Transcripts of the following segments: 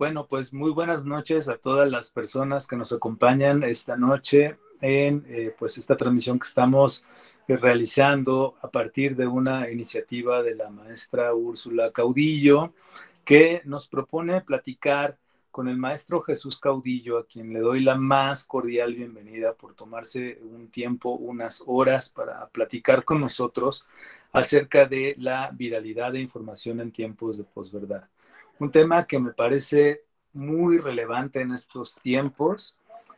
Bueno, pues muy buenas noches a todas las personas que nos acompañan esta noche en eh, pues esta transmisión que estamos eh, realizando a partir de una iniciativa de la maestra Úrsula Caudillo que nos propone platicar con el maestro Jesús Caudillo, a quien le doy la más cordial bienvenida por tomarse un tiempo, unas horas para platicar con nosotros acerca de la viralidad de información en tiempos de posverdad. Un tema que me parece muy relevante en estos tiempos,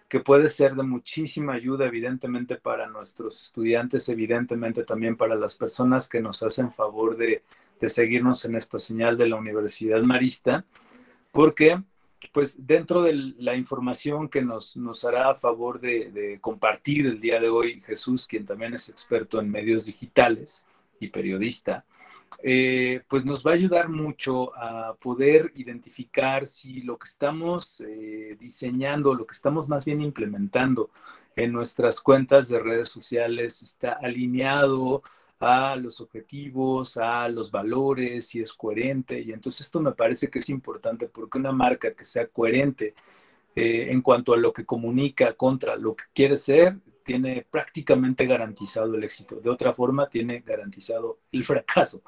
que puede ser de muchísima ayuda, evidentemente, para nuestros estudiantes, evidentemente también para las personas que nos hacen favor de, de seguirnos en esta señal de la Universidad Marista, porque pues dentro de la información que nos, nos hará a favor de, compartir el día de hoy Jesús, quien también es experto en medios digitales y periodista, eh, pues nos va a ayudar mucho a poder identificar si lo que estamos eh, diseñando, lo que estamos más bien implementando en nuestras cuentas de redes sociales está alineado a los objetivos, a los valores, si es coherente. Y entonces esto me parece que es importante porque una marca que sea coherente eh, en cuanto a lo que comunica contra lo que quiere ser, tiene prácticamente garantizado el éxito. De otra forma, tiene garantizado el fracaso.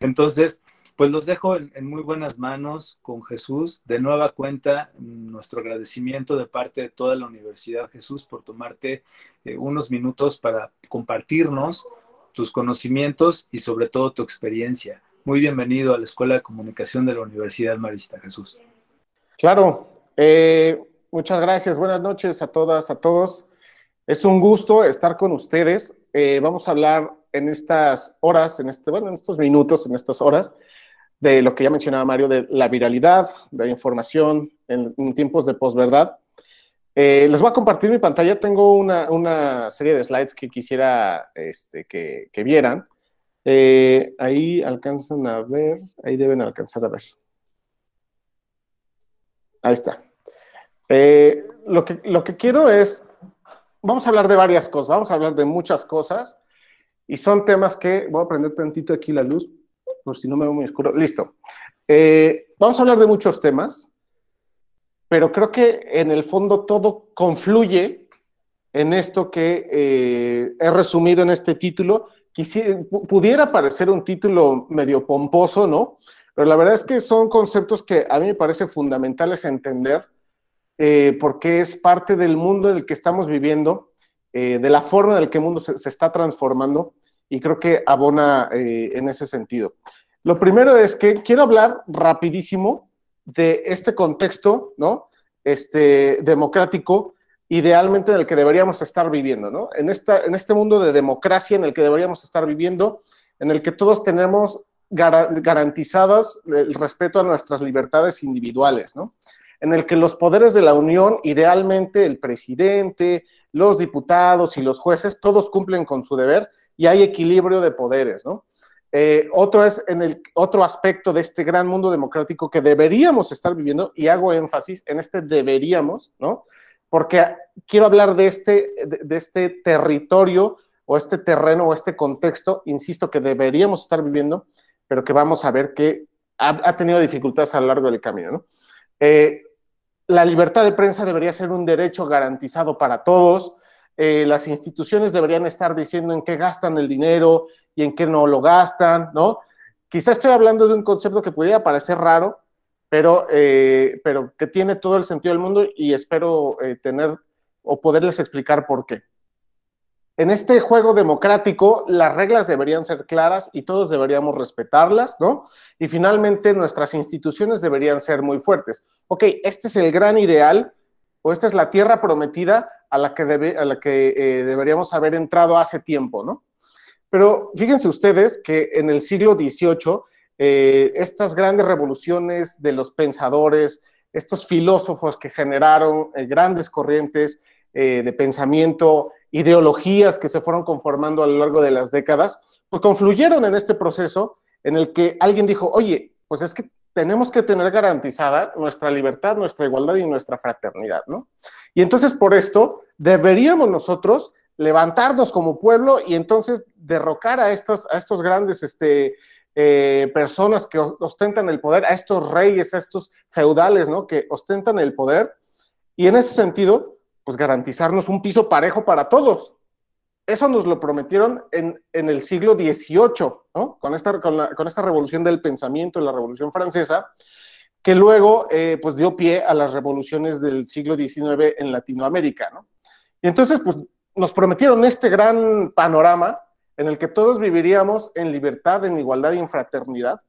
Entonces, pues los dejo en, muy buenas manos con Jesús. De nueva cuenta, nuestro agradecimiento de parte de toda la Universidad Jesús por tomarte eh, unos minutos para compartirnos tus conocimientos y sobre todo tu experiencia. Muy bienvenido a la Escuela de Comunicación de la Universidad Marista Jesús. Claro, eh, muchas gracias. Buenas noches a todas, a todos. Es un gusto estar con ustedes. Eh, vamos a hablar en estas horas, en este, bueno, en estos minutos, en estas horas, de lo que ya mencionaba Mario, de la viralidad, de la información en, tiempos de posverdad. Eh, les voy a compartir mi pantalla. Tengo una, serie de slides que quisiera este, que, vieran. Eh, ahí alcanzan a ver, ahí deben alcanzar a ver. Ahí está. Lo, que, lo que quiero es, vamos a hablar de varias cosas, vamos a hablar de muchas cosas y son temas que, voy a prender tantito aquí la luz, por si no me veo muy oscuro. Listo. vamos a hablar de muchos temas pero creo que en el fondo todo confluye en esto que eh, he resumido en este título. pudiera parecer un título medio pomposo, ¿no? Pero la verdad es que son conceptos que a mí me parece fundamentales entender eh, porque es parte del mundo en el que estamos viviendo, eh, de la forma en la que el mundo se, se está transformando y creo que abona en ese sentido. Lo primero es que quiero hablar rapidísimo de este contexto, ¿no? Este, democrático, idealmente en el que deberíamos estar viviendo, ¿no? En, esta, en este mundo de democracia en el que deberíamos estar viviendo, en el que todos tenemos garantizadas el respeto a nuestras libertades individuales, ¿no? En el que los poderes de la Unión, idealmente el presidente, los diputados y los jueces, todos cumplen con su deber y hay equilibrio de poderes, ¿no? Eh, otro es en el otro aspecto de este gran mundo democrático que deberíamos estar viviendo, y hago énfasis en este deberíamos, ¿no? Porque quiero hablar de este, de, este territorio o este terreno o este contexto, insisto, que deberíamos estar viviendo, pero que vamos a ver que ha, tenido dificultades a lo largo del camino, ¿no? Eh, la libertad de prensa debería ser un derecho garantizado para todos, eh, las instituciones deberían estar diciendo en qué gastan el dinero y en qué no lo gastan, ¿no? Quizá estoy hablando de un concepto que pudiera parecer raro, pero, eh, pero que tiene todo el sentido del mundo y espero eh, tener o poderles explicar por qué. En este juego democrático, las reglas deberían ser claras y todos deberíamos respetarlas, ¿no? Y finalmente, nuestras instituciones deberían ser muy fuertes. Ok, este es el gran ideal, o esta es la tierra prometida a la que, eh, deberíamos haber entrado hace tiempo, ¿no? Pero fíjense ustedes que en el siglo XVIII, eh, estas grandes revoluciones de los pensadores, estos filósofos que generaron eh, grandes corrientes de pensamiento, ideologías que se fueron conformando a lo largo de las décadas, pues confluyeron en este proceso en el que alguien dijo, oye, pues es que tenemos que tener garantizada nuestra libertad, nuestra igualdad y nuestra fraternidad, ¿no? Y entonces por esto deberíamos nosotros levantarnos como pueblo y entonces derrocar a estos, a estos grandes este, eh, personas que ostentan el poder, a estos reyes, a estos feudales, ¿no? Que ostentan el poder. Y en ese sentido, pues garantizarnos un piso parejo para todos. Eso nos lo prometieron en, el siglo XVIII, ¿no? Con esta, con, esta revolución del pensamiento, la revolución francesa, que luego eh, pues dio pie a las revoluciones del siglo XIX en Latinoamérica, ¿no? Y entonces, pues nos prometieron este gran panorama en el que todos viviríamos en libertad, en igualdad y en fraternidad.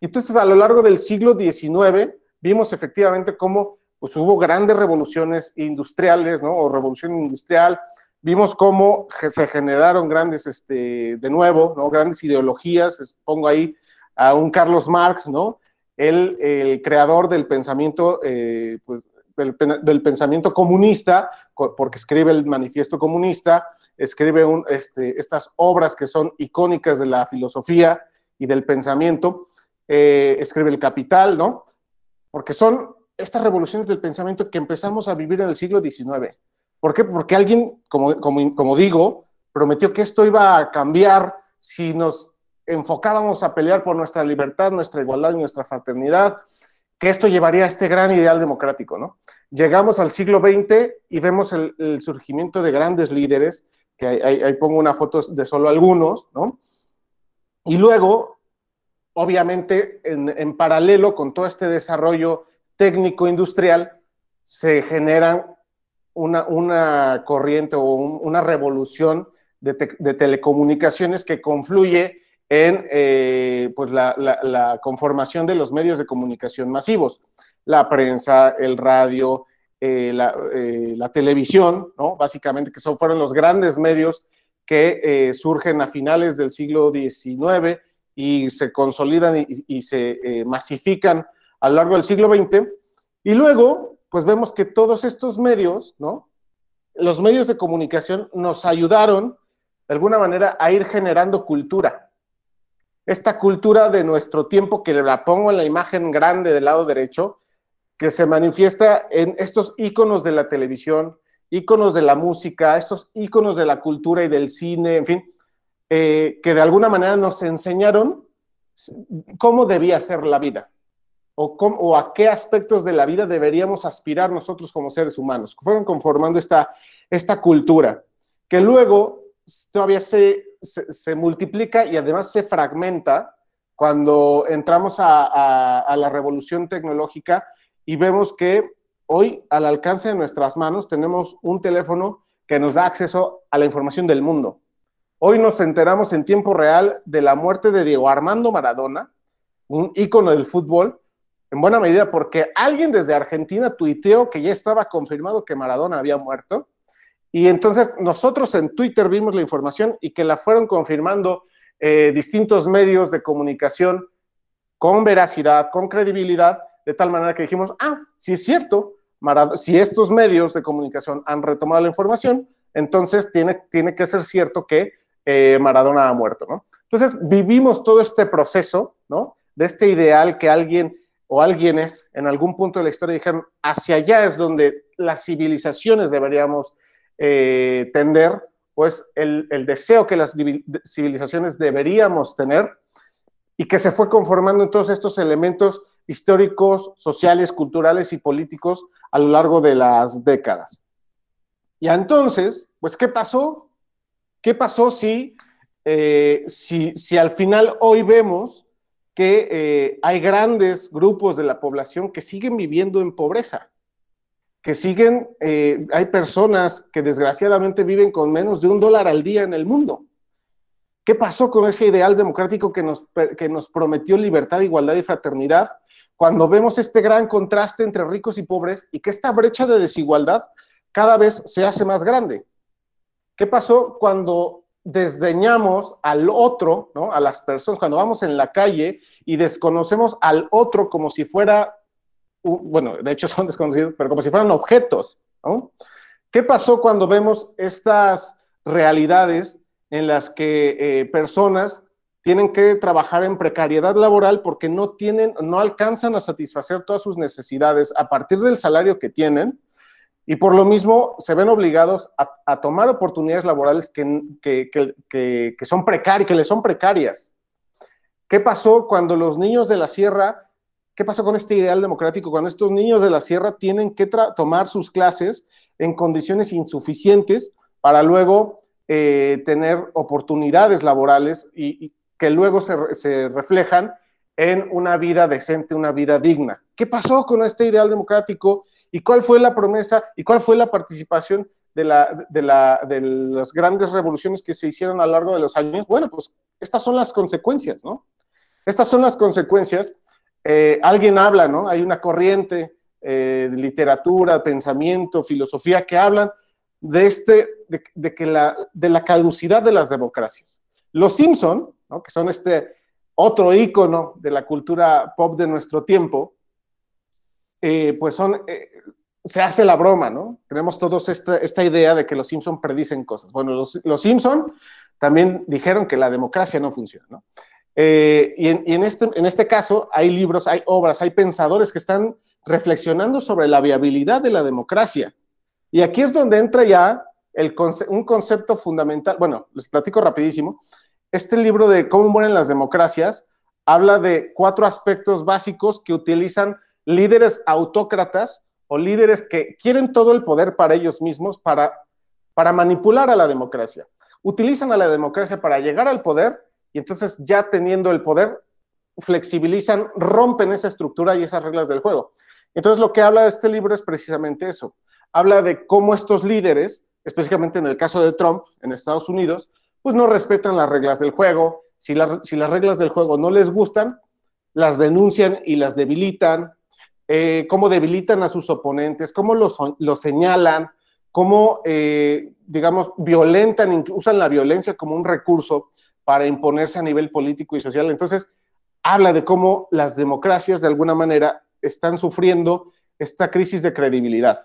Y entonces, a lo largo del siglo XIX, vimos efectivamente cómo pues, hubo grandes revoluciones industriales, ¿no? O revolución industrial. Vimos cómo se generaron grandes, este, de nuevo, ¿no? Grandes ideologías. Pongo ahí a un Carlos Marx, ¿no? El, el creador del pensamiento, eh, pues, del, pensamiento comunista, porque escribe el manifiesto comunista, escribe este, estas obras que son icónicas de la filosofía y del pensamiento, eh, escribe el Capital, ¿no? Porque son estas revoluciones del pensamiento que empezamos a vivir en el siglo XIX. ¿Por qué? Porque alguien, como, digo, prometió que esto iba a cambiar si nos enfocábamos a pelear por nuestra libertad, nuestra igualdad y nuestra fraternidad, que esto llevaría a este gran ideal democrático, ¿no? Llegamos al siglo XX y vemos el, surgimiento de grandes líderes, que ahí, pongo una foto de solo algunos, ¿no? Y luego, obviamente, en, paralelo con todo este desarrollo técnico-industrial, se generan una, corriente o una revolución de, de telecomunicaciones que confluye en eh, pues la, conformación de los medios de comunicación masivos, la prensa, el radio, eh, eh, la, televisión, ¿no? básicamente, que son, fueron los grandes medios que surgen a finales del siglo XIX y se consolidan y, se masifican a lo largo del siglo XX. Y luego, pues vemos que todos estos medios, los medios de comunicación nos ayudaron, de alguna manera, a ir generando cultura esta cultura de nuestro tiempo, que la pongo en la imagen grande del lado derecho, que se manifiesta en estos íconos de la televisión, íconos de la música, estos íconos de la cultura y del cine, en fin, eh, que de alguna manera nos enseñaron cómo debía ser la vida o, a qué aspectos de la vida deberíamos aspirar nosotros como seres humanos. Fueron conformando esta, esta cultura, que luego todavía se se, multiplica y además se fragmenta cuando entramos a, la revolución tecnológica y vemos que hoy al alcance de nuestras manos tenemos un teléfono que nos da acceso a la información del mundo. Hoy nos enteramos en tiempo real de la muerte de Diego Armando Maradona, un ícono del fútbol, en buena medida porque alguien desde Argentina tuiteó que ya estaba confirmado que Maradona había muerto y entonces nosotros en Twitter vimos la información y que la fueron confirmando eh, distintos medios de comunicación con veracidad, con credibilidad, de tal manera que dijimos, ah, si es cierto, si estos medios de comunicación han retomado la información, entonces tiene, tiene que ser cierto que eh, Maradona ha muerto, ¿no? Entonces vivimos todo este proceso, ¿no? De este ideal que alguien o alguienes en algún punto de la historia dijeron, hacia allá es donde las civilizaciones deberíamos eh, tender, pues el, deseo que las civilizaciones deberíamos tener y que se fue conformando en todos estos elementos históricos, sociales, culturales y políticos a lo largo de las décadas. Y entonces, pues, ¿qué pasó? ¿Qué pasó si, eh, si, si, al final hoy vemos que eh, hay grandes grupos de la población que siguen viviendo en pobreza? que siguen, eh, hay personas que desgraciadamente viven con menos de un dólar al día en el mundo. ¿Qué pasó con ese ideal democrático que nos, que nos prometió libertad, igualdad y fraternidad? Cuando vemos este gran contraste entre ricos y pobres y que esta brecha de desigualdad cada vez se hace más grande. ¿Qué pasó cuando desdeñamos al otro, ¿no? a las personas, cuando vamos en la calle y desconocemos al otro como si fuera bueno, de hecho son desconocidos, pero como si fueran objetos. ¿Qué pasó cuando vemos estas realidades en las que eh, personas tienen que trabajar en precariedad laboral porque no tienen, no alcanzan a satisfacer todas sus necesidades a partir del salario que tienen y por lo mismo se ven obligados a, tomar oportunidades laborales que, que, que, son precarias, que les son precarias. ¿Qué pasó cuando los niños de la sierra, qué pasó con este ideal democrático, cuando estos niños de la sierra tienen que tomar sus clases en condiciones insuficientes para luego eh, tener oportunidades laborales y, que luego se, reflejan en una vida decente, una vida digna. ¿Qué pasó con este ideal democrático y cuál fue la promesa y cuál fue la participación de, la, de, la, de las grandes revoluciones que se hicieron a lo largo de los años? Bueno, pues estas son las consecuencias, ¿no? Estas son las consecuencias. Eh, alguien habla, ¿no? Hay una corriente eh, de literatura, pensamiento, filosofía que hablan de, este, de, que la, de la caducidad de las democracias. Los Simpson, que son este otro ícono de la cultura pop de nuestro tiempo, eh, pues son, eh, se hace la broma, ¿no? Tenemos todos esta, esta idea de que los Simpson predicen cosas. Bueno, los, los Simpson también dijeron que la democracia no funciona, ¿no? Eh, y, en, en, este, en este caso hay libros, hay obras, hay pensadores que están reflexionando sobre la viabilidad de la democracia. Y aquí es donde entra ya el un concepto fundamental. Bueno, les platico rapidísimo. Este libro de Cómo mueren las democracias habla de cuatro aspectos básicos que utilizan líderes autócratas o líderes que quieren todo el poder para ellos mismos, para, para manipular a la democracia. Utilizan a la democracia para llegar al poder y entonces ya teniendo el poder, flexibilizan, rompen esa estructura y esas reglas del juego. Entonces lo que habla de este libro es precisamente eso. Habla de cómo estos líderes, específicamente en el caso de Trump en Estados Unidos, pues no respetan las reglas del juego. Si, si las reglas del juego no les gustan, las denuncian y las debilitan. Eh, cómo debilitan a sus oponentes, cómo los, señalan, cómo, eh, digamos, violentan, usan la violencia como un recurso para imponerse a nivel político y social. Entonces, habla de cómo las democracias de alguna manera están sufriendo esta crisis de credibilidad.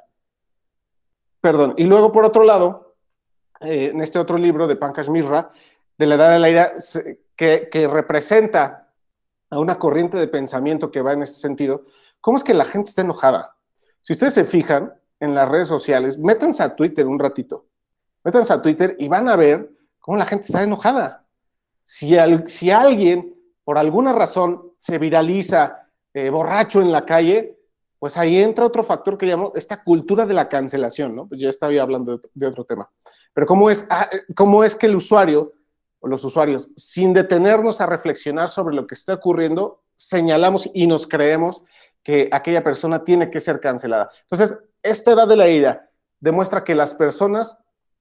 Perdón. Y luego, por otro lado, eh, en este otro libro de Pankaj Mishra, de la Edad de la Ira, que, que representa a una corriente de pensamiento que va en ese sentido, ¿cómo es que la gente está enojada? Si ustedes se fijan en las redes sociales, métanse a Twitter un ratito, métanse a Twitter y van a ver cómo la gente está enojada. Si, si alguien, por alguna razón, se viraliza eh, borracho en la calle, pues ahí entra otro factor que llamo esta cultura de la cancelación, ¿no? Pues ya estaba hablando de, otro tema. Pero ¿cómo es, ah, eh, ¿cómo es que el usuario o los usuarios, sin detenernos a reflexionar sobre lo que está ocurriendo, señalamos y nos creemos que aquella persona tiene que ser cancelada? Entonces, esta edad de la ira demuestra que las personas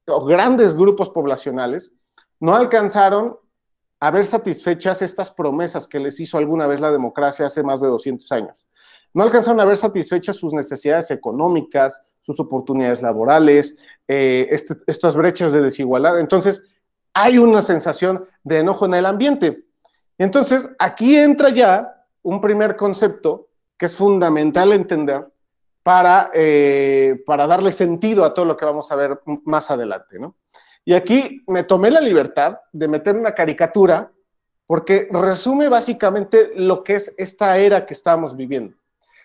o grandes grupos poblacionales no alcanzaron a ver satisfechas estas promesas que les hizo alguna vez la democracia hace más de 200 años. No alcanzaron a ver satisfechas sus necesidades económicas, sus oportunidades laborales, eh, este, estas brechas de desigualdad. Entonces, hay una sensación de enojo en el ambiente. Entonces, aquí entra ya un primer concepto que es fundamental entender para, eh, para darle sentido a todo lo que vamos a ver más adelante, ¿no? Y aquí me tomé la libertad de meter una caricatura porque resume básicamente lo que es esta era que estamos viviendo.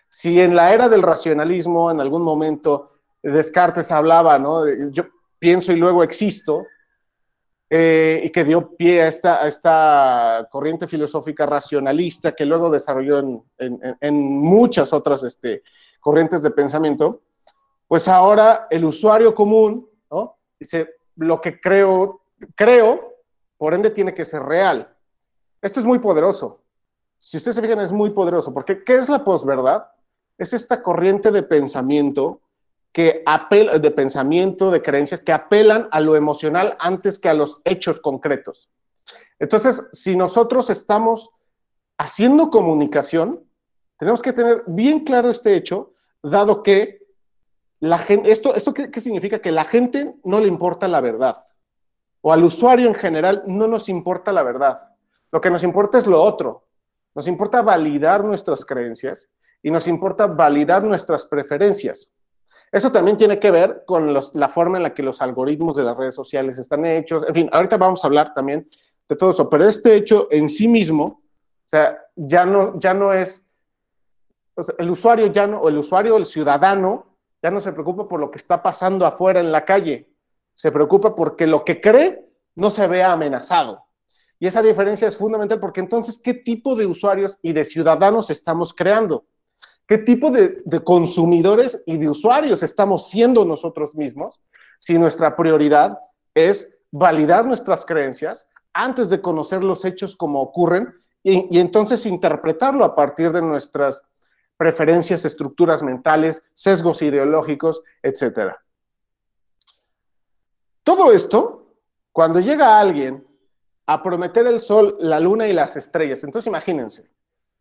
Si en la era del racionalismo en algún momento Descartes hablaba, ¿no? yo pienso y luego existo, eh, y que dio pie a esta, a esta, corriente filosófica racionalista que luego desarrolló en, en, muchas otras este, corrientes de pensamiento, pues ahora el usuario común dice, lo que creo, creo, por ende tiene que ser real. Esto es muy poderoso. Si ustedes se fijan, es muy poderoso, porque ¿qué es la posverdad? Es esta corriente de pensamiento que apela, de pensamiento, de creencias que apelan a lo emocional antes que a los hechos concretos. Entonces, si nosotros estamos haciendo comunicación, tenemos que tener bien claro este hecho, dado que la gente, esto, esto qué, significa? Que la gente no le importa la verdad. O al usuario en general no nos importa la verdad. Lo que nos importa es lo otro. Nos importa validar nuestras creencias y nos importa validar nuestras preferencias. Eso también tiene que ver con la forma en la que los algoritmos de las redes sociales están hechos. En fin, ahorita vamos a hablar también de todo eso, pero este hecho en sí mismo, o sea, ya no, ya no es, el usuario ya no, o el usuario, el ciudadano, ya no se preocupa por lo que está pasando afuera en la calle, se preocupa porque lo que cree no se vea amenazado. Y esa diferencia es fundamental porque entonces, ¿qué tipo de usuarios y de ciudadanos estamos creando? ¿Qué tipo de, consumidores y de usuarios estamos siendo nosotros mismos si nuestra prioridad es validar nuestras creencias antes de conocer los hechos como ocurren y, entonces interpretarlo a partir de nuestras preferencias, estructuras mentales, sesgos ideológicos, etc. Todo esto, cuando llega alguien a prometer el sol, la luna y las estrellas, entonces imagínense,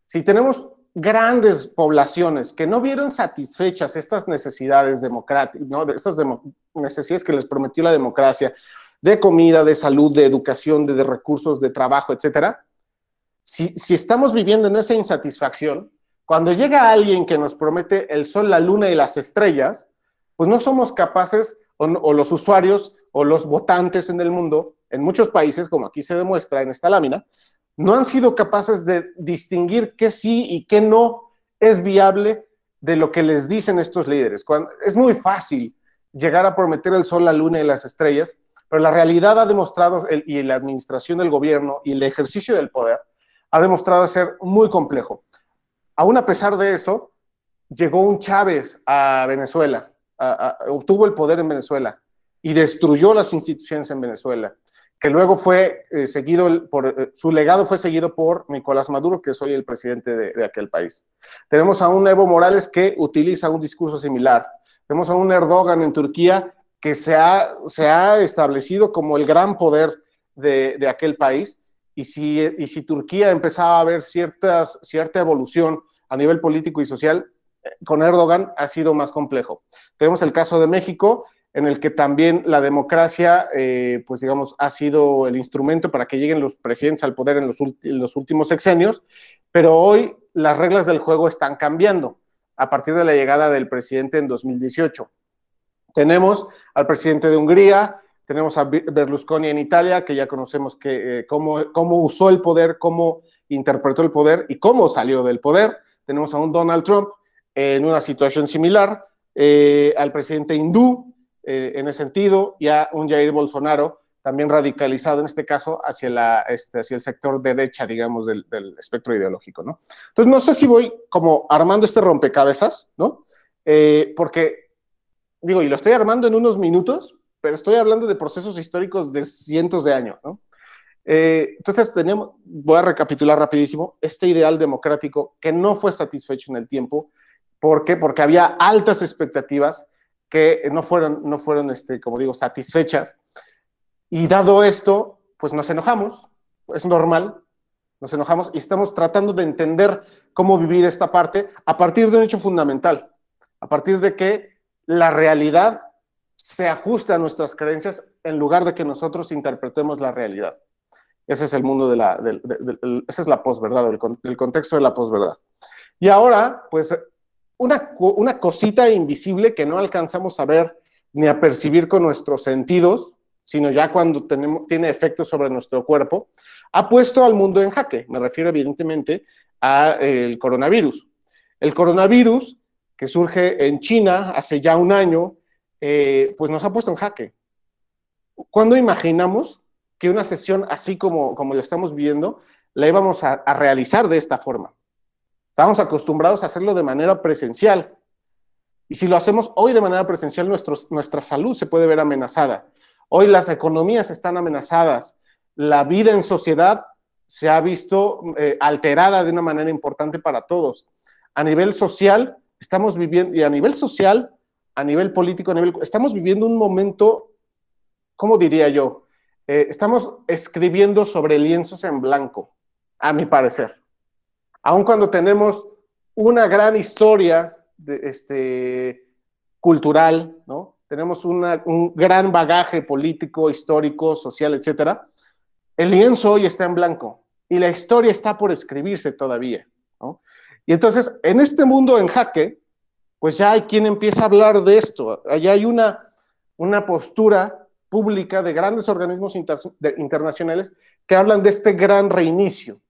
si tenemos grandes poblaciones que no vieron satisfechas estas necesidades democráticas, ¿no? estas necesidades que les prometió la democracia, de comida, de salud, de educación, de, recursos, de trabajo, etcétera, si, estamos viviendo en esa insatisfacción, cuando llega alguien que nos promete el sol, la luna y las estrellas, pues no somos capaces, o, los usuarios o los votantes en el mundo, en muchos países, como aquí se demuestra en esta lámina, no han sido capaces de distinguir qué sí y qué no es viable de lo que les dicen estos líderes. es muy fácil llegar a prometer el sol, la luna y las estrellas, pero la realidad ha demostrado, y la administración del gobierno y el ejercicio del poder, ha demostrado ser muy complejo. Aún a pesar de eso, llegó un Chávez a Venezuela, obtuvo el poder en Venezuela y destruyó las instituciones en Venezuela, que luego fue eh, seguido, por, eh, su legado fue seguido por Nicolás Maduro, que es hoy el presidente de, de aquel país. Tenemos a un Evo Morales que utiliza un discurso similar. Tenemos a un Erdogan en Turquía que se ha, se ha establecido como el gran poder de, de aquel país. Y si, y si, Turquía empezaba a ver ciertas, cierta evolución a nivel político y social, eh, con Erdogan ha sido más complejo. Tenemos el caso de México, en el que también la democracia, eh, pues digamos, ha sido el instrumento para que lleguen los presidentes al poder en los, en los últimos sexenios, pero hoy las reglas del juego están cambiando a partir de la llegada del presidente en 2018. Tenemos al presidente de Hungría, tenemos a Berlusconi en Italia, que ya conocemos que, eh, cómo, usó el poder, cómo interpretó el poder y cómo salió del poder. Tenemos a un Donald Trump en una situación similar, eh, al presidente hindú eh, en ese sentido y a un Jair Bolsonaro también radicalizado en este caso hacia, la, este, hacia el sector derecha, digamos, del, del, espectro ideológico, ¿no? Entonces, no sé si voy como armando este rompecabezas, ¿no? porque digo, y lo estoy armando en unos minutos, pero estoy hablando de procesos históricos de cientos de años. Eh, entonces, tenemos, voy a recapitular rapidísimo, este ideal democrático que no fue satisfecho en el tiempo. ¿Por qué? Porque había altas expectativas que no fueron, no fueron este, como digo, satisfechas. Y dado esto, pues nos enojamos, es normal, nos enojamos y estamos tratando de entender cómo vivir esta parte a partir de un hecho fundamental, a partir de que la realidad se ajusta a nuestras creencias en lugar de que nosotros interpretemos la realidad. Ese es el mundo de la, esa es la posverdad, el, el contexto de la posverdad. Y ahora, pues, una, una cosita invisible que no alcanzamos a ver ni a percibir con nuestros sentidos, sino ya cuando tenemos, tiene efectos sobre nuestro cuerpo, ha puesto al mundo en jaque. Me refiero evidentemente al coronavirus. El coronavirus que surge en China hace ya un año, eh, pues nos ha puesto en jaque. ¿Cuándo imaginamos que una sesión así como, como la estamos viendo, la íbamos a, realizar de esta forma? Estábamos acostumbrados a hacerlo de manera presencial. Y si lo hacemos hoy de manera presencial, nuestra salud se puede ver amenazada. Hoy las economías están amenazadas. La vida en sociedad se ha visto eh, alterada de una manera importante para todos. A nivel social, estamos viviendo, y a nivel social, a nivel político, a nivel, estamos viviendo un momento, ¿cómo diría yo? Eh, estamos escribiendo sobre lienzos en blanco, a mi parecer. Aun cuando tenemos una gran historia de, este, cultural, ¿no? Tenemos un gran bagaje político, histórico, social, etcétera. El lienzo hoy está en blanco y la historia está por escribirse todavía. Y entonces, en este mundo en jaque, pues ya hay quien empieza a hablar de esto. Allá hay una, una postura pública de grandes organismos internacionales que hablan de este gran reinicio.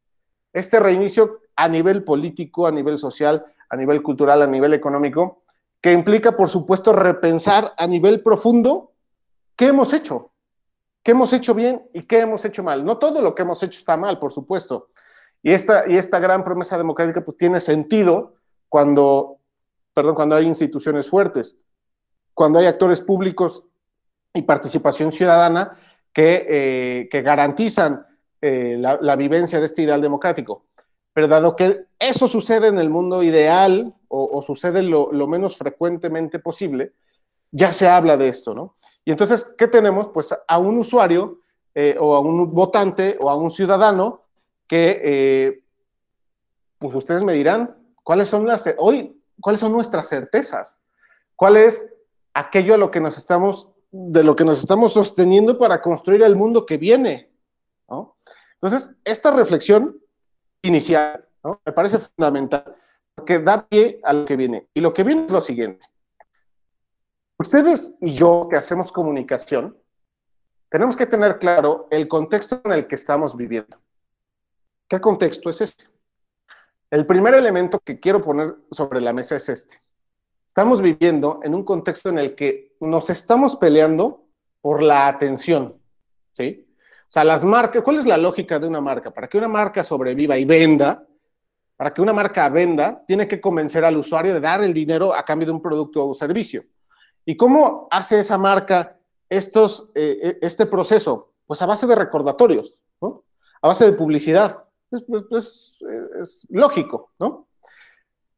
Este reinicio a nivel político, a nivel social, a nivel cultural, a nivel económico, que implica, por supuesto, repensar a nivel profundo qué hemos hecho, qué hemos hecho bien y qué hemos hecho mal. No todo lo que hemos hecho está mal, por supuesto. Y esta, y esta gran promesa democrática pues tiene sentido cuando, perdón, cuando hay instituciones fuertes, cuando hay actores públicos y participación ciudadana que, eh, que garantizan eh, la, vivencia de este ideal democrático. Pero dado que eso sucede en el mundo ideal o, sucede lo, lo, menos frecuentemente posible, ya se habla de esto, ¿no? Y entonces, ¿qué tenemos? Pues a un usuario eh, o a un votante o a un ciudadano que, eh, pues ustedes me dirán, ¿cuáles son las, hoy, cuáles son nuestras certezas? ¿Cuál es aquello a lo que nos estamos, de lo que nos estamos sosteniendo para construir el mundo que viene? ¿no? Entonces, esta reflexión inicial me parece fundamental porque da pie a lo que viene. Y lo que viene es lo siguiente. Ustedes y yo que hacemos comunicación, tenemos que tener claro el contexto en el que estamos viviendo. ¿Qué contexto es este? El primer elemento que quiero poner sobre la mesa es este. Estamos viviendo en un contexto en el que nos estamos peleando por la atención, ¿sí? O sea, las marcas, ¿cuál es la lógica de una marca? Para que una marca sobreviva y venda, para que una marca venda, tiene que convencer al usuario de dar el dinero a cambio de un producto o servicio. ¿Y cómo hace esa marca estos, eh, eh, este proceso? Pues a base de recordatorios, ¿no? a base de publicidad. Es, es, lógico, ¿no?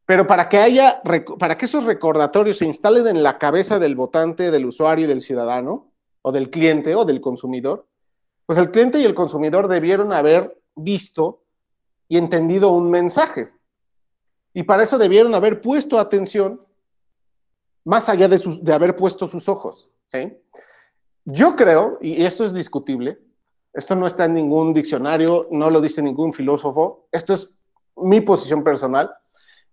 Pero para que haya, para que esos recordatorios se instalen en la cabeza del votante, del usuario, del ciudadano, o del cliente o del consumidor, pues el cliente y el consumidor debieron haber visto y entendido un mensaje. Y para eso debieron haber puesto atención más allá de, haber puesto sus ojos. Yo creo, y esto es discutible, esto no está en ningún diccionario, no lo dice ningún filósofo, esto es mi posición personal,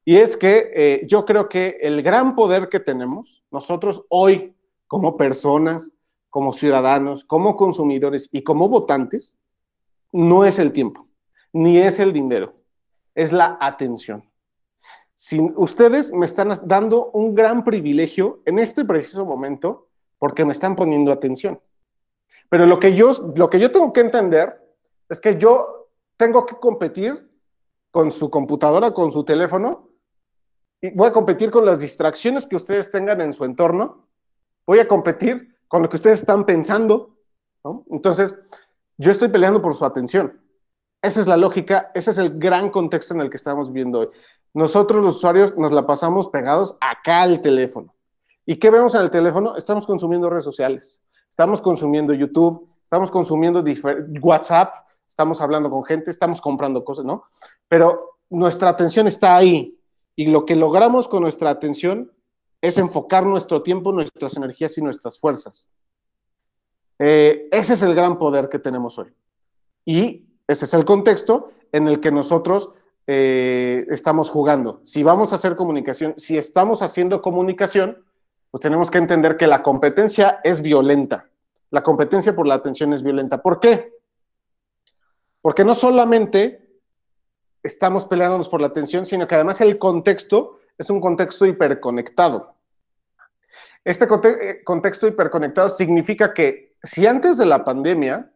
y es que eh, yo creo que el gran poder que tenemos nosotros hoy como personas, como ciudadanos, como consumidores y como votantes, no es el tiempo, ni es el dinero, es la atención ustedes me están dando un gran privilegio en este preciso momento porque me están poniendo atención. Pero lo que yo, lo que yo tengo que entender es que yo tengo que competir con su computadora, con su teléfono, y voy a competir con las distracciones que ustedes tengan en su entorno, voy a competir con lo que ustedes están pensando. Entonces, yo estoy peleando por su atención. Esa es la lógica, ese es el gran contexto en el que estamos viendo hoy. Nosotros los usuarios nos la pasamos pegados acá al teléfono. ¿Y qué vemos en el teléfono? Estamos consumiendo redes sociales, estamos consumiendo YouTube, estamos consumiendo WhatsApp, estamos hablando con gente, estamos comprando cosas, ¿no? Pero nuestra atención está ahí y lo que logramos con nuestra atención es enfocar nuestro tiempo, nuestras energías y nuestras fuerzas. Eh, ese es el gran poder que tenemos hoy. Y ese es el contexto en el que nosotros eh, estamos jugando. Si vamos a hacer comunicación, si estamos haciendo comunicación, pues tenemos que entender que la competencia es violenta. La competencia por la atención es violenta. ¿Por qué? Porque no solamente estamos peleándonos por la atención, sino que además el contexto es un contexto hiperconectado. Este eh, contexto hiperconectado significa que si antes de la pandemia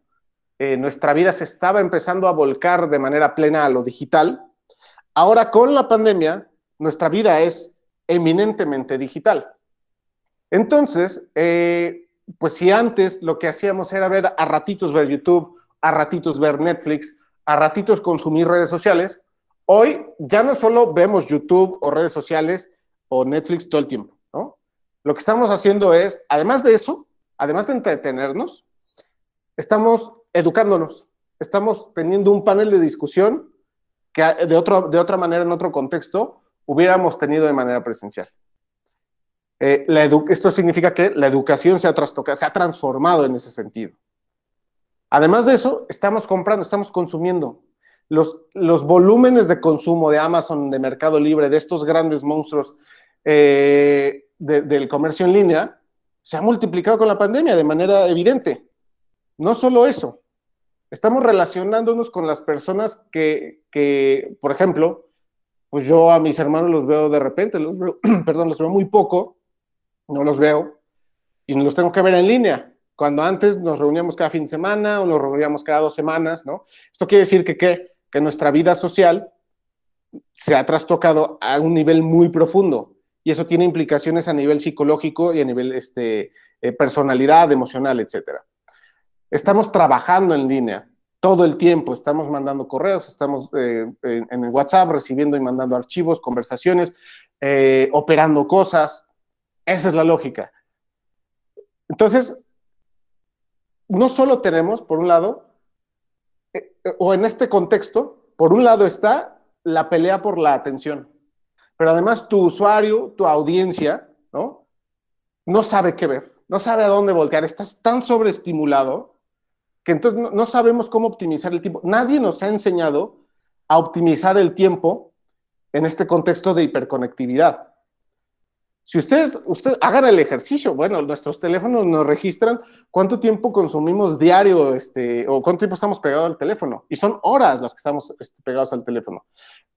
eh, nuestra vida se estaba empezando a volcar de manera plena a lo digital, Ahora con la pandemia, nuestra vida es eminentemente digital. Entonces, eh, pues si antes lo que hacíamos era ver a ratitos ver YouTube, a ratitos ver Netflix, a ratitos consumir redes sociales, hoy ya no solo vemos YouTube o redes sociales o Netflix todo el tiempo. Lo que estamos haciendo es, además de eso, además de entretenernos, estamos educándonos, estamos teniendo un panel de discusión que de, otro, de otra manera, en otro contexto, hubiéramos tenido de manera presencial. Eh, esto significa que la educación se ha se ha transformado en ese sentido. Además de eso, estamos comprando, estamos consumiendo. Los, los volúmenes de consumo de Amazon, de Mercado Libre, de estos grandes monstruos eh, del comercio en línea, se ha multiplicado con la pandemia de manera evidente. No solo eso, estamos relacionándonos con las personas que, que, por ejemplo, pues yo a mis hermanos los veo de repente, los veo, perdón, los veo muy poco, no los veo y los tengo que ver en línea. Cuando antes nos reuníamos cada fin de semana o nos reuníamos cada dos semanas, ¿no? Esto quiere decir que, ¿qué? que nuestra vida social se ha trastocado a un nivel muy profundo y eso tiene implicaciones a nivel psicológico y a nivel este, eh, personalidad, emocional, etc. Estamos trabajando en línea todo el tiempo, estamos mandando correos, estamos eh, en, el WhatsApp recibiendo y mandando archivos, conversaciones, eh, operando cosas. Esa es la lógica. Entonces, no solo tenemos, por un lado, o en este contexto, por un lado está la pelea por la atención. Pero además tu usuario, tu audiencia, ¿no? No sabe qué ver, no sabe a dónde voltear, estás tan sobreestimulado que entonces no, sabemos cómo optimizar el tiempo. Nadie nos ha enseñado a optimizar el tiempo en este contexto de hiperconectividad. Si ustedes, ustedes hagan el ejercicio, bueno, nuestros teléfonos nos registran cuánto tiempo consumimos diario, este, o cuánto tiempo estamos pegados al teléfono, y son horas las que estamos este, pegados al teléfono.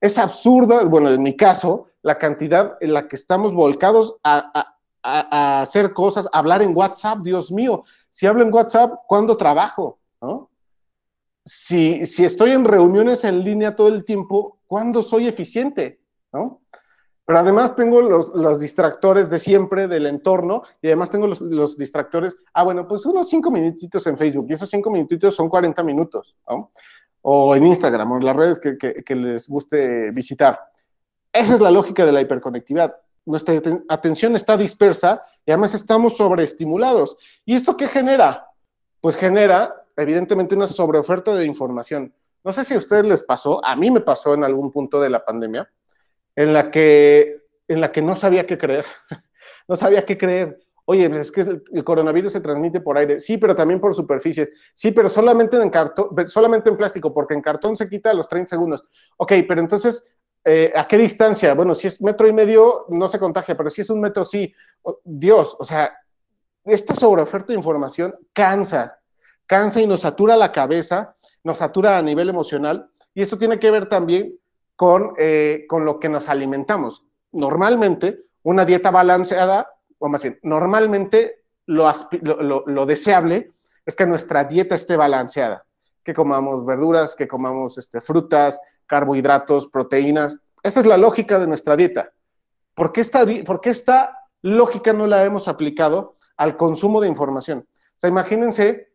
Es absurdo, bueno, en mi caso, la cantidad en la que estamos volcados a, hacer cosas, hablar en WhatsApp, Dios mío, si hablo en WhatsApp, ¿cuándo trabajo? Si, si estoy en reuniones en línea todo el tiempo, ¿cuándo soy eficiente? ¿no? Pero además tengo los, distractores de siempre del entorno y además tengo los, distractores, ah, bueno, pues unos cinco minutitos en Facebook y esos cinco minutitos son 40 minutos, ¿no? O en Instagram o en las redes que, que les guste visitar. Esa es la lógica de la hiperconectividad. Nuestra atención está dispersa y además estamos sobreestimulados. ¿Y esto qué genera? Pues genera, evidentemente, una sobreoferta de información. No sé si a ustedes les pasó, a mí me pasó en algún punto de la pandemia en la que, en la que no sabía qué creer. no sabía qué creer. Oye, pues es que el coronavirus se transmite por aire. Sí, pero también por superficies. Sí, pero solamente en cartón, solamente en plástico, porque en cartón se quita a los 30 segundos. Ok, pero entonces, eh, ¿a qué distancia? Bueno, si es metro y medio, no se contagia, pero si es un metro, sí. Dios, o sea, esta sobreoferta de información cansa, cansa y nos satura la cabeza, nos satura a nivel emocional. Y esto tiene que ver también con, eh, con lo que nos alimentamos. Normalmente, una dieta balanceada, o más bien, normalmente lo, lo, deseable es que nuestra dieta esté balanceada, que comamos verduras, que comamos este, frutas, carbohidratos, proteínas. Esa es la lógica de nuestra dieta. ¿Por qué, esta, ¿Por qué esta lógica no la hemos aplicado al consumo de información? O sea, imagínense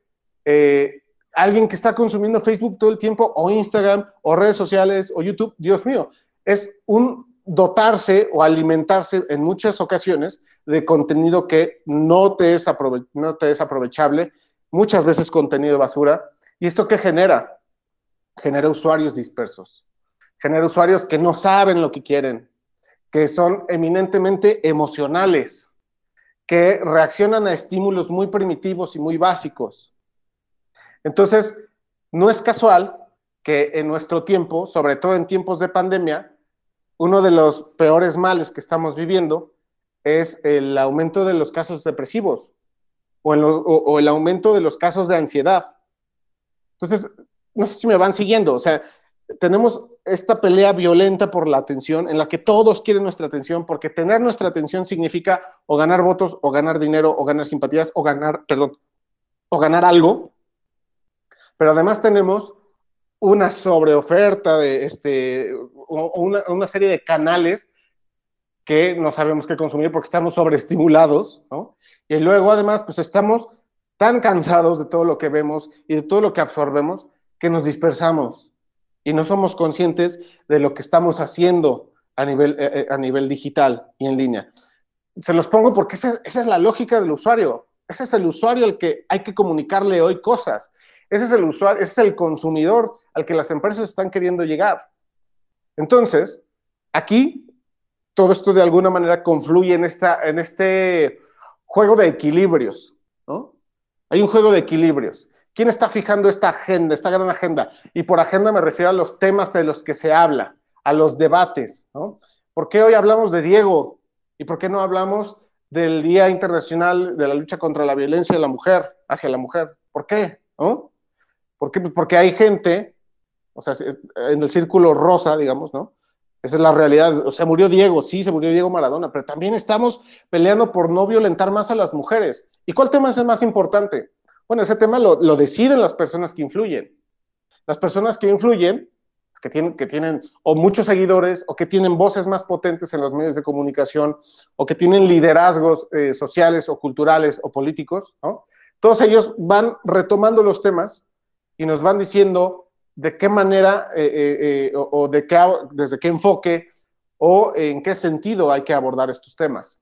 eh, alguien que está consumiendo Facebook todo el tiempo o Instagram o redes sociales o YouTube, Dios mío, es un dotarse o alimentarse en muchas ocasiones de contenido que no te es, no te es aprovechable, muchas veces contenido basura. ¿Y esto qué genera? Genera usuarios dispersos, genera usuarios que no saben lo que quieren, que son eminentemente emocionales, que reaccionan a estímulos muy primitivos y muy básicos entonces, no es casual que en nuestro tiempo, sobre todo en tiempos de pandemia, uno de los peores males que estamos viviendo es el aumento de los casos depresivos o, el aumento de los casos de ansiedad. Entonces, no sé si me van siguiendo, o sea, tenemos esta pelea violenta por la atención en la que todos quieren nuestra atención porque tener nuestra atención significa o ganar votos o ganar dinero o ganar simpatías o ganar, perdón, o ganar algo pero además tenemos una sobreoferta de este, una, una serie de canales que no sabemos qué consumir porque estamos sobreestimulados, ¿no? Y luego además pues estamos tan cansados de todo lo que vemos y de todo lo que absorbemos que nos dispersamos y no somos conscientes de lo que estamos haciendo a nivel, eh, eh, a nivel digital y en línea. Se los pongo porque esa, esa es la lógica del usuario. Ese es el usuario al que hay que comunicarle hoy cosas. Ese es el usuario, ese es el consumidor al que las empresas están queriendo llegar. Entonces, aquí todo esto de alguna manera confluye en, esta, en este juego de equilibrios, ¿no? Hay un juego de equilibrios. ¿Quién está fijando esta agenda, esta gran agenda? Y por agenda me refiero a los temas de los que se habla, a los debates, ¿no? ¿Por qué hoy hablamos de Diego? ¿Y por qué no hablamos del Día Internacional de la Lucha contra la Violencia de la Mujer, hacia la mujer? ¿Por qué? ¿No? ¿Por qué? Pues porque hay gente, o sea, en el círculo rosa, digamos, ¿no? Esa es la realidad. O sea, murió Diego, sí, se murió Diego Maradona, pero también estamos peleando por no violentar más a las mujeres. ¿Y cuál tema es el más importante? Bueno, ese tema lo, lo deciden las personas que influyen. Las personas que influyen que tienen, que tienen o muchos seguidores o que tienen voces más potentes en los medios de comunicación o que tienen liderazgos eh, sociales o culturales o políticos, ¿no? Todos ellos van retomando los temas y nos van diciendo de qué manera eh, eh, o, de qué, desde qué enfoque o en qué sentido hay que abordar estos temas.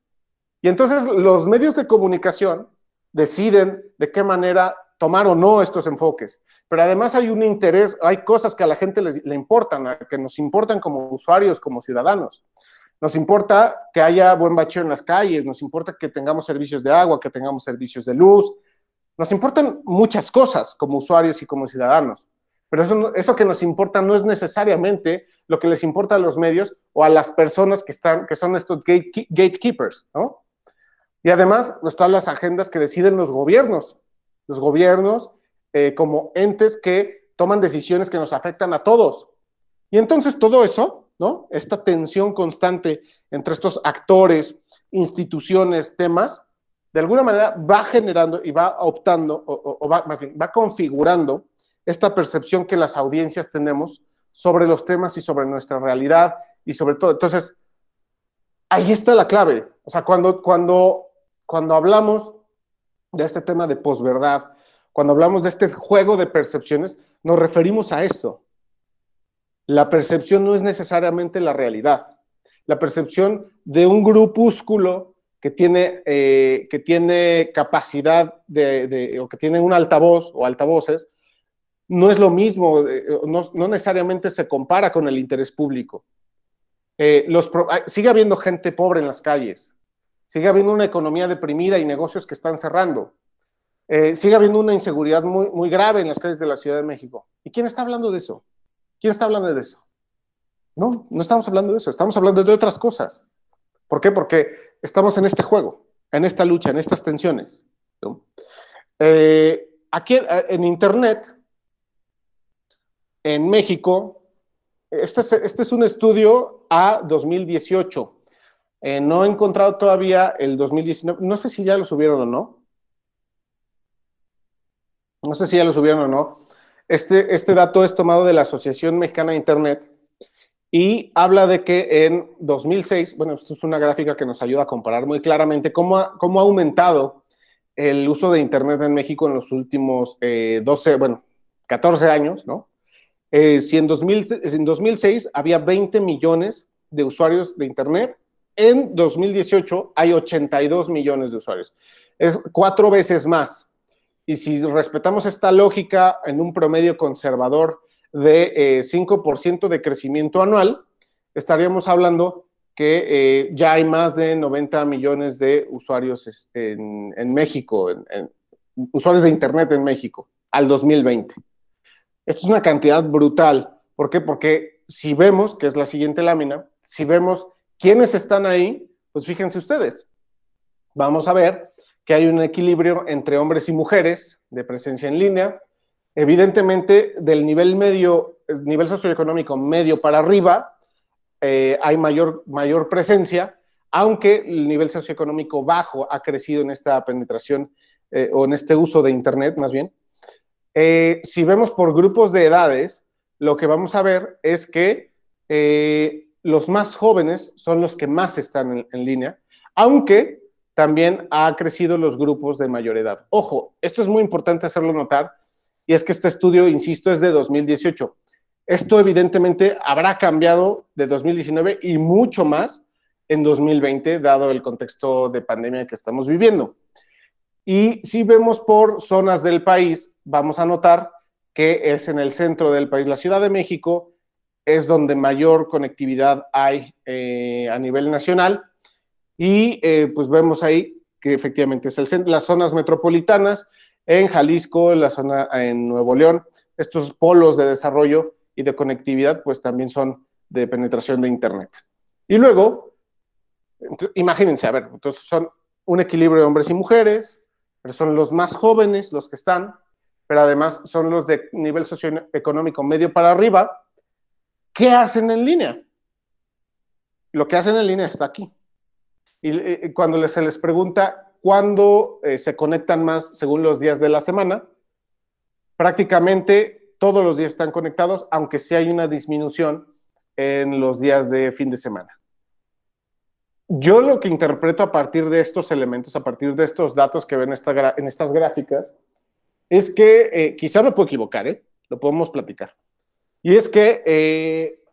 Y entonces los medios de comunicación deciden de qué manera tomar o no estos enfoques pero además hay un interés, hay cosas que a la gente le, importan, que nos importan como usuarios, como ciudadanos. Nos importa que haya buen bacheo en las calles, nos importa que tengamos servicios de agua, que tengamos servicios de luz. Nos importan muchas cosas como usuarios y como ciudadanos. Pero eso, que nos importa no es necesariamente lo que les importa a los medios o a las personas que, están, que son estos gatekeepers, ¿no? Y además están las agendas que deciden los gobiernos. Los gobiernos eh, como entes que toman decisiones que nos afectan a todos. Y entonces todo eso, ¿no? Esta tensión constante entre estos actores, instituciones, temas, de alguna manera va generando y va optando, o, va, más bien, va configurando esta percepción que las audiencias tenemos sobre los temas y sobre nuestra realidad y sobre todo. Entonces, ahí está la clave. O sea, cuando, cuando, cuando hablamos de este tema de posverdad, cuando hablamos de este juego de percepciones, nos referimos a esto. La percepción no es necesariamente la realidad. La percepción de un grupúsculo que tiene, eh, que tiene capacidad de, o que tiene un altavoz o altavoces, no es lo mismo, eh, no, necesariamente se compara con el interés público. Eh, los, sigue habiendo gente pobre en las calles, sigue habiendo una economía deprimida y negocios que están cerrando. Eh, sigue habiendo una inseguridad muy, muy grave en las calles de la Ciudad de México. ¿Y quién está hablando de eso? ¿Quién está hablando de eso? No, no estamos hablando de eso, estamos hablando de otras cosas. ¿Por qué? Porque estamos en este juego, en esta lucha, en estas tensiones. Eh, aquí eh, en Internet, en México, este es, este es un estudio a 2018. no he encontrado todavía el 2019, no sé si ya lo subieron o no, no sé si ya lo subieron o no, este, este dato es tomado de la Asociación Mexicana de Internet y habla de que en 2006, bueno, esto es una gráfica que nos ayuda a comparar muy claramente cómo ha, cómo ha aumentado el uso de Internet en México en los últimos 12, eh, bueno, 14 años, ¿no? Eh, si en, 2000, en 2006 había 20 millones de usuarios de Internet, en 2018 hay 82 millones de usuarios. Es cuatro veces más. Y si respetamos esta lógica en un promedio conservador de 5% eh, de crecimiento anual, estaríamos hablando que eh, ya hay más de 90 millones de usuarios en, México, usuarios de Internet en México, al 2020. Esto es una cantidad brutal. ¿Por qué? Porque si vemos, que es la siguiente lámina, si vemos quiénes están ahí, pues fíjense ustedes. Vamos a ver que hay un equilibrio entre hombres y mujeres de presencia en línea. Evidentemente, del nivel medio, nivel socioeconómico medio para arriba, eh, hay mayor, mayor presencia, aunque el nivel socioeconómico bajo ha crecido en esta penetración eh, o en este uso de Internet, más bien. Eh, si vemos por grupos de edades, lo que vamos a ver es que los más jóvenes son los que más están en línea, aunque también ha crecido los grupos de mayor edad. Ojo, esto es muy importante hacerlo notar, y es que este estudio, insisto, es de 2018. Esto evidentemente habrá cambiado de 2019 y mucho más en 2020, dado el contexto de pandemia que estamos viviendo. Y si vemos por zonas del país, vamos a notar que es en el centro del país. La Ciudad de México es donde mayor conectividad hay eh, a nivel nacional y eh, pues vemos ahí que efectivamente es el centro, las zonas metropolitanas, en Jalisco, la zona en Nuevo León, estos polos de desarrollo y de conectividad pues también son de penetración de Internet. Y luego, imagínense, a ver, entonces son un equilibrio de hombres y mujeres, pero son los más jóvenes los que están, pero además son los de nivel socioeconómico medio para arriba. ¿Qué hacen en línea? Lo que hacen en línea está aquí. Y cuando se les pregunta cuándo eh, se conectan más según los días de la semana. Prácticamente todos los días están conectados, aunque sí hay una disminución en los días de fin de semana. Yo lo que interpreto a partir de estos elementos, a partir de estos datos que ven en estas gráficas, es que, eh, quizá me puedo equivocar, ¿eh? lo podemos platicar. Y es que eh,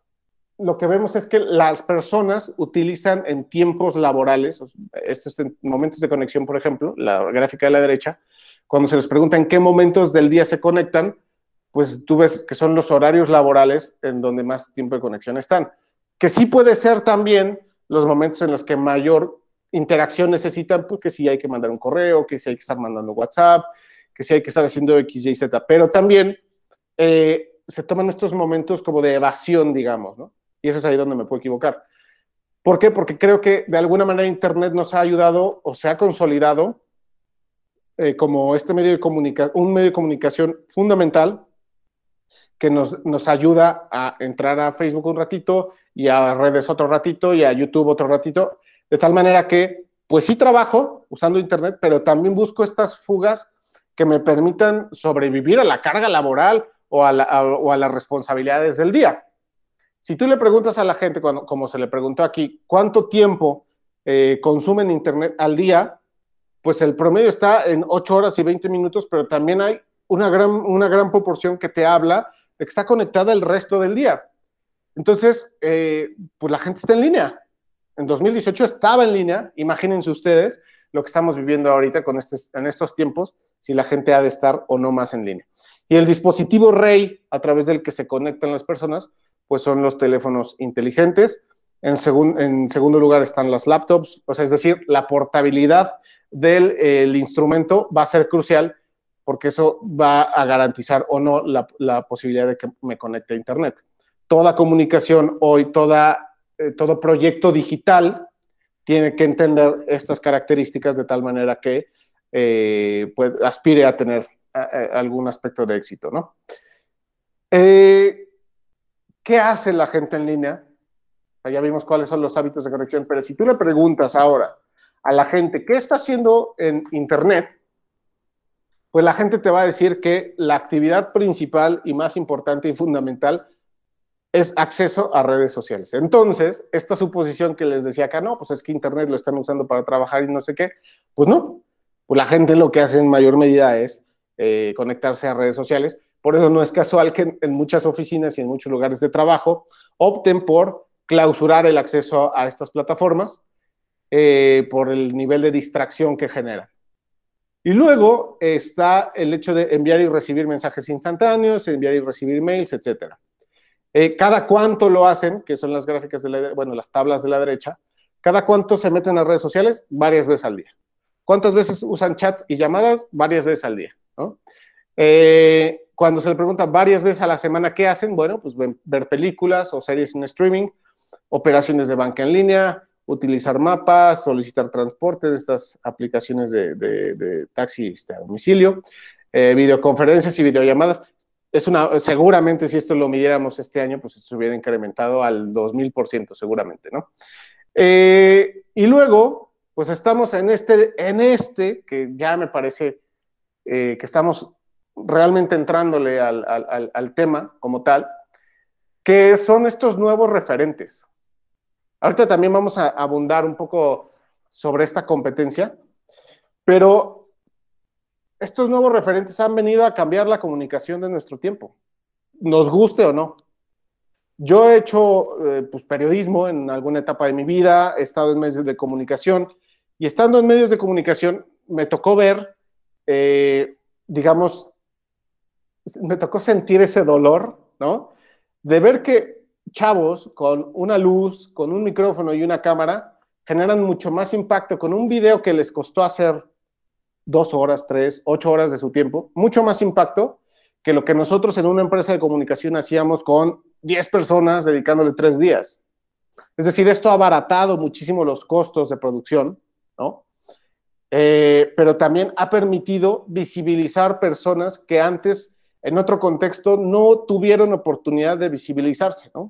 lo que vemos es que las personas utilizan en tiempos laborales, estos momentos de conexión, por ejemplo, la gráfica de la derecha, cuando se les pregunta en qué momentos del día se conectan, pues tú ves que son los horarios laborales en donde más tiempo de conexión están. Que sí puede ser también los momentos en los que mayor interacción necesitan, porque si hay que mandar un correo, que si hay que estar mandando WhatsApp, que si hay que estar haciendo X, Y, Z, pero también eh, se toman estos momentos como de evasión, digamos, ¿no? Y eso es ahí donde me puedo equivocar. ¿Por qué? Porque creo que de alguna manera Internet nos ha ayudado o se ha consolidado eh, como este medio de comunicación, un medio de comunicación fundamental que nos, nos, ayuda a entrar a Facebook un ratito y a redes otro ratito y a YouTube otro ratito, de tal manera que, pues sí trabajo usando Internet, pero también busco estas fugas que me permitan sobrevivir a la carga laboral o a, las responsabilidades del día. Si tú le preguntas a la gente, cuando, como se le preguntó aquí, cuánto tiempo eh, consumen Internet al día, pues el promedio está en 8 horas y 20 minutos, pero también hay una gran, una gran proporción que te habla de que está conectada el resto del día. Entonces, eh, pues la gente está en línea. En 2018 estaba en línea, imagínense ustedes lo que estamos viviendo ahorita con en estos tiempos, si la gente ha de estar o no más en línea. Y el dispositivo rey a través del que se conectan las personas, pues son los teléfonos inteligentes. En, segundo lugar están las laptops, o sea, es decir, la portabilidad del instrumento va a ser crucial porque eso va a garantizar o no la, posibilidad de que me conecte a Internet. Toda comunicación hoy, toda, eh, todo proyecto digital tiene que entender estas características de tal manera que eh, pues, aspire a tener algún aspecto de éxito, ¿no? Eh, ¿Qué hace la gente en línea? Ya vimos cuáles son los hábitos de conexión, pero si tú le preguntas ahora a la gente qué está haciendo en Internet, pues la gente te va a decir que la actividad principal y más importante y fundamental es acceso a redes sociales. Entonces, esta suposición que les decía acá, no, pues es que Internet lo están usando para trabajar y no sé qué, pues no, pues la gente lo que hace en mayor medida es eh, conectarse a redes sociales. Por eso no es casual que en, muchas oficinas y en muchos lugares de trabajo opten por clausurar el acceso a estas plataformas eh, por el nivel de distracción que genera. Y luego está el hecho de enviar y recibir mensajes instantáneos, enviar y recibir mails, etc. Eh, cada cuánto lo hacen, que son las gráficas de la, bueno, las tablas de la derecha, cada cuánto se meten a redes sociales, varias veces al día. ¿Cuántas veces usan chats y llamadas? Varias veces al día. Eh, cuando se le pregunta varias veces a la semana qué hacen, bueno, pues ver películas o series en streaming, operaciones de banca en línea, utilizar mapas, solicitar transporte de estas aplicaciones de, taxi este, a domicilio, eh, videoconferencias y videollamadas. Es una, seguramente si esto lo midiéramos este año, pues se hubiera incrementado al 2000% seguramente, ¿no? Eh, y luego, pues estamos en este, en este, que ya me parece eh, que estamos realmente entrándole al, tema como tal, que son estos nuevos referentes. Ahorita también vamos a abundar un poco sobre esta competencia, pero estos nuevos referentes han venido a cambiar la comunicación de nuestro tiempo, nos guste o no. Yo he hecho eh, pues, periodismo en alguna etapa de mi vida, he estado en medios de comunicación y estando en medios de comunicación me tocó ver eh, digamos, me tocó sentir ese dolor, ¿no? De ver que chavos con una luz, con un micrófono y una cámara generan mucho más impacto con un video que les costó hacer dos horas, tres, ocho horas de su tiempo, mucho más impacto que lo que nosotros en una empresa de comunicación hacíamos con diez personas dedicándole tres días. Es decir, esto ha abaratado muchísimo los costos de producción, ¿no? Eh, pero también ha permitido visibilizar personas que antes, en otro contexto, no tuvieron oportunidad de visibilizarse, ¿no?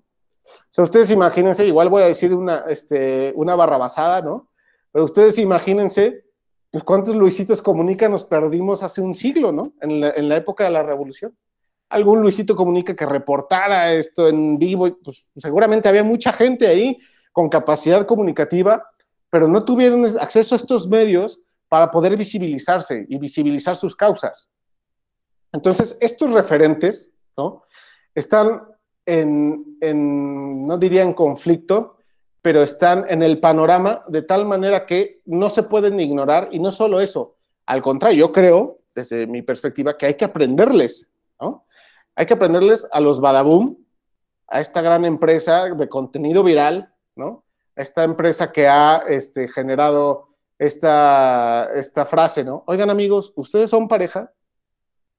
O sea, ustedes imagínense, igual voy a decir una, este, una barrabasada, ¿no? Pero ustedes imagínense pues cuántos Luisitos Comunica nos perdimos hace un siglo, ¿no? En la, en la época de la revolución. Algún Luisito Comunica que reportara esto en vivo, pues seguramente había mucha gente ahí con capacidad comunicativa, pero no tuvieron acceso a estos medios para poder visibilizarse y visibilizar sus causas. Entonces, estos referentes, ¿no? Están en, no diría en conflicto, pero están en el panorama de tal manera que no se pueden ignorar y no solo eso, al contrario, yo creo, desde mi perspectiva, que hay que aprenderles, ¿no? Hay que aprenderles a los Badaboom, a esta gran empresa de contenido viral, ¿no? Esta empresa que ha este, generado esta, esta frase, ¿no? Oigan amigos, ¿ustedes son pareja?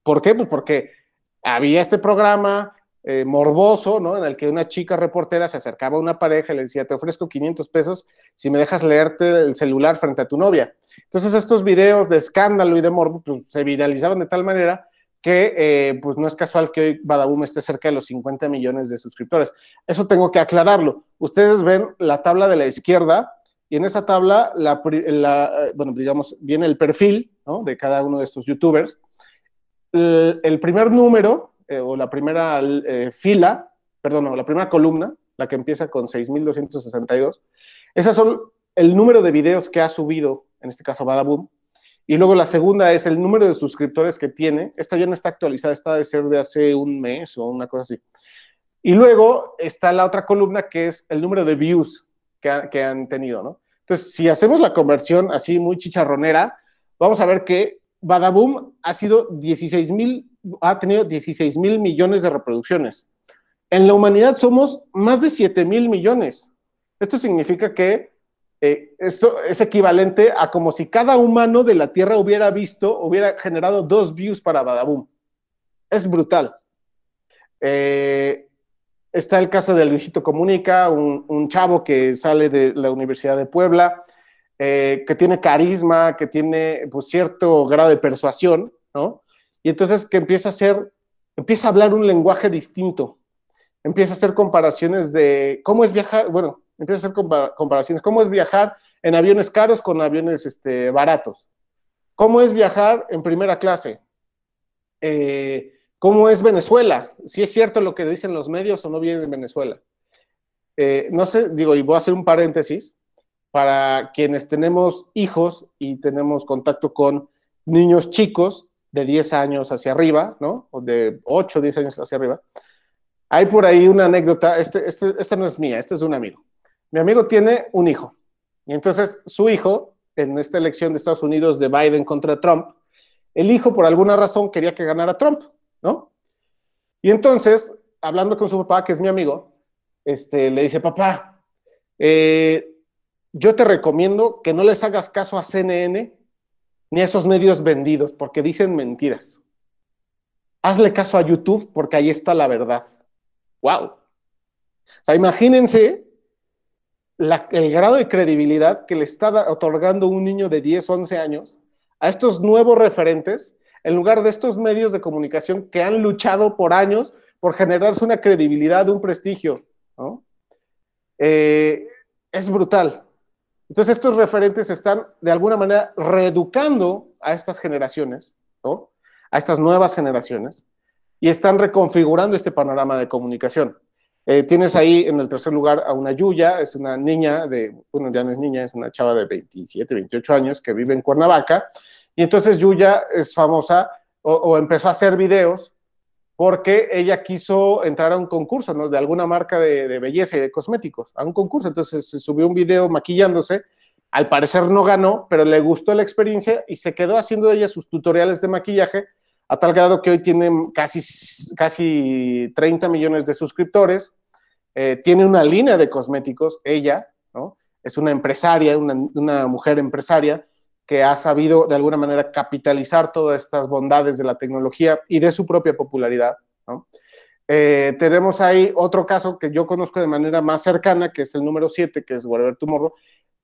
¿Por qué? Pues porque había este programa, eh, morboso, ¿no? En el que una chica reportera se acercaba a una pareja y le decía, te ofrezco 500 pesos si me dejas leerte el celular frente a tu novia. Entonces estos videos de escándalo y de morbo pues, se viralizaban de tal manera que eh, pues no es casual que hoy Badaboom esté cerca de los 50 millones de suscriptores. Eso tengo que aclararlo. Ustedes ven la tabla de la izquierda y en esa tabla, la, eh, bueno, digamos, viene el perfil ¿no? de cada uno de estos youtubers. El primer número eh, o la primera eh, fila, perdón, la primera columna, la que empieza con 6.262, esas son el número de videos que ha subido, en este caso Badaboom, y luego la segunda es el número de suscriptores que tiene. Esta ya no está actualizada, esta de ser de hace un mes o una cosa así. Y luego está la otra columna que es el número de views que, que han tenido, ¿no? Entonces, si hacemos la conversión así muy chicharronera, vamos a ver que Badaboom ha sido 16 mil ha tenido 16 mil millones de reproducciones. En la humanidad somos más de 7 mil millones. Esto significa que eh, esto es equivalente a como si cada humano de la Tierra hubiera visto, hubiera generado dos views para Badaboom. Es brutal. Eh, está el caso de Luisito Comunica, un, chavo que sale de la Universidad de Puebla, eh, que tiene carisma, que tiene pues, cierto grado de persuasión, ¿no? Y entonces que empieza a hacer, empieza a hablar un lenguaje distinto, empieza a hacer comparaciones de cómo es viajar, bueno, empieza a hacer comparaciones, cómo es viajar en aviones caros con aviones este, baratos, cómo es viajar en primera clase, eh, cómo es Venezuela, si es cierto lo que dicen los medios o no viene en Venezuela. Eh, no sé, digo, y voy a hacer un paréntesis, para quienes tenemos hijos y tenemos contacto con niños chicos, de 10 años hacia arriba, ¿no? O de 8, 10 años hacia arriba. Hay por ahí una anécdota, este, este, esta no es mía, este es de un amigo. Mi amigo tiene un hijo, y entonces su hijo, en esta elección de Estados Unidos de Biden contra Trump, el hijo por alguna razón quería que ganara Trump, ¿no? Y entonces, hablando con su papá, que es mi amigo, este, le dice, papá, eh, yo te recomiendo que no les hagas caso a CNN ni a esos medios vendidos, porque dicen mentiras. Hazle caso a YouTube, porque ahí está la verdad. ¡Wow! O sea, imagínense el grado de credibilidad que le está otorgando un niño de 10, 11 años a estos nuevos referentes, en lugar de estos medios de comunicación que han luchado por años por generarse una credibilidad, un prestigio. Eh, es brutal. Entonces estos referentes están de alguna manera reeducando a estas generaciones, ¿no? a estas nuevas generaciones, y están reconfigurando este panorama de comunicación. Eh, tienes ahí en el tercer lugar a una Yuya, es una niña de, bueno, ya no es niña, es una chava de 27, 28 años que vive en Cuernavaca, y entonces Yuya es famosa o empezó a hacer videos porque ella quiso entrar a un concurso, ¿no? De alguna marca de, belleza y de cosméticos, a un concurso. Entonces se subió un video maquillándose. Al parecer no ganó, pero le gustó la experiencia y se quedó haciendo ella sus tutoriales de maquillaje a tal grado que hoy tiene casi, casi 30 millones de suscriptores. Eh, tiene una línea de cosméticos, ella, ¿no? Es una empresaria, una, una mujer empresaria que ha sabido de alguna manera capitalizar todas estas bondades de la tecnología y de su propia popularidad. Eh, tenemos ahí otro caso que yo conozco de manera más cercana, que es el número 7, que es Whatever Tomorrow.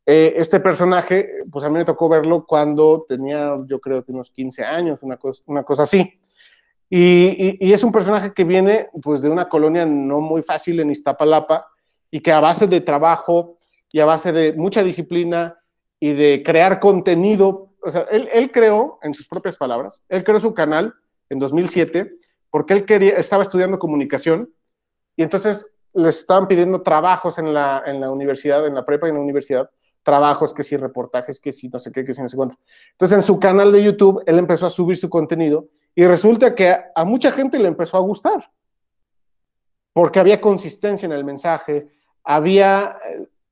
Eh, este personaje, pues a mí me tocó verlo cuando tenía, yo creo que unos 15 años, una cosa, una así. Y, y, es un personaje que viene pues de una colonia no muy fácil en Iztapalapa y que a base de trabajo y a base de mucha disciplina y de crear contenido o sea, él, creó, en sus propias palabras, él creó su canal en 2007 porque él quería, estaba estudiando comunicación y entonces les estaban pidiendo trabajos en la, en la universidad, en la prepa y en la universidad, trabajos, que sí, reportajes, que sí, no sé qué, que sí, no sé cuánto. Entonces, en su canal de YouTube, él empezó a subir su contenido y resulta que a, mucha gente le empezó a gustar, porque había consistencia en el mensaje, había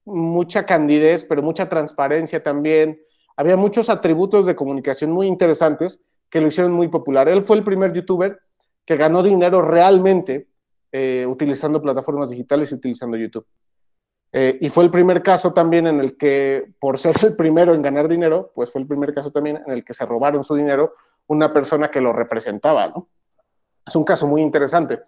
mucha candidez, pero mucha transparencia también, había muchos atributos de comunicación muy interesantes que lo hicieron muy popular. Él fue el primer youtuber que ganó dinero realmente eh, utilizando plataformas digitales y utilizando YouTube. Eh, y fue el primer caso también en el que, por ser el primero en ganar dinero, pues fue el primer caso también en el que se robaron su dinero una persona que lo representaba, ¿no? Es un caso muy interesante.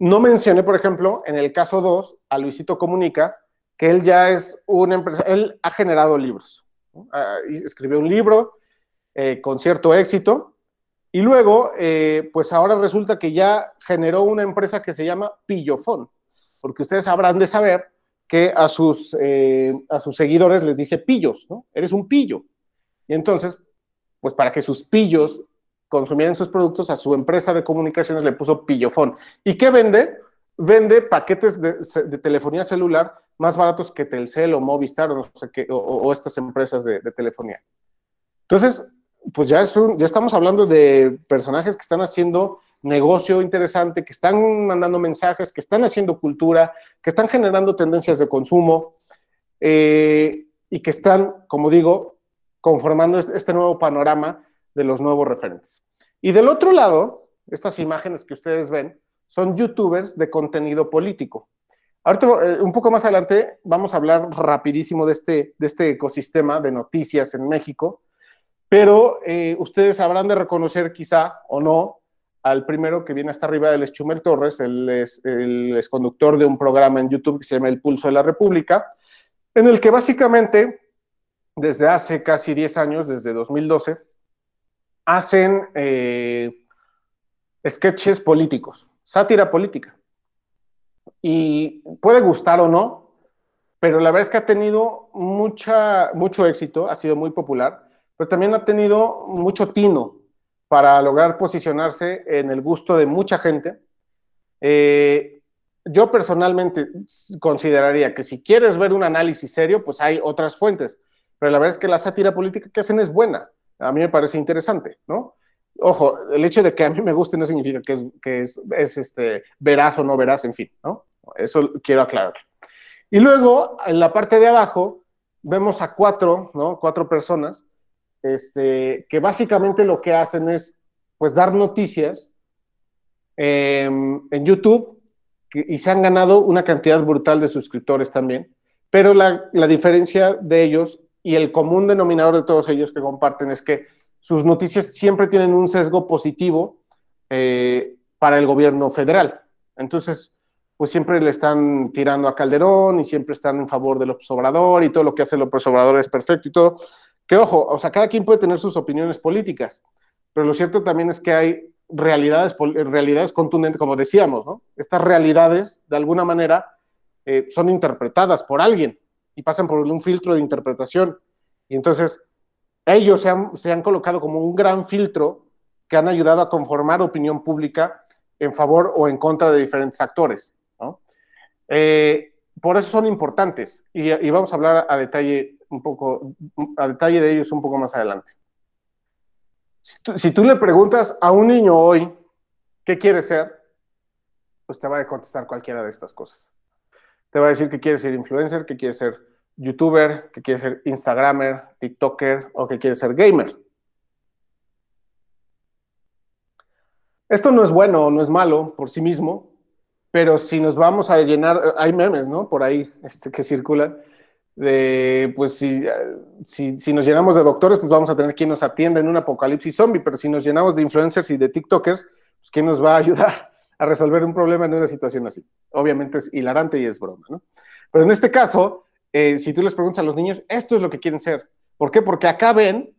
No mencioné, por ejemplo, en el caso 2, a Luisito Comunica, que él ya es una empresa, él ha generado libros. ¿no? Ah, escribió un libro eh, con cierto éxito, y luego, eh, pues ahora resulta que ya generó una empresa que se llama Pillofón, porque ustedes habrán de saber que a sus, eh, a sus seguidores les dice pillos, ¿no? Eres un pillo. Y entonces, pues para que sus pillos consumieran sus productos, a su empresa de comunicaciones le puso Pillofón. ¿Y qué vende? Vende paquetes de telefonía celular más baratos que Telcel o Movistar o, no sé qué, o, estas empresas de, de telefonía. Entonces, pues ya, es un, ya estamos hablando de personajes que están haciendo negocio interesante, que están mandando mensajes, que están haciendo cultura, que están generando tendencias de consumo eh, y que están, como digo, conformando este nuevo panorama de los nuevos referentes. Y del otro lado, estas imágenes que ustedes ven son youtubers de contenido político. Ahorita, eh, un poco más adelante, vamos a hablar rapidísimo de este, de este ecosistema de noticias en México pero eh, ustedes habrán de reconocer quizá o no al primero que viene hasta arriba, el es Torres, él es, el conductor de un programa en YouTube que se llama El Pulso de la República, en el que básicamente desde hace casi 10 años, desde 2012, hacen eh, sketches políticos, sátira política. Y puede gustar o no, pero la verdad es que ha tenido mucha, mucho éxito, ha sido muy popular pero también ha tenido mucho tino para lograr posicionarse en el gusto de mucha gente. Eh, yo personalmente consideraría que si quieres ver un análisis serio, pues hay otras fuentes, pero la verdad es que la sátira política que hacen es buena. A mí me parece interesante, ¿no? Ojo, el hecho de que a mí me guste no significa que es, que es, es este, veraz o no veraz, en fin, ¿no? Eso quiero aclarar. Y luego, en la parte de abajo, vemos a cuatro, ¿no? Cuatro personas este, que básicamente lo que hacen es pues dar noticias eh, en YouTube y se han ganado una cantidad brutal de suscriptores también, pero la, la, diferencia de ellos y el común denominador de todos ellos que comparten es que sus noticias siempre tienen un sesgo positivo eh, para el gobierno federal. Entonces, pues siempre le están tirando a Calderón y siempre están en favor del Obrador y todo lo que hace López Obrador es perfecto y todo. Que ojo, o sea, cada quien puede tener sus opiniones políticas, pero lo cierto también es que hay realidades, realidades contundentes, como decíamos, ¿no? Estas realidades, de alguna manera, eh, son interpretadas por alguien y pasan por un filtro de interpretación. Y entonces, ellos se han, colocado como un gran filtro que han ayudado a conformar opinión pública en favor o en contra de diferentes actores. Eh, por eso son importantes y, vamos a hablar a detalle un poco, a detalle de ellos un poco más adelante. Si tú, si tú le preguntas a un niño hoy qué quiere ser, pues te va a contestar cualquiera de estas cosas. Te va a decir que quiere ser influencer, que quiere ser youtuber, que quiere ser instagramer, tiktoker o que quiere ser gamer. Esto no es bueno, no es malo por sí mismo, pero si nos vamos a llenar, hay memes, ¿no? Por ahí este, que circulan, de, pues si, si, nos llenamos de doctores, pues vamos a tener quien nos atienda en un apocalipsis zombie, pero si nos llenamos de influencers y de TikTokers, pues quién nos va a ayudar a resolver un problema en una situación así. Obviamente es hilarante y es broma, ¿no? Pero en este caso, eh, si tú les preguntas a los niños, esto es lo que quieren ser. ¿Por qué? Porque acá ven,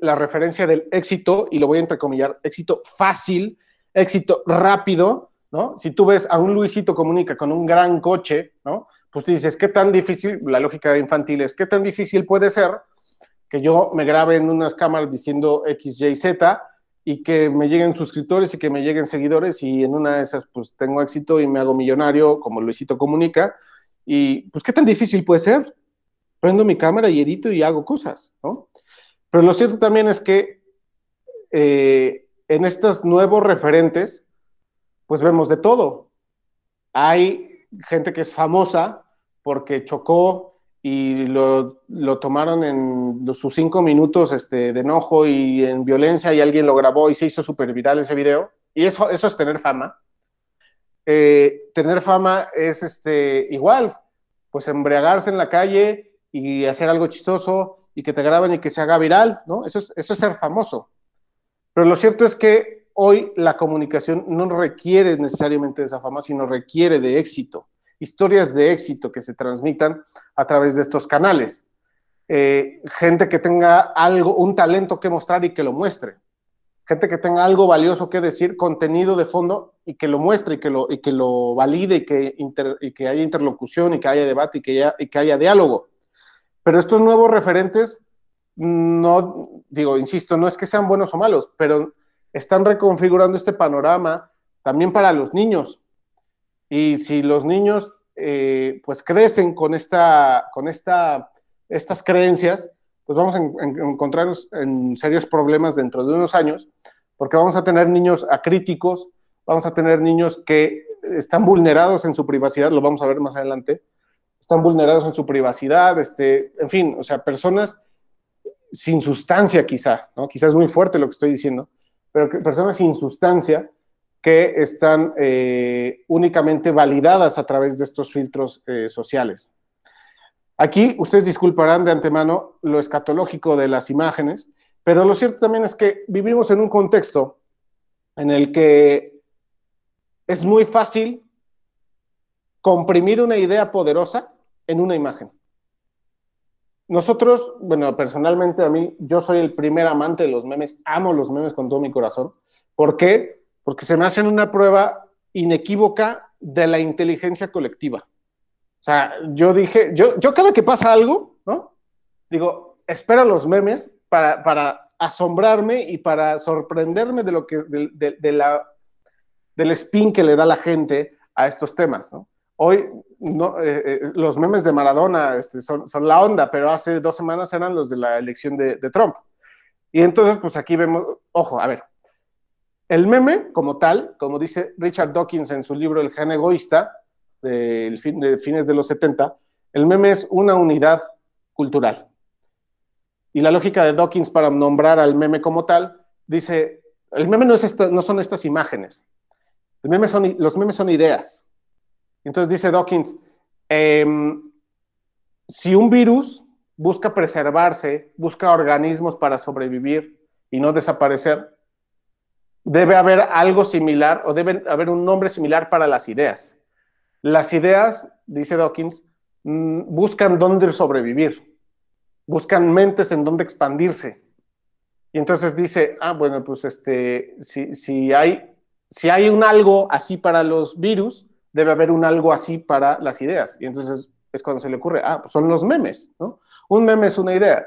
la referencia del éxito, y lo voy a entrecomillar, éxito fácil, éxito rápido, ¿no? Si tú ves a un Luisito Comunica con un gran coche, ¿no? pues tú dices, ¿qué tan difícil? La lógica infantil es, ¿qué tan difícil puede ser que yo me grabe en unas cámaras diciendo X, Y, Z y que me lleguen suscriptores y que me lleguen seguidores y en una de esas pues tengo éxito y me hago millonario como Luisito Comunica y pues qué tan difícil puede ser. Prendo mi cámara y edito y hago cosas, ¿no? Pero lo cierto también es que eh, en estos nuevos referentes pues vemos de todo. Hay gente que es famosa porque chocó y lo, lo tomaron en sus cinco minutos este, de enojo y en violencia y alguien lo grabó y se hizo súper viral ese video. Y eso, eso es tener fama. Eh, tener fama es este, igual, pues embriagarse en la calle y hacer algo chistoso y que te graben y que se haga viral, ¿no? Eso es, eso es ser famoso. Pero lo cierto es que hoy la comunicación no requiere necesariamente de esa fama, sino requiere de éxito historias de éxito que se transmitan a través de estos canales. Eh, gente que tenga algo, un talento que mostrar y que lo muestre. Gente que tenga algo valioso que decir, contenido de fondo y que lo muestre y que lo, valide y que, haya interlocución y que haya debate y que, haya, y que haya diálogo. Pero estos nuevos referentes, no, digo, insisto, no es que sean buenos o malos, pero están reconfigurando este panorama también para los niños. Y si los niños eh, pues crecen con, esta, con esta, estas creencias, pues vamos a encontrarnos en serios problemas dentro de unos años, porque vamos a tener niños acríticos, vamos a tener niños que están vulnerados en su privacidad, lo vamos a ver más adelante, están vulnerados en su privacidad, este, en fin, o sea, personas sin sustancia quizá, ¿no? Quizás es muy fuerte lo que estoy diciendo, pero personas sin sustancia que están eh, únicamente validadas a través de estos filtros eh, sociales. Aquí ustedes disculparán de antemano lo escatológico de las imágenes, pero lo cierto también es que vivimos en un contexto en el que es muy fácil comprimir una idea poderosa en una imagen. Nosotros, bueno, personalmente a mí, yo soy el primer amante de los memes, amo los memes con todo mi corazón. ¿Por qué? porque se me hacen una prueba inequívoca de la inteligencia colectiva. O sea, yo dije, yo, yo cada que pasa algo, ¿no? Digo, espero los memes para, para asombrarme y para sorprenderme de lo que, de, la, del spin que le da la gente a estos temas, ¿no? Hoy eh, eh, los memes de Maradona este, son, son, la onda, pero hace dos semanas eran los de la elección de, de Trump. Y entonces, pues aquí vemos, ojo, a ver, el meme, como tal, como dice Richard Dawkins en su libro El gen egoísta, de, fines de los 70, el meme es una unidad cultural. Y la lógica de Dawkins para nombrar al meme como tal, dice, el meme no, es no son estas imágenes, el meme son, los memes son ideas. Entonces dice Dawkins, em, si un virus busca preservarse, busca organismos para sobrevivir y no desaparecer, debe haber algo similar o debe haber un nombre similar para las ideas. Las ideas, dice Dawkins, mm, buscan dónde sobrevivir, buscan mentes en dónde expandirse. Y entonces dice, ah, bueno, pues este, si, hay, si hay un algo así para los virus, debe haber un algo así para las ideas. Y entonces es cuando se le ocurre, ah, pues son los memes, ¿no? Un meme es una idea.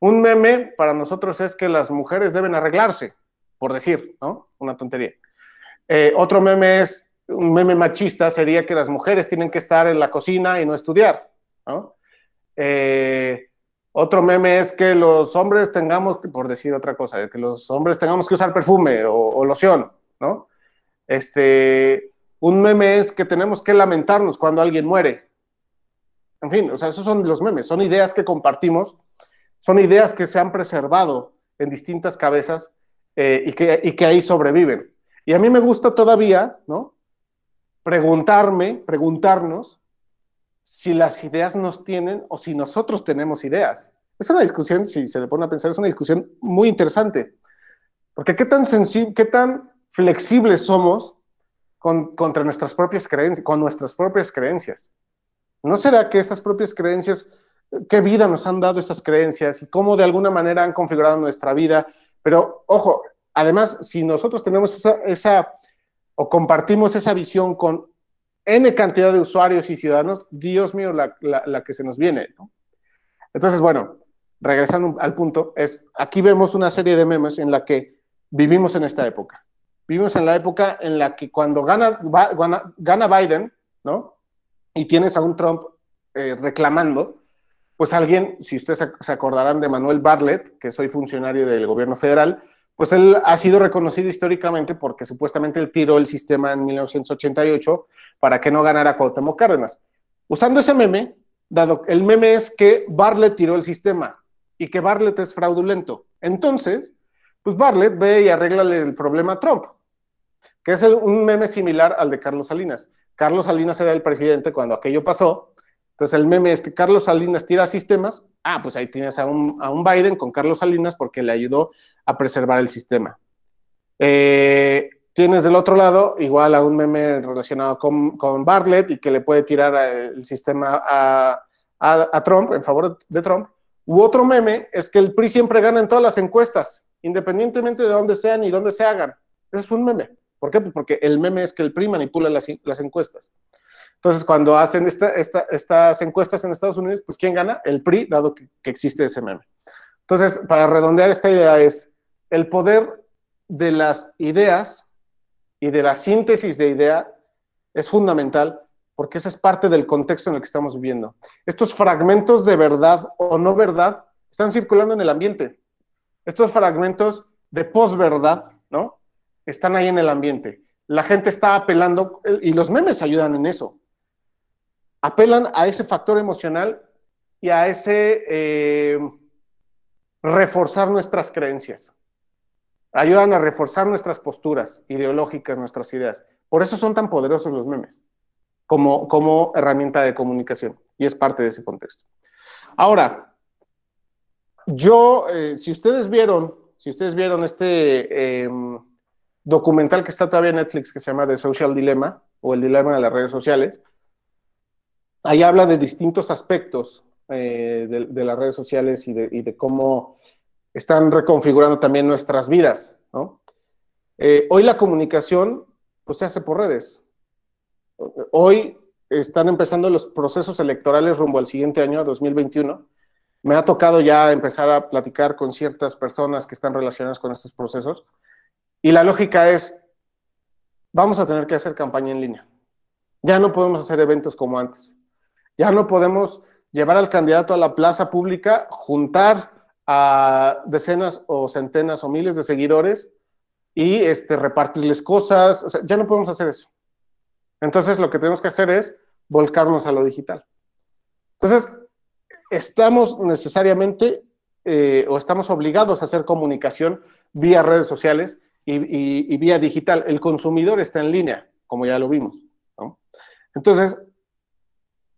Un meme para nosotros es que las mujeres deben arreglarse por decir, ¿no? Una tontería. Eh, otro meme es, un meme machista sería que las mujeres tienen que estar en la cocina y no estudiar, ¿no? Eh, otro meme es que los hombres tengamos, por decir otra cosa, que los hombres tengamos que usar perfume o, loción, ¿no? Este, un meme es que tenemos que lamentarnos cuando alguien muere. En fin, o sea, esos son los memes, son ideas que compartimos, son ideas que se han preservado en distintas cabezas eh, y, que, y que ahí sobreviven. Y a mí me gusta todavía, ¿no? Preguntarme, preguntarnos si las ideas nos tienen o si nosotros tenemos ideas. Es una discusión, si se le pone a pensar, es una discusión muy interesante. Porque qué tan sensible, qué tan flexibles somos con, contra nuestras propias creencias, con nuestras propias creencias. ¿No será que esas propias creencias, qué vida nos han dado esas creencias y cómo de alguna manera han configurado nuestra vida pero ojo, además, si nosotros tenemos esa, o compartimos esa visión con N cantidad de usuarios y ciudadanos, Dios mío, la, que se nos viene. Entonces, bueno, regresando al punto, es aquí vemos una serie de memes en la que vivimos en esta época. Vivimos en la época en la que cuando gana, gana, Biden, ¿no? Y tienes a un Trump eh, reclamando, pues alguien, si ustedes se acordarán de Manuel Bartlett, que soy funcionario del gobierno federal, pues él ha sido reconocido históricamente porque supuestamente él tiró el sistema en 1988 para que no ganara Cuauhtémoc Cárdenas. Usando ese meme, dado el meme es que Bartlett tiró el sistema y que Bartlett es fraudulento. Entonces, pues Bartlett ve y arregla el problema a Trump, que es un meme similar al de Carlos Salinas. Carlos Salinas era el presidente cuando aquello pasó. Entonces el meme es que Carlos Salinas tira sistemas. Ah, pues ahí tienes a un, a un Biden con Carlos Salinas porque le ayudó a preservar el sistema. Eh, tienes del otro lado igual a un meme relacionado con, con Bartlett y que le puede tirar el sistema a, a, Trump, en favor de Trump. U otro meme es que el PRI siempre gana en todas las encuestas, independientemente de dónde sean y dónde se hagan. Ese es un meme. ¿Por qué? Pues porque el meme es que el PRI manipula las, las encuestas. Entonces, cuando hacen esta, estas encuestas en Estados Unidos, pues ¿quién gana? El PRI, dado que, existe ese meme. Entonces, para redondear esta idea es, el poder de las ideas y de la síntesis de idea es fundamental porque ese es parte del contexto en el que estamos viviendo. Estos fragmentos de verdad o no verdad están circulando en el ambiente. Estos fragmentos de posverdad, ¿no? Están ahí en el ambiente. La gente está apelando, y los memes ayudan en eso. Apelan a ese factor emocional y a ese eh, reforzar nuestras creencias ayudan a reforzar nuestras posturas ideológicas, nuestras ideas. Por eso son tan poderosos los memes como, como herramienta de comunicación y es parte de ese contexto. Ahora, yo, eh, si ustedes vieron, si ustedes vieron este em, documental que está todavía en Netflix que se llama The Social Dilemma o el dilema de las redes sociales, ahí habla de distintos aspectos eh, de, las redes sociales y de cómo están reconfigurando también nuestras vidas. Eh, hoy la comunicación pues, se hace por redes. Hoy están empezando los procesos electorales rumbo al siguiente año, a 2021. Me ha tocado ya empezar a platicar con ciertas personas que están relacionadas con estos procesos. Y la lógica es, vamos a tener que hacer campaña en línea. Ya no podemos hacer eventos como antes. Ya no podemos llevar al candidato a la plaza pública, juntar a decenas o centenas o miles de seguidores y este, repartirles cosas. O sea, ya no podemos hacer eso. Entonces, lo que tenemos que hacer es volcarnos a lo digital. Entonces, estamos necesariamente eh, o estamos obligados a hacer comunicación vía redes sociales y, vía digital. El consumidor está en línea, como ya lo vimos. Entonces,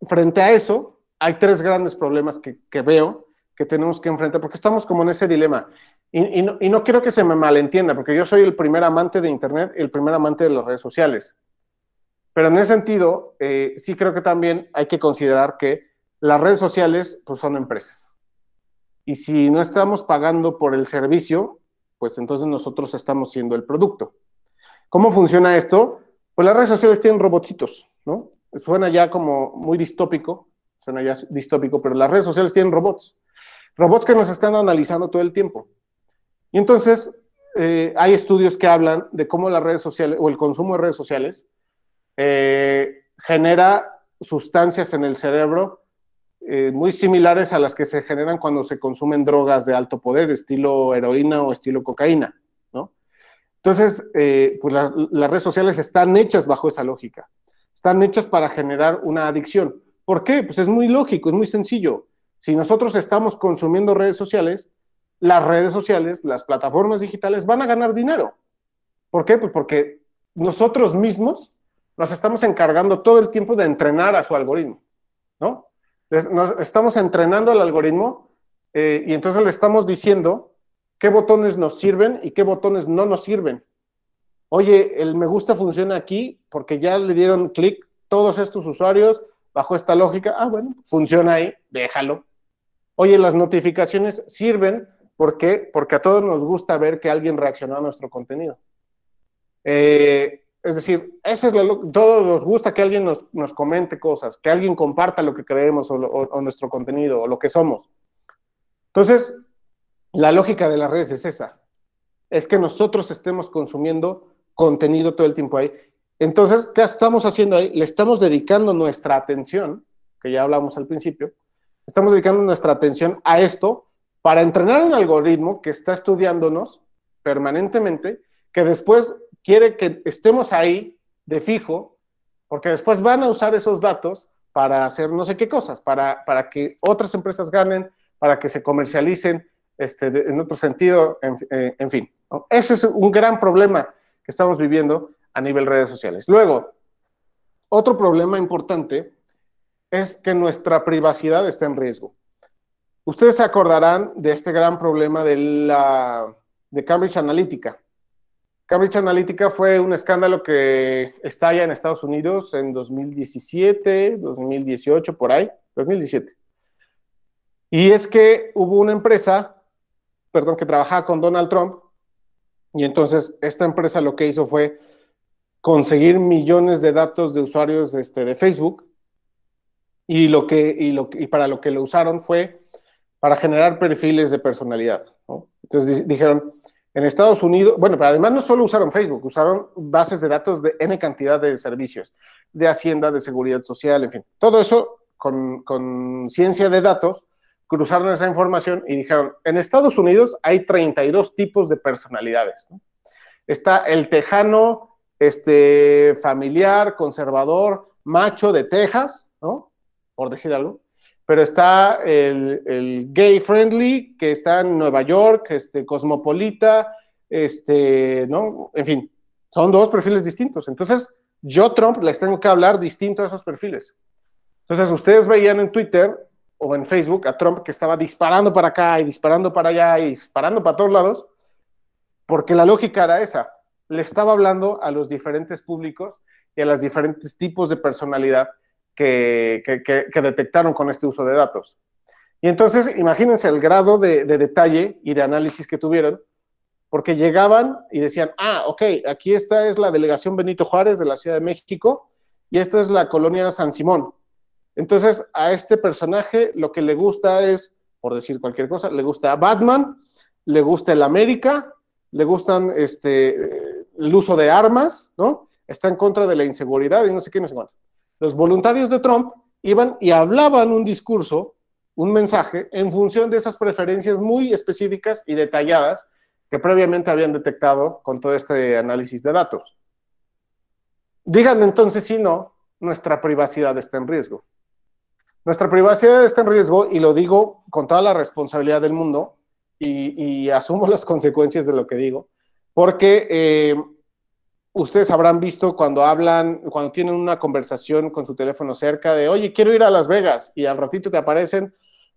frente a eso, hay tres grandes problemas que, que veo que tenemos que enfrentar, porque estamos como en ese dilema. Y, no, quiero que se me malentienda, porque yo soy el primer amante de Internet y el primer amante de las redes sociales. Pero en ese sentido, eh, sí creo que también hay que considerar que las redes sociales pues, son empresas. Y si no estamos pagando por el servicio, pues entonces nosotros estamos siendo el producto. ¿Cómo funciona esto? Pues las redes sociales tienen robotitos, ¿no? Suena ya como muy distópico, suena ya distópico, pero las redes sociales tienen robots robots que nos están analizando todo el tiempo. Y entonces eh, hay estudios que hablan de cómo las redes sociales o el consumo de redes sociales eh, genera sustancias en el cerebro eh, muy similares a las que se generan cuando se consumen drogas de alto poder, estilo heroína o estilo cocaína. ¿no? Entonces, pues las redes sociales están hechas bajo esa lógica. Están hechas para generar una adicción. ¿Por qué? Pues es muy lógico, es muy sencillo si nosotros estamos consumiendo redes sociales, las redes sociales, las plataformas digitales van a ganar dinero. ¿Por qué? Pues porque nosotros mismos nos estamos encargando todo el tiempo de entrenar a su algoritmo, ¿no? Estamos entrenando al algoritmo eh, y entonces le estamos diciendo qué botones nos sirven y qué botones no nos sirven. Oye, el me gusta funciona aquí porque ya le dieron clic todos estos usuarios bajo esta lógica. Ah, bueno, funciona ahí, déjalo. Oye, las notificaciones sirven ¿por porque a todos nos gusta ver que alguien reaccionó a nuestro contenido. Eh, es decir, eso es lo, todos nos gusta que alguien nos, comente cosas, que alguien comparta lo que creemos o, nuestro contenido o lo que somos. Entonces, la lógica de las redes es esa, es que nosotros estemos consumiendo contenido todo el tiempo ahí. Entonces, ¿qué estamos haciendo ahí? Le estamos dedicando nuestra atención, que ya hablamos al principio, estamos dedicando nuestra atención a esto para entrenar un algoritmo que está estudiándonos permanentemente, que después quiere que estemos ahí de fijo, porque después van a usar esos datos para hacer no sé qué cosas, para, para que otras empresas ganen, para que se comercialicen este, en otro sentido, en, eh, fin. Ese es un gran problema que estamos viviendo a nivel redes sociales. Luego, otro problema importante es que nuestra privacidad está en riesgo. Ustedes se acordarán de este gran problema de, la, de Cambridge Analytica. Cambridge Analytica fue un escándalo que estalla en Estados Unidos en 2017, 2018, por ahí, 2017. Y es que hubo una empresa, perdón, que trabajaba con Donald Trump, y entonces esta empresa lo que hizo fue conseguir millones de datos de usuarios este, de Facebook, y, lo que, y, lo, y para lo que lo usaron fue para generar perfiles de personalidad. Entonces dijeron, en Estados Unidos, bueno, pero además no solo usaron Facebook, usaron bases de datos de N cantidad de servicios, de Hacienda, de Seguridad Social, en fin. Todo eso con, con ciencia de datos, cruzaron esa información y dijeron, en Estados Unidos hay 32 tipos de personalidades. Está el tejano, este, familiar, conservador, macho de Texas, ¿no? por decir algo, pero está el, gay friendly, que está en Nueva York, este, cosmopolita, este, ¿no? En fin, son dos perfiles distintos. Entonces, yo, Trump, les tengo que hablar distinto a esos perfiles. Entonces, ustedes veían en Twitter o en Facebook a Trump que estaba disparando para acá y disparando para allá y disparando para todos lados, porque la lógica era esa. Le estaba hablando a los diferentes públicos y a los diferentes tipos de personalidad que, detectaron con este uso de datos. Y entonces, imagínense el grado de, detalle y de análisis que tuvieron, porque llegaban y decían, ah, ok, aquí esta es la delegación Benito Juárez de la Ciudad de México y esta es la colonia San Simón. Entonces, a este personaje lo que le gusta es, por decir cualquier cosa, le gusta a Batman, le gusta el América, le gustan este, el uso de armas, ¿no? Está en contra de la inseguridad y no sé qué, no sé cuánto los voluntarios de Trump iban y hablaban un discurso, un mensaje, en función de esas preferencias muy específicas y detalladas que previamente habían detectado con todo este análisis de datos. Díganme entonces si no, nuestra privacidad está en riesgo. Nuestra privacidad está en riesgo y lo digo con toda la responsabilidad del mundo y, asumo las consecuencias de lo que digo, porque eh, ustedes habrán visto cuando hablan, cuando tienen una conversación con su teléfono cerca de, oye, quiero ir a Las Vegas, y al ratito te aparecen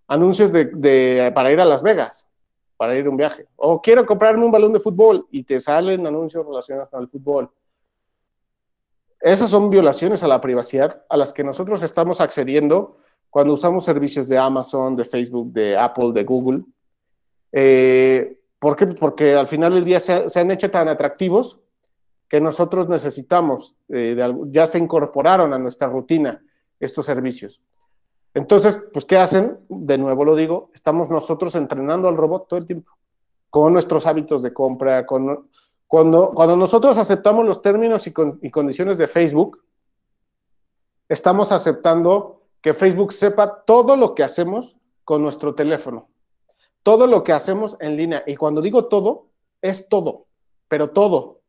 anuncios de, para ir a Las Vegas, para ir a un viaje. O quiero comprarme un balón de fútbol y te salen anuncios relacionados con el fútbol. Esas son violaciones a la privacidad a las que nosotros estamos accediendo cuando usamos servicios de Amazon, de Facebook, de Apple, de Google. Eh, ¿Por qué? Porque al final del día se han hecho tan atractivos que nosotros necesitamos, eh, ya se incorporaron a nuestra rutina estos servicios. Entonces, pues, ¿qué hacen? De nuevo lo digo, estamos nosotros entrenando al robot todo el tiempo, con nuestros hábitos de compra, cuando, cuando nosotros aceptamos los términos y condiciones de Facebook, estamos aceptando que Facebook sepa todo lo que hacemos con nuestro teléfono, todo lo que hacemos en línea. Y cuando digo todo, es todo, pero todo.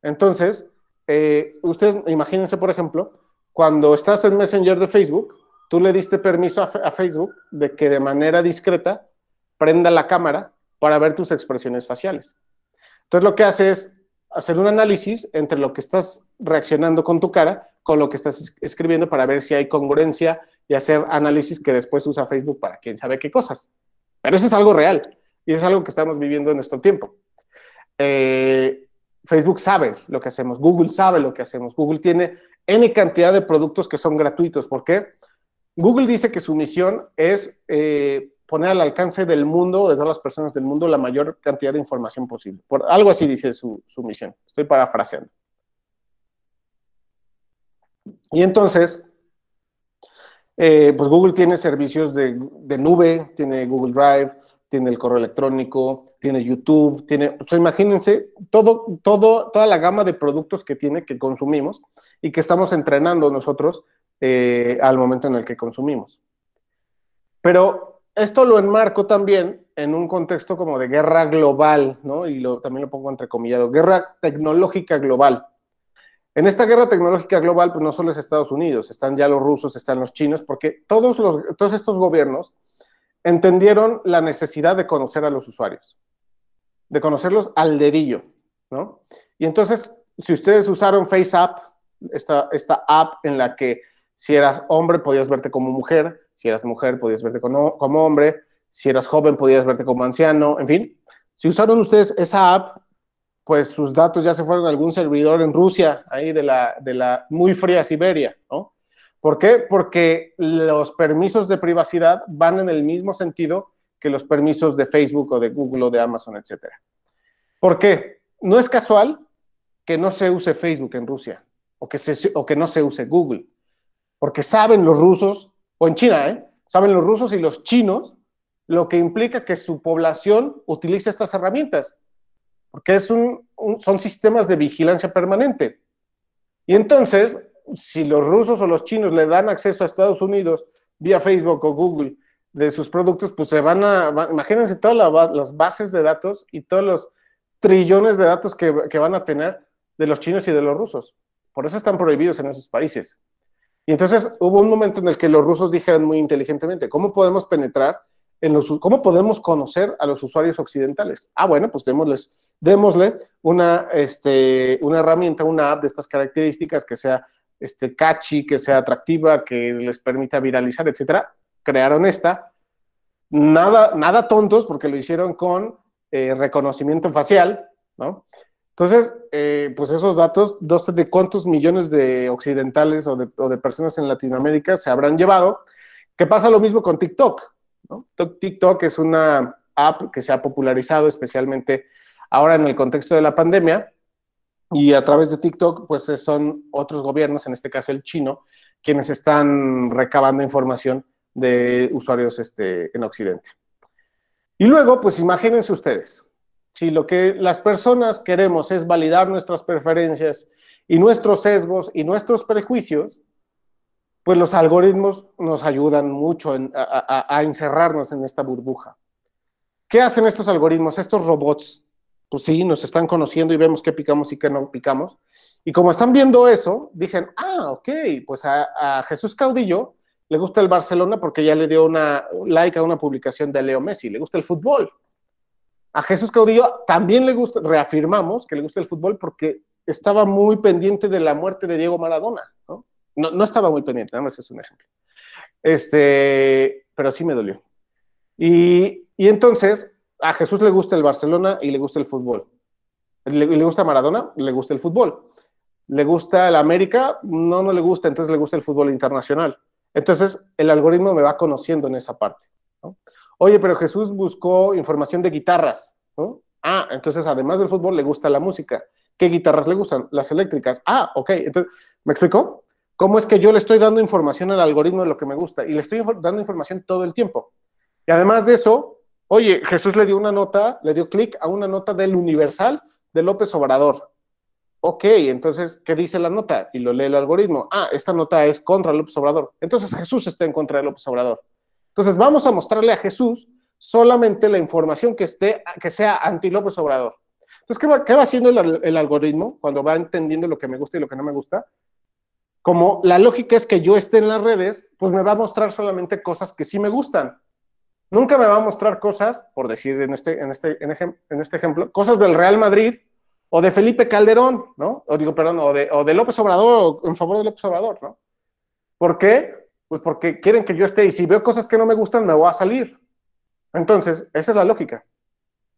Entonces, eh, ustedes imagínense, por ejemplo, cuando estás en Messenger de Facebook, tú le diste permiso a, Facebook de que de manera discreta prenda la cámara para ver tus expresiones faciales. Entonces, lo que hace es hacer un análisis entre lo que estás reaccionando con tu cara con lo que estás escribiendo para ver si hay congruencia y hacer análisis que después usa Facebook para quién sabe qué cosas. Pero eso es algo real y es algo que estamos viviendo en nuestro tiempo. Eh, Facebook sabe lo que hacemos, Google sabe lo que hacemos, Google tiene N cantidad de productos que son gratuitos. ¿Por qué? Google dice que su misión es eh, poner al alcance del mundo, de todas las personas del mundo, la mayor cantidad de información posible. Por algo así dice su, su misión. Estoy parafraseando. Y entonces, Eh, pues Google tiene servicios de, nube, tiene Google Drive, tiene el correo electrónico, tiene YouTube, tiene, imagínense todo, todo, toda la gama de productos que tiene, que consumimos y que estamos entrenando nosotros eh, al momento en el que consumimos. Pero esto lo enmarco también en un contexto como de guerra global, ¿no? Y lo, también lo pongo entrecomillado, guerra tecnológica global. En esta guerra tecnológica global, pues no solo es Estados Unidos, están ya los rusos, están los chinos, porque todos, los, todos estos gobiernos entendieron la necesidad de conocer a los usuarios, de conocerlos al dedillo, ¿no? Y entonces, si ustedes usaron FaceApp, esta, esta app en la que si eras hombre podías verte como mujer, si eras mujer podías verte como, como hombre, si eras joven podías verte como anciano, en fin, si usaron ustedes esa app, pues sus datos ya se fueron a algún servidor en Rusia, ahí de la, de la muy fría Siberia, ¿no? ¿Por qué? Porque los permisos de privacidad van en el mismo sentido que los permisos de Facebook o de Google o de Amazon, etc. ¿Por qué? No es casual que no se use Facebook en Rusia o que, o que no se use Google, porque saben los rusos, o en China, ¿eh? saben los rusos y los chinos lo que implica que su población utilice estas herramientas, porque es un, son sistemas de vigilancia permanente. Y entonces, si los rusos o los chinos le dan acceso a Estados Unidos vía Facebook o Google de sus productos, pues se van a, imagínense todas las bases de datos y todos los trillones de datos que, que, van a tener de los chinos y de los rusos. Por eso están prohibidos en esos países. Y entonces hubo un momento en el que los rusos dijeron muy inteligentemente, ¿cómo podemos penetrar en los, cómo podemos conocer a los usuarios occidentales? Ah, bueno, pues démosles, démosle una, este, una herramienta, una app de estas características que sea este, catchy, que sea atractiva, que les permita viralizar, etcétera. Crearon esta. Nada, nada tontos, porque lo hicieron con eh, reconocimiento facial, ¿no? Entonces, eh, pues esos datos, no de cuántos millones de occidentales o de, o de, personas en Latinoamérica se habrán llevado, que pasa lo mismo con TikTok. ¿no? TikTok es una app que se ha popularizado especialmente ahora en el contexto de la pandemia, y a través de TikTok, pues son otros gobiernos, en este caso el chino, quienes están recabando información de usuarios este, en Occidente. Y luego, pues imagínense ustedes, si lo que las personas queremos es validar nuestras preferencias y nuestros sesgos y nuestros prejuicios, pues los algoritmos nos ayudan mucho a encerrarnos en esta burbuja. ¿Qué hacen estos algoritmos, estos robots? Pues sí, nos están conociendo y vemos qué picamos y qué no picamos. Y como están viendo eso, dicen, ah, ok, pues a, Jesús Caudillo le gusta el Barcelona porque ya le dio una like a una publicación de Leo Messi, le gusta el fútbol. A Jesús Caudillo también le gusta, reafirmamos que le gusta el fútbol porque estaba muy pendiente de la muerte de Diego Maradona, ¿no? No, no estaba muy pendiente, nada más es un ejemplo. Este, pero sí me dolió. Y, y entonces a Jesús le gusta el Barcelona y le gusta el fútbol. ¿Le, le gusta Maradona? Le gusta el fútbol. ¿Le gusta el América? No, no le gusta, entonces le gusta el fútbol internacional. Entonces, el algoritmo me va conociendo en esa parte. Oye, pero Jesús buscó información de guitarras. Ah, entonces además del fútbol le gusta la música. ¿Qué guitarras le gustan? Las eléctricas. Ah, ok. Entonces, ¿me explicó? ¿Cómo es que yo le estoy dando información al algoritmo de lo que me gusta? Y le estoy dando información todo el tiempo. Y además de eso, Oye, Jesús le dio una nota, le dio clic a una nota del Universal de López Obrador. Ok, entonces, ¿qué dice la nota? Y lo lee el algoritmo. Ah, esta nota es contra López Obrador. Entonces Jesús está en contra de López Obrador. Entonces vamos a mostrarle a Jesús solamente la información que, esté, que sea anti López Obrador. Entonces, ¿qué va, haciendo el, algoritmo cuando va entendiendo lo que me gusta y lo que no me gusta? Como la lógica es que yo esté en las redes, pues me va a mostrar solamente cosas que sí me gustan. Nunca me va a mostrar cosas, por decir en este, en este, en este ejemplo, cosas del Real Madrid o de Felipe Calderón, ¿no? O digo, perdón, o de, o de López Obrador o en favor de López Obrador, ¿no? ¿Por qué? Pues porque quieren que yo esté y si veo cosas que no me gustan, me voy a salir. Entonces, esa es la lógica.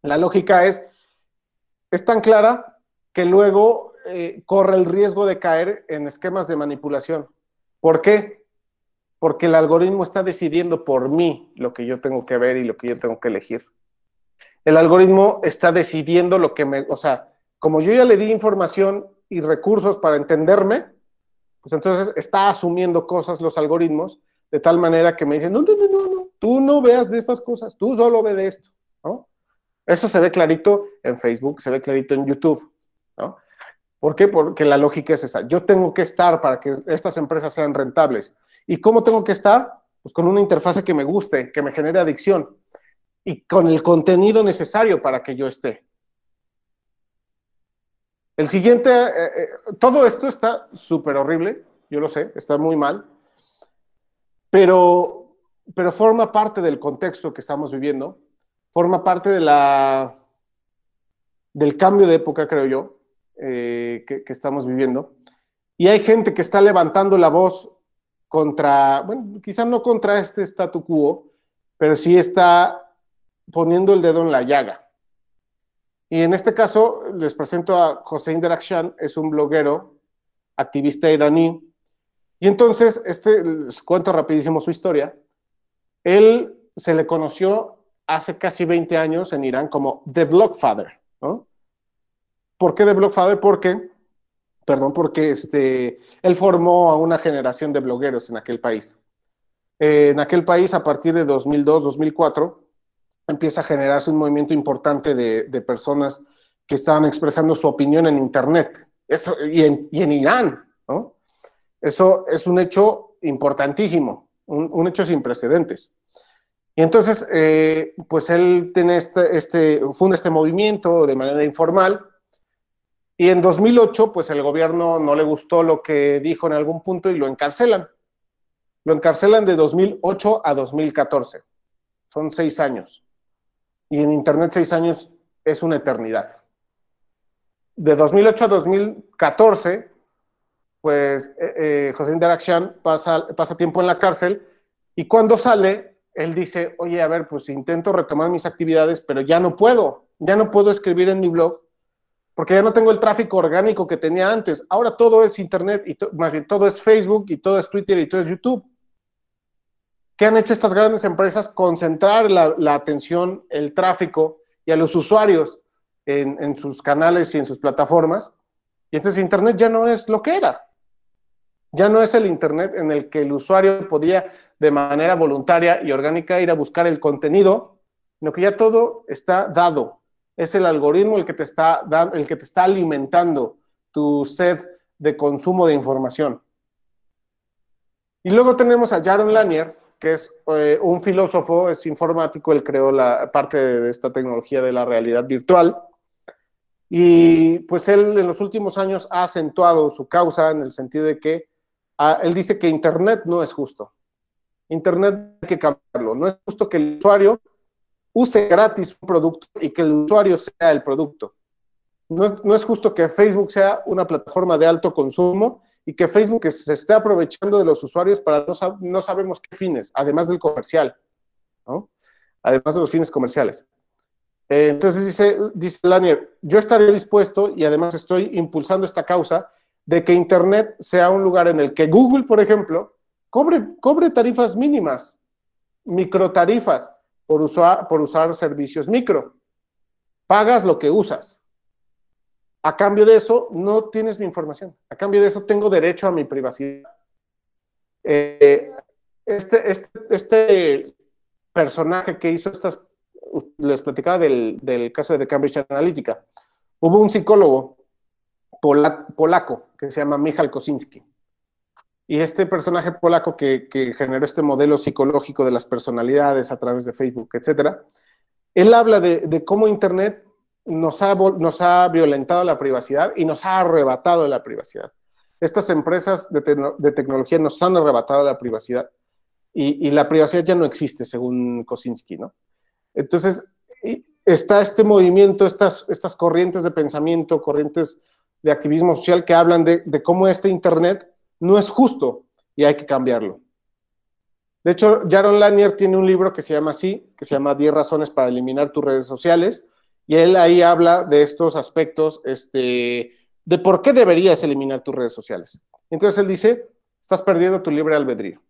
La lógica es, es tan clara que luego eh, corre el riesgo de caer en esquemas de manipulación. ¿Por qué? Porque el algoritmo está decidiendo por mí lo que yo tengo que ver y lo que yo tengo que elegir. El algoritmo está decidiendo lo que me, o sea, como yo ya le di información y recursos para entenderme, pues entonces está asumiendo cosas los algoritmos de tal manera que me dicen, no, no, no, no, no, tú no veas de estas cosas, tú solo ve de esto. Eso se ve clarito en Facebook, se ve clarito en YouTube. ¿Por qué? Porque la lógica es esa. Yo tengo que estar para que estas empresas sean rentables. ¿Y cómo tengo que estar? Pues con una interfase que me guste, que me genere adicción y con el contenido necesario para que yo esté. El siguiente, eh, eh, todo esto está súper horrible, yo lo sé, está muy mal, pero, pero forma parte del contexto que estamos viviendo, forma parte de la, del cambio de época, creo yo, eh, que, que, estamos viviendo. Y hay gente que está levantando la voz contra, bueno, quizá no contra este statu quo, pero sí está poniendo el dedo en la llaga. Y en este caso les presento a José Inderakshan, es un bloguero, activista iraní. Y entonces, este, les cuento rapidísimo su historia. Él se le conoció hace casi 20 años en Irán como The Blogfather. ¿no? ¿Por qué The Blogfather? Porque, perdón, porque este, él formó a una generación de blogueros en aquel país. en aquel país, a partir de 2002-2004, empieza a generarse un movimiento importante de, personas que estaban expresando su opinión en Internet Eso, y, en, Irán. ¿no? Eso es un hecho importantísimo, un, hecho sin precedentes. Y entonces, eh, pues él este, este, funda este movimiento de manera informal. Y en 2008, pues el gobierno no le gustó lo que dijo en algún punto y lo encarcelan. Lo encarcelan de 2008 a 2014. Son seis años y en Internet seis años es una eternidad. De 2008 a 2014, pues eh, eh, José Indarakshan pasa, pasa tiempo en la cárcel y cuando sale, él dice, oye, a ver, pues intento retomar mis actividades, pero ya no puedo, ya no puedo escribir en mi blog porque ya no tengo el tráfico orgánico que tenía antes. Ahora todo es Internet, y más bien todo es Facebook, y todo es Twitter, y todo es YouTube. ¿Qué han hecho estas grandes empresas? Concentrar la, atención, el tráfico y a los usuarios en, sus canales y en sus plataformas. Y entonces Internet ya no es lo que era. Ya no es el Internet en el que el usuario podía de manera voluntaria y orgánica ir a buscar el contenido, sino que ya todo está dado. Es el algoritmo el que te está, el que te está alimentando tu sed de consumo de información. Y luego tenemos a Jaron Lanier, que es eh, un filósofo, es informático, él creó la parte de esta tecnología de la realidad virtual. Y pues él en los últimos años ha acentuado su causa en el sentido de que ah, él dice que Internet no es justo. Internet hay que cambiarlo. No es justo que el usuario use gratis un producto y que el usuario sea el producto. No es, no es justo que Facebook sea una plataforma de alto consumo y que Facebook se esté aprovechando de los usuarios para no, sabemos qué fines, además del comercial, ¿no? Además de los fines comerciales. Eh, entonces dice, dice Lanier, yo estaré dispuesto y además estoy impulsando esta causa de que Internet sea un lugar en el que Google, por ejemplo, cobre, cobre tarifas mínimas, microtarifas por usar, por usar servicios micro. Pagas lo que usas. A cambio de eso, no tienes mi información. A cambio de eso, tengo derecho a mi privacidad. Eh, este, este, este, personaje que hizo estas, les platicaba del, caso de Cambridge Analytica. Hubo un psicólogo polaco que se llama Michal Kosinski. Y este personaje polaco que, generó este modelo psicológico de las personalidades a través de Facebook, etcétera, él habla de, cómo Internet nos ha, nos ha violentado la privacidad y nos ha arrebatado la privacidad. Estas empresas de, tecnología nos han arrebatado la privacidad y, la privacidad ya no existe, según Kosinski, ¿no? Entonces, está este movimiento, estas, estas corrientes de pensamiento, corrientes de activismo social que hablan de cómo este Internet no es justo y hay que cambiarlo. De hecho, Jaron Lanier tiene un libro que se llama así, que se llama 10 razones para eliminar tus redes sociales, y él ahí habla de estos aspectos, este, de por qué deberías eliminar tus redes sociales. Entonces él dice, estás perdiendo tu libre albedrío.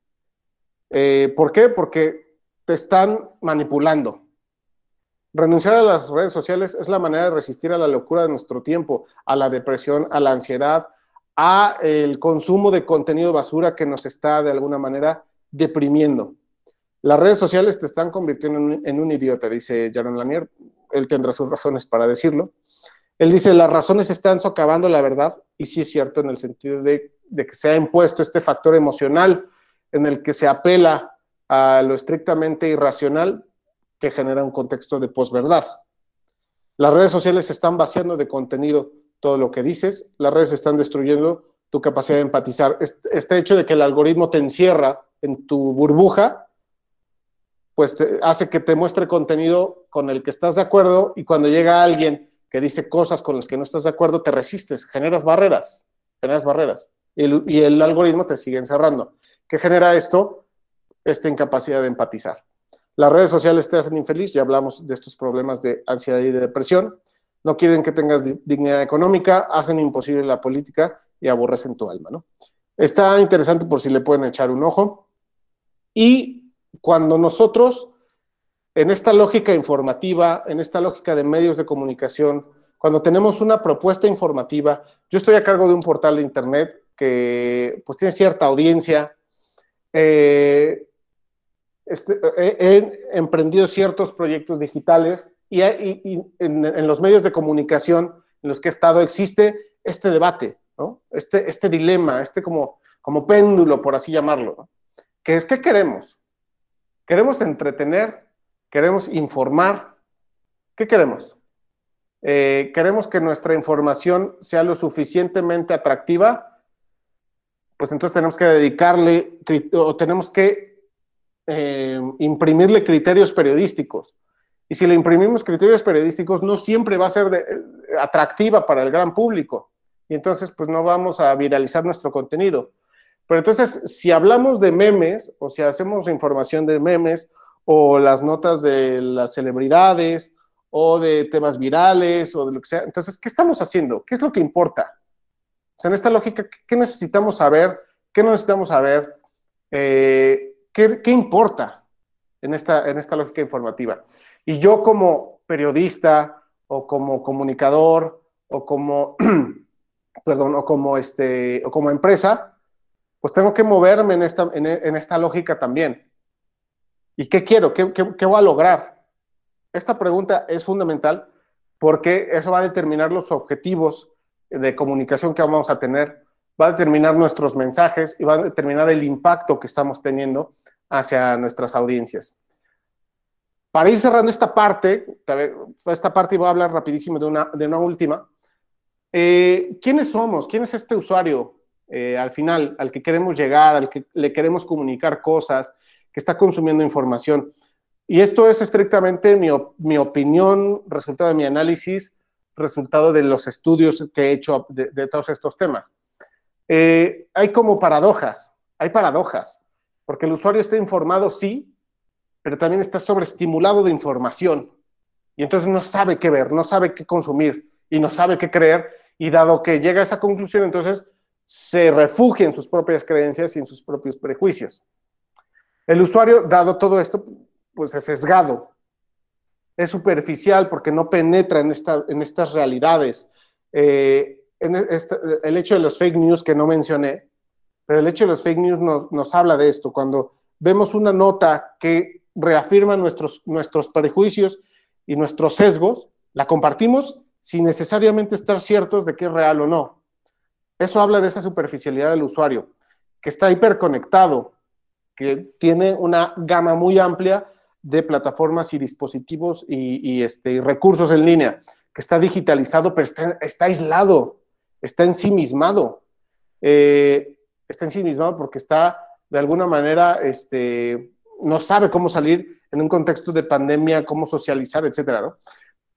Eh, ¿Por qué? Porque te están manipulando. Renunciar a las redes sociales es la manera de resistir a la locura de nuestro tiempo, a la depresión, a la ansiedad, a el consumo de contenido basura que nos está de alguna manera deprimiendo. Las redes sociales te están convirtiendo en un, idiota, dice Jaron Lanier. Él tendrá sus razones para decirlo. Él dice, las razones están socavando la verdad, y sí es cierto en el sentido de, de que se ha impuesto este factor emocional en el que se apela a lo estrictamente irracional que genera un contexto de posverdad. Las redes sociales están vaciando de contenido todo lo que dices, las redes están destruyendo tu capacidad de empatizar. Este hecho de que el algoritmo te encierra en tu burbuja, pues hace que te muestre contenido con el que estás de acuerdo y cuando llega alguien que dice cosas con las que no estás de acuerdo, te resistes, generas barreras, generas barreras y el, y el algoritmo te sigue encerrando. ¿Qué genera esto? Esta incapacidad de empatizar. Las redes sociales te hacen infeliz, ya hablamos de estos problemas de ansiedad y de depresión. No quieren que tengas dignidad económica, hacen imposible la política y aborrecen tu alma, ¿no? Está interesante por si le pueden echar un ojo. Y cuando nosotros, en esta lógica informativa, en esta lógica de medios de comunicación, cuando tenemos una propuesta informativa, yo estoy a cargo de un portal de internet que pues tiene cierta audiencia, eh, este, he, emprendido ciertos proyectos digitales y, en, los medios de comunicación en los que he estado existe este debate, este, este dilema, este como, como péndulo, por así llamarlo, que es, ¿qué queremos? ¿Queremos entretener? ¿Queremos informar? ¿Qué queremos? Eh, ¿Queremos que nuestra información sea lo suficientemente atractiva? Pues entonces tenemos que dedicarle, o tenemos que eh, imprimirle criterios periodísticos. Y si le imprimimos criterios periodísticos, no siempre va a ser atractiva para el gran público. Y entonces, pues no vamos a viralizar nuestro contenido. Pero entonces, si hablamos de memes, o si hacemos información de memes, o las notas de las celebridades, o de temas virales, o de lo que sea, entonces, ¿qué estamos haciendo? ¿Qué es lo que importa? O sea, en esta lógica, ¿qué necesitamos saber? ¿Qué no necesitamos saber? Eh, ¿qué, importa en esta, en esta lógica informativa? Y yo como periodista o como comunicador o como, perdón, o como, este, o como empresa, pues tengo que moverme en esta, en, esta lógica también. ¿Y qué quiero? ¿Qué, ¿Qué, voy a lograr? Esta pregunta es fundamental porque eso va a determinar los objetivos de comunicación que vamos a tener, va a determinar nuestros mensajes y va a determinar el impacto que estamos teniendo hacia nuestras audiencias. Para ir cerrando esta parte, esta parte voy a hablar rapidísimo de una, de una última. Eh, ¿Quiénes somos? ¿Quién es este usuario eh, al final, al que queremos llegar, al que le queremos comunicar cosas, que está consumiendo información? Y esto es estrictamente mi, mi opinión, resultado de mi análisis, resultado de los estudios que he hecho de, todos estos temas. Eh, hay como paradojas, hay paradojas. Porque el usuario está informado, sí, pero también está sobreestimulado de información. Y entonces no sabe qué ver, no sabe qué consumir y no sabe qué creer. Y dado que llega a esa conclusión, entonces se refugia en sus propias creencias y en sus propios prejuicios. El usuario, dado todo esto, pues es sesgado, es superficial porque no penetra en, esta, en estas realidades. Eh, el hecho de los fake news que no mencioné, pero el hecho de los fake news nos, habla de esto. Cuando vemos una nota que reafirma nuestros, nuestros prejuicios y nuestros sesgos, la compartimos sin necesariamente estar ciertos de que es real o no. Eso habla de esa superficialidad del usuario, que está hiperconectado, que tiene una gama muy amplia de plataformas y dispositivos y, este, recursos en línea, que está digitalizado, pero está, aislado, está ensimismado. Eh, está ensimismado porque está de alguna manera, este, no sabe cómo salir en un contexto de pandemia, cómo socializar, etcétera.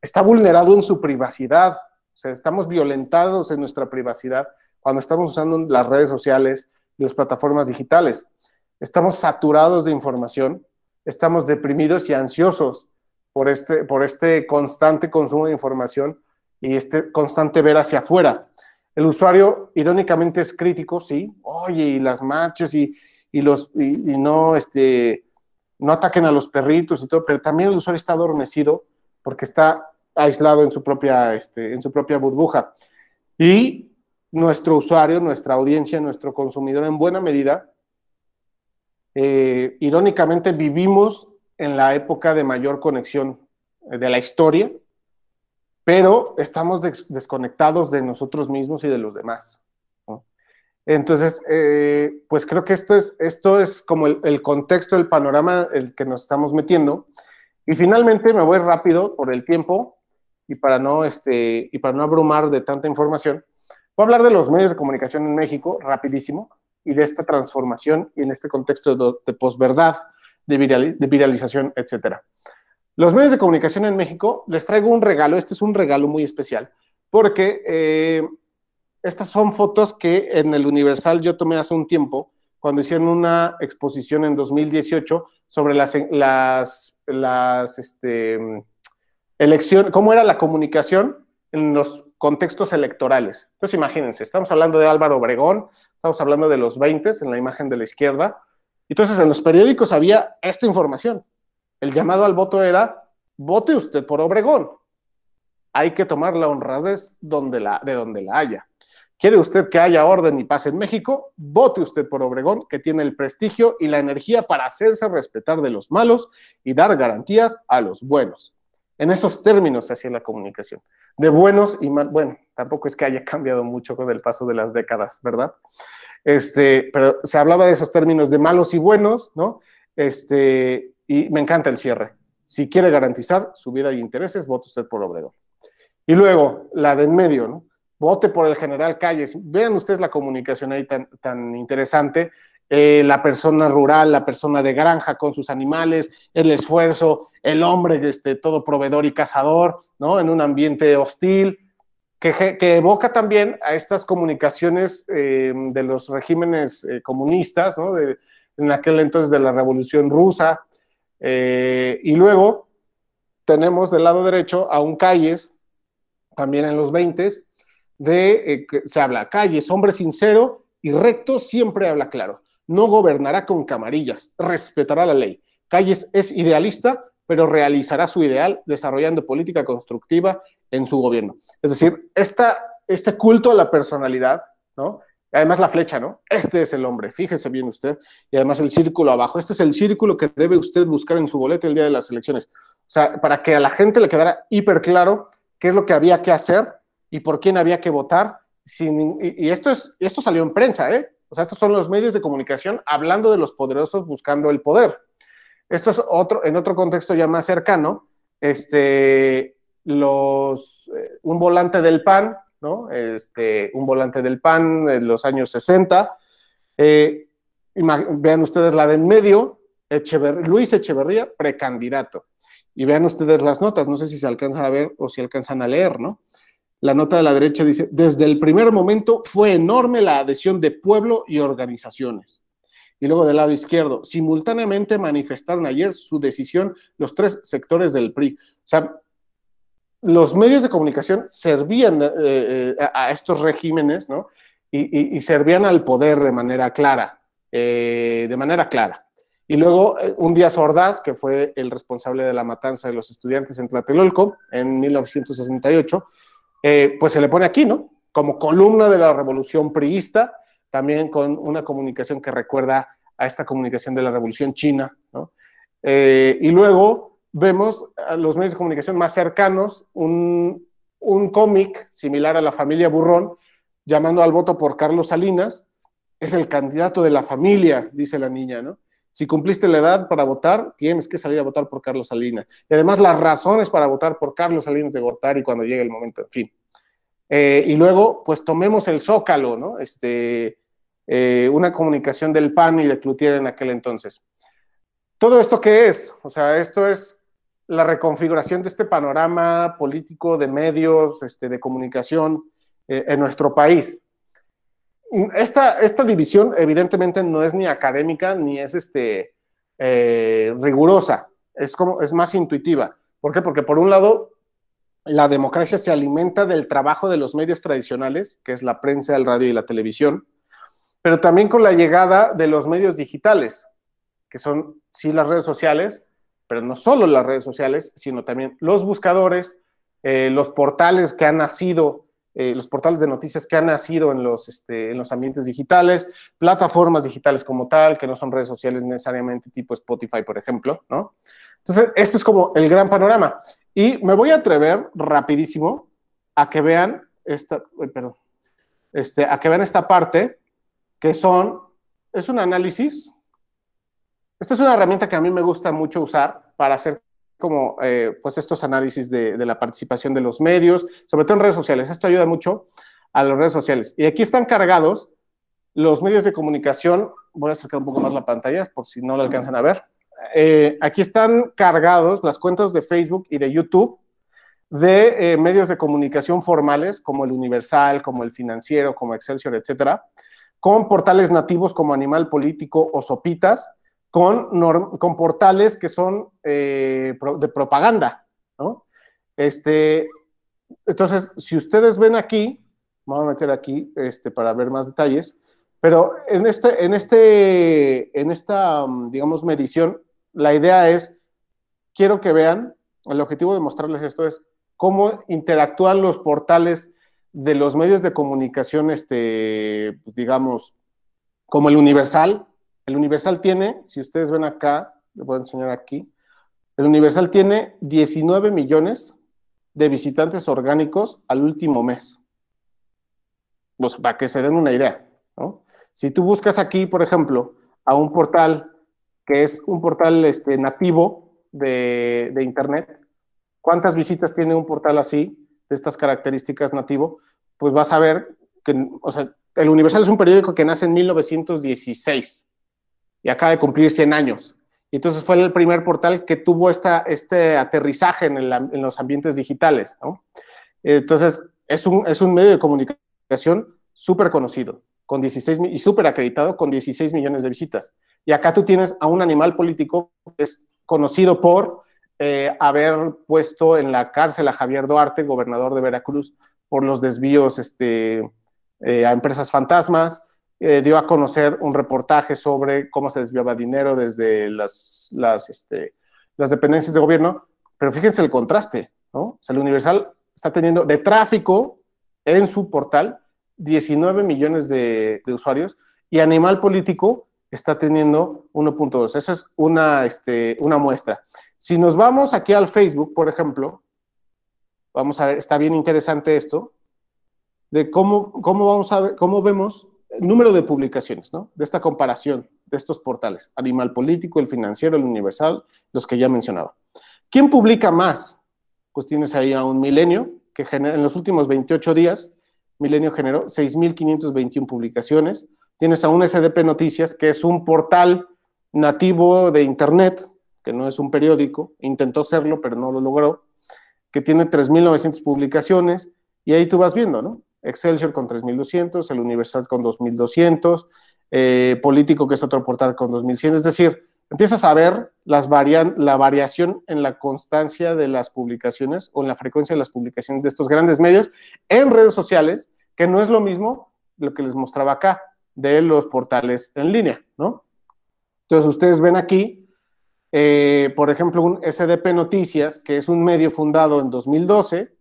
Está vulnerado en su privacidad, o sea, estamos violentados en nuestra privacidad cuando estamos usando las redes sociales las plataformas digitales. Estamos saturados de información, estamos deprimidos y ansiosos por este, por este constante consumo de información y este constante ver hacia afuera. El usuario, irónicamente, es crítico, sí. Oye, y las marchas y, los, y, no, este, no ataquen a los perritos y todo, pero también el usuario está adormecido porque está aislado en su propia, este, en su propia burbuja. Y nuestro usuario, nuestra audiencia, nuestro consumidor, en buena medida, Eh, irónicamente, vivimos en la época de mayor conexión de la historia, pero estamos desconectados de nosotros mismos y de los demás. Entonces, eh, pues creo que esto es, esto es como el, contexto, el panorama el que nos estamos metiendo. Y finalmente me voy rápido por el tiempo y para no, este, y para no abrumar de tanta información. Voy a hablar de los medios de comunicación en México, rapidísimo, y de esta transformación y en este contexto de, de posverdad, de, de viralización, etcétera. Los medios de comunicación en México, les traigo un regalo, este es un regalo muy especial, porque eh, estas son fotos que en el Universal yo tomé hace un tiempo, cuando hicieron una exposición en 2018 sobre las, este, elecciones, cómo era la comunicación en los contextos electorales. Entonces imagínense, estamos hablando de Álvaro Obregón, estamos hablando de los 20 en la imagen de la izquierda. Entonces en los periódicos había esta información. El llamado al voto era, vote usted por Obregón. Hay que tomar la honradez donde la, de donde la haya. ¿Quiere usted que haya orden y paz en México? Vote usted por Obregón, que tiene el prestigio y la energía para hacerse respetar de los malos y dar garantías a los buenos. En esos términos se hacía la comunicación. De buenos y malos. Bueno, tampoco es que haya cambiado mucho con el paso de las décadas, ¿verdad? Este, pero se hablaba de esos términos de malos y buenos, ¿no? Este, y me encanta el cierre. Si quiere garantizar su vida y intereses, vote usted por Obregón. Y luego, la de en medio, ¿no? Vote por el general Calles. Vean ustedes la comunicación ahí tan, tan interesante. Eh, la persona rural, la persona de granja con sus animales, el esfuerzo, el hombre este, todo proveedor y cazador, ¿no? En un ambiente hostil, que, evoca también a estas comunicaciones eh, de los regímenes eh, comunistas, ¿no? De, en aquel entonces de la Revolución Rusa. y luego tenemos del lado derecho a un Calles, también en los 20, de, eh, se habla, calles, hombre sincero y recto siempre habla claro. No gobernará con camarillas, respetará la ley. Calles es idealista, pero realizará su ideal desarrollando política constructiva en su gobierno. Es decir, este culto a la personalidad, ¿no? Además la flecha, ¿no? Este es el hombre, fíjese bien usted. Y además el círculo abajo. Este es el círculo que debe usted buscar en su boleta el día de las elecciones. O sea, para que a la gente le quedara hiper claro qué es lo que había que hacer y por quién había que votar. Sin, y, esto, es, esto salió en prensa, ¿eh? O sea, estos son los medios de comunicación hablando de los poderosos buscando el poder. Esto es otro, en otro contexto ya más cercano, este, los, eh, un volante del PAN, ¿no? Este, un volante del PAN en los años 60. Eh, vean ustedes la de en medio, Luis Echeverría, precandidato. Y vean ustedes las notas, no sé si se alcanzan a ver o si alcanzan a leer, ¿no? La nota de la derecha dice, desde el primer momento fue enorme la adhesión de pueblo y organizaciones. Y luego del lado izquierdo, simultáneamente manifestaron ayer su decisión los tres sectores del PRI. O sea, los medios de comunicación servían eh, eh, a estos regímenes, ¿no? Y, servían al poder de manera clara, eh, de manera clara. Y luego un día Ordaz, que fue el responsable de la matanza de los estudiantes en Tlatelolco en 1968, eh, pues se le pone aquí, ¿no? Como columna de la revolución priista, también con una comunicación que recuerda a esta comunicación de la revolución china, ¿no? Eh, y luego vemos a los medios de comunicación más cercanos un, un cómic similar a la familia Burrón, llamando al voto por Carlos Salinas, es el candidato de la familia, dice la niña, ¿no? Si cumpliste la edad para votar, tienes que salir a votar por Carlos Salinas. Y además las razones para votar por Carlos Salinas de Gortari cuando llegue el momento, en fin. Eh, y luego, pues tomemos el Zócalo, ¿no? Este, eh, una comunicación del PAN y de Cloutier en aquel entonces. ¿Todo esto qué es? O sea, esto es la reconfiguración de este panorama político de medios, este, de comunicación eh, en nuestro país. Esta, esta división evidentemente no es ni académica ni es este, eh, rigurosa, es, como, es más intuitiva. ¿Por qué? Porque por un lado, la democracia se alimenta del trabajo de los medios tradicionales, que es la prensa, el radio y la televisión, pero también con la llegada de los medios digitales, que son sí las redes sociales, pero no solo las redes sociales, sino también los buscadores, eh, los portales que han nacido eh, los portales de noticias que han nacido en los, este, en los ambientes digitales, plataformas digitales como tal, que no son redes sociales necesariamente tipo Spotify, por ejemplo, ¿no? Entonces, esto es como el gran panorama. Y me voy a atrever rapidísimo a que vean esta, este, a que vean esta parte, que son, es un análisis. Esta es una herramienta que a mí me gusta mucho usar para hacer como eh, pues estos análisis de, la participación de los medios, sobre todo en redes sociales. Esto ayuda mucho a las redes sociales. Y aquí están cargados los medios de comunicación. Voy a acercar un poco más la pantalla por si no lo alcanzan a ver. Eh, aquí están cargados las cuentas de Facebook y de YouTube de eh, medios de comunicación formales como el Universal, como el Financiero, como Excelsior, etcétera, con portales nativos como Animal Político o Sopitas, con, con portales que son eh, de propaganda, ¿no? Este, entonces, si ustedes ven aquí, vamos a meter aquí este, para ver más detalles, pero en, este, en, este, en esta, digamos, medición, la idea es, quiero que vean, el objetivo de mostrarles esto es cómo interactúan los portales de los medios de comunicación, este, pues, digamos, como el Universal, el Universal tiene, si ustedes ven acá, les voy a enseñar aquí, el Universal tiene 19 millones de visitantes orgánicos al último mes. Pues, para que se den una idea, ¿no? Si tú buscas aquí, por ejemplo, a un portal que es un portal este, nativo de, de Internet, ¿cuántas visitas tiene un portal así, de estas características nativo? Pues vas a ver que, o sea, el Universal es un periódico que nace en 1916 acaba de cumplir 100 años. Y entonces fue el primer portal que tuvo esta, este aterrizaje en, los ambientes digitales. Entonces, es un, es un medio de comunicación súper conocido con 16, y súper acreditado con 16 millones de visitas. Y acá tú tienes a un animal político que es conocido por eh, haber puesto en la cárcel a Javier Duarte, gobernador de Veracruz, por los desvíos este, eh, a empresas fantasmas, eh, dio a conocer un reportaje sobre cómo se desviaba dinero desde las, las, este, las dependencias de gobierno, pero fíjense el contraste, ¿no? O sea, el Universal está teniendo de tráfico en su portal 19 millones de, usuarios y Animal Político está teniendo 1.2. Esa es una, este, una muestra. Si nos vamos aquí al Facebook, por ejemplo, vamos a ver, está bien interesante esto, de cómo, cómo vamos a ver, cómo vemos número de publicaciones, ¿no? De esta comparación de estos portales, Animal Político, El Financiero, El Universal, los que ya mencionaba. ¿Quién publica más? Pues tienes ahí a un Milenio, que genera, en los últimos 28 días, Milenio generó 6.521 publicaciones. Tienes a un SDP Noticias, que es un portal nativo de Internet, que no es un periódico, intentó serlo, pero no lo logró, que tiene 3.900 publicaciones, y ahí tú vas viendo, ¿no? Excelsior con 3.200, el Universal con 2.200, eh, Político, que es otro portal, con 2.100. Es decir, empiezas a ver las la variación en la constancia de las publicaciones o en la frecuencia de las publicaciones de estos grandes medios en redes sociales, que no es lo mismo lo que les mostraba acá de los portales en línea, ¿no? Entonces, ustedes ven aquí, eh, por ejemplo, un SDP Noticias, que es un medio fundado en 2012,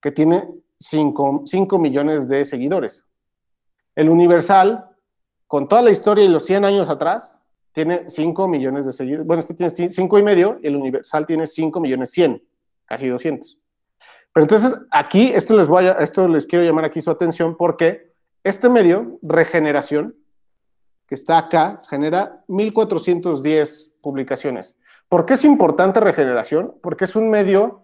que tiene 5, millones de seguidores. El Universal, con toda la historia y los 100 años atrás, tiene 5 millones de seguidores. Bueno, este tiene 5 y medio el Universal tiene 5 millones 100, casi 200. Pero entonces aquí, esto les, voy a, esto les quiero llamar aquí su atención porque este medio, Regeneración, que está acá, genera 1.410 publicaciones. ¿Por qué es importante Regeneración? Porque es un medio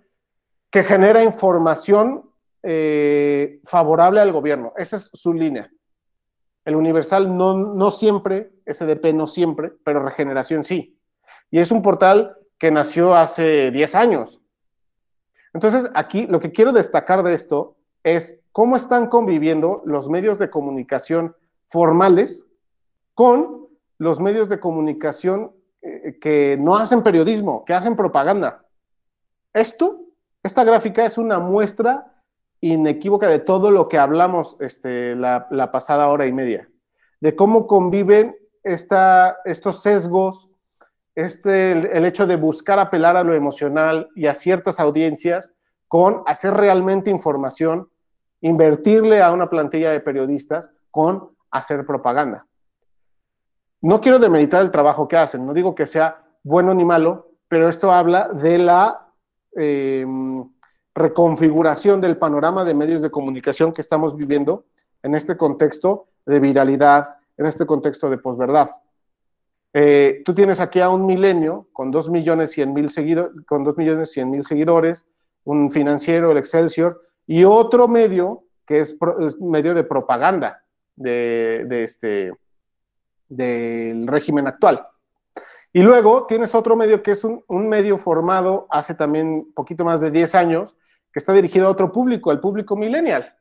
que genera información eh, favorable al gobierno. Esa es su línea. El Universal no, no siempre, SDP no siempre, pero Regeneración sí. Y es un portal que nació hace 10 años. Entonces, aquí lo que quiero destacar de esto es cómo están conviviendo los medios de comunicación formales con los medios de comunicación eh, que no hacen periodismo, que hacen propaganda. Esto, esta gráfica es una muestra inequívoca de todo lo que hablamos este, la, pasada hora y media, de cómo conviven esta, estos sesgos, este, el, hecho de buscar apelar a lo emocional y a ciertas audiencias con hacer realmente información invertirle a una plantilla de periodistas con hacer propaganda. No quiero demeritar el trabajo que hacen, no digo que sea bueno ni malo, pero esto habla de la em, reconfiguración del panorama de medios de comunicación que estamos viviendo en este contexto de viralidad, en este contexto de posverdad. Eh, tú tienes aquí a un milenio con 2 millones 100 mil seguidores, con 2 millones 100 mil seguidores, un financiero, el Excelsior, y otro medio que es, medio de propaganda de, este, del régimen actual. Y luego tienes otro medio que es un, medio formado hace también poquito más de 10 años, que está dirigido a otro público, al público millennial.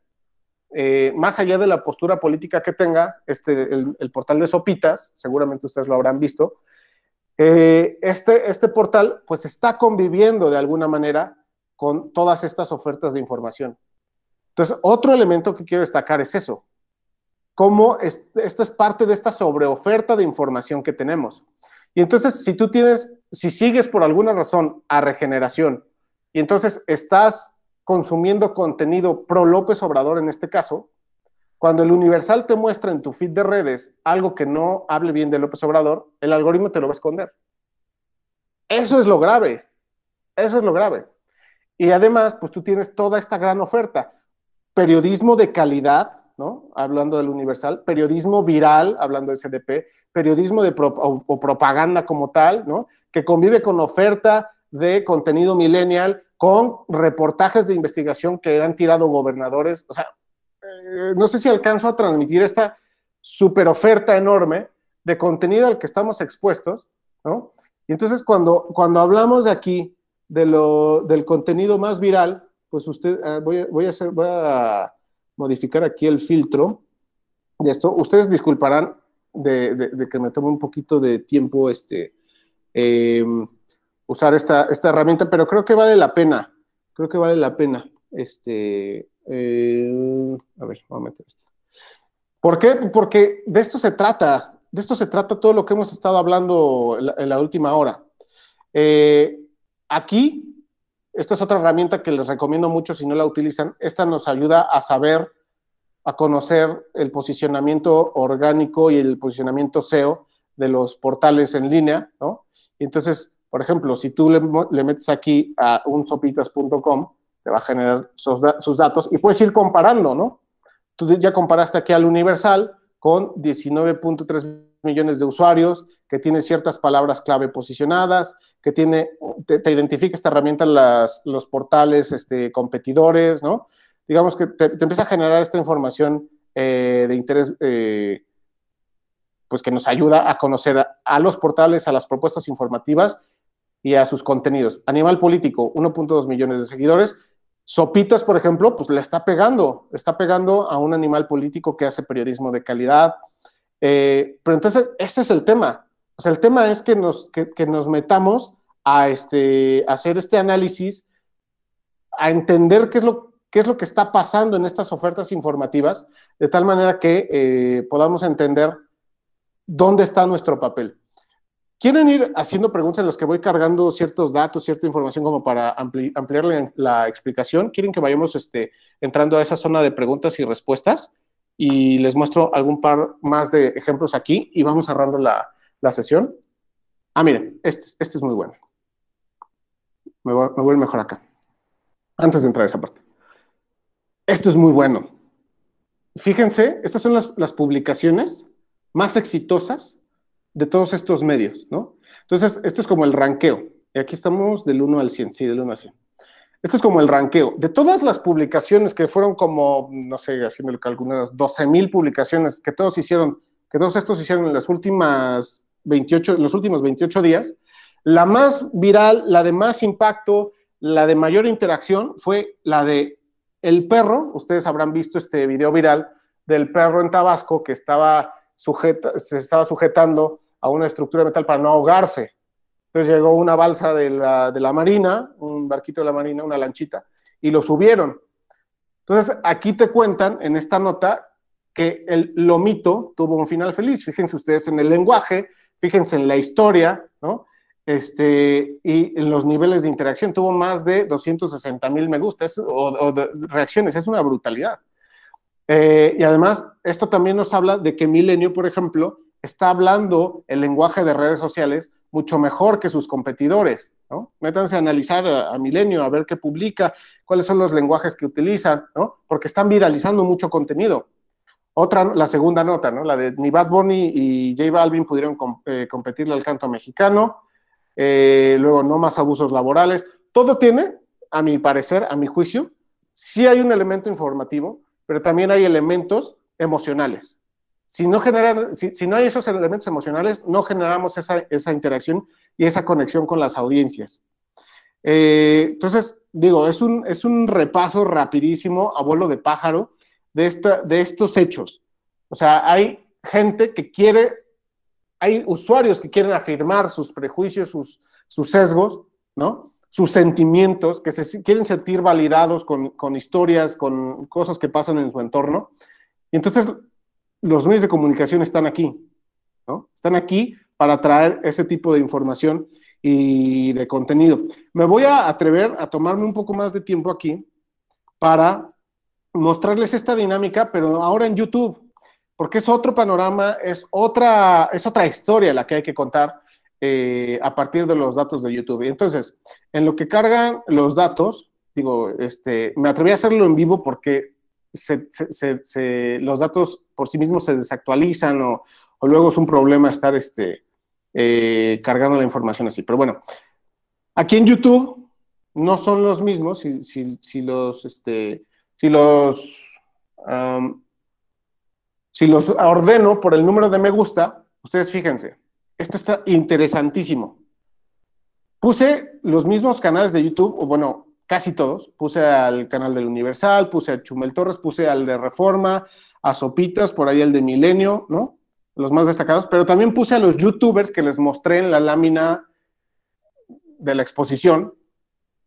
Eh, más allá de la postura política que tenga, este, el, portal de Sopitas, seguramente ustedes lo habrán visto, eh, este, este portal pues está conviviendo de alguna manera con todas estas ofertas de información. Entonces, otro elemento que quiero destacar es eso, cómo esto es parte de esta sobreoferta de información que tenemos. Y entonces, si tú tienes, si sigues por alguna razón a regeneración y entonces estás consumiendo contenido pro López Obrador en este caso, cuando el Universal te muestra en tu feed de redes algo que no hable bien de López Obrador, el algoritmo te lo va a esconder. Eso es lo grave. Eso es lo grave. Y además, pues tú tienes toda esta gran oferta. Periodismo de calidad, ¿no? Hablando del Universal, periodismo viral, hablando de CDP, periodismo de o, propaganda como tal, ¿no? Que convive con oferta de contenido millennial, con reportajes de investigación que han tirado gobernadores. O sea, eh, no sé si alcanzo a transmitir esta super oferta enorme de contenido al que estamos expuestos, ¿no? Y entonces cuando, cuando hablamos aquí, de lo, del contenido más viral, pues usted, ah, voy, voy, a hacer, voy a modificar aquí el filtro de esto. Ustedes disculparán de, que me tome un poquito de tiempo este, em, usar esta, esta, herramienta, pero creo que vale la pena. Creo que vale la pena. Este, eh, a ver, voy a meter esto. ¿Por qué? Porque de esto se trata. De esto se trata todo lo que hemos estado hablando en la, última hora. Eh, aquí, esta es otra herramienta que les recomiendo mucho si no la utilizan. Esta nos ayuda a saber a conocer el posicionamiento orgánico y el posicionamiento SEO de los portales en línea, ¿no? Entonces, por ejemplo, si tú le, metes aquí a unsopitas.com, te va a generar sus, datos y puedes ir comparando, ¿no? Tú ya comparaste aquí al Universal con 19.3 millones de usuarios, que tiene ciertas palabras clave posicionadas, que tiene, te, identifica esta herramienta las, los portales este, competidores, ¿no? digamos que te, empieza a generar esta información eh, de interés, eh, pues que nos ayuda a conocer a, los portales, a las propuestas informativas y a sus contenidos. Animal Político, 1.2 millones de seguidores. Sopitas, por ejemplo, pues le está pegando, está pegando a un animal político que hace periodismo de calidad. Eh, pero entonces, este es el tema. O sea, el tema es que nos, que, nos metamos a, este, hacer este análisis, a entender qué es lo qué es lo que está pasando en estas ofertas informativas, de tal manera que eh, podamos entender dónde está nuestro papel. ¿Quieren ir haciendo preguntas en las que voy cargando ciertos datos, cierta información como para ampliar la, explicación? ¿Quieren que vayamos este, entrando a esa zona de preguntas y respuestas? Y les muestro algún par más de ejemplos aquí y vamos cerrando la, sesión. Ah, miren, este, este es muy bueno. Me voy, me voy mejor acá. Antes de entrar a esa parte. Esto es muy bueno. Fíjense, estas son las, publicaciones más exitosas de todos estos medios, ¿no? Entonces, esto es como el ranqueo. Y aquí estamos del 1 al 100, sí, del 1 al 100. Esto es como el ranqueo. De todas las publicaciones que fueron como, no sé, haciendo algunas 12 mil publicaciones que todos hicieron, que todos estos hicieron en las últimas 28, en los últimos 28 días, la más viral, la de más impacto, la de mayor interacción fue la de el perro, ustedes habrán visto este video viral del perro en Tabasco que estaba sujeta, se estaba sujetando a una estructura de metal para no ahogarse. Entonces llegó una balsa de la, marina, un barquito de la marina, una lanchita, y lo subieron. Entonces aquí te cuentan en esta nota que el lomito tuvo un final feliz. Fíjense ustedes en el lenguaje, fíjense en la historia, ¿no? este, y en los niveles de interacción tuvo más de 260 mil me gustas o, reacciones, es una brutalidad. Eh, y además, esto también nos habla de que Milenio, por ejemplo, está hablando el lenguaje de redes sociales mucho mejor que sus competidores. ¿no? Métanse a analizar a, Milenio, a ver qué publica, cuáles son los lenguajes que utilizan, ¿no? porque están viralizando mucho contenido. Otra, la segunda nota, ¿no? la de ni Bad y J Balvin pudieron eh, competirle al canto mexicano. Eh, luego, no más abusos laborales. Todo tiene, a mi parecer, a mi juicio, sí hay un elemento informativo, pero también hay elementos emocionales. Si no, generan, si, no hay esos elementos emocionales, no generamos esa, interacción y esa conexión con las audiencias. Eh, entonces, digo, es un, es un repaso rapidísimo, abuelo de pájaro, de, esta, de estos hechos. O sea, hay gente que quiere, hay usuarios que quieren afirmar sus prejuicios, sus, sus sesgos, ¿no? sus sentimientos, que se quieren sentir validados con, con, historias, con cosas que pasan en su entorno. Y entonces los medios de comunicación están aquí, ¿no? Están aquí para traer ese tipo de información y de contenido. Me voy a atrever a tomarme un poco más de tiempo aquí para mostrarles esta dinámica, pero ahora en YouTube, porque es otro panorama, es otra, es otra historia la que hay que contar eh, a partir de los datos de YouTube. Entonces, en lo que cargan los datos, digo, este, me atreví a hacerlo en vivo porque los datos por sí mismos se desactualizan o, luego es un problema estar este, eh, cargando la información así. Pero bueno, aquí en YouTube no son los mismos si, los, este, si los, si los ordeno por el número de me gusta, ustedes fíjense, esto está interesantísimo. Puse los mismos canales de YouTube, o bueno, casi todos. Puse al canal del Universal, puse a Chumel Torres, puse al de Reforma, a Sopitas, por ahí el de Milenio, ¿no? Los más destacados, pero también puse a los youtubers que les mostré en la lámina de la exposición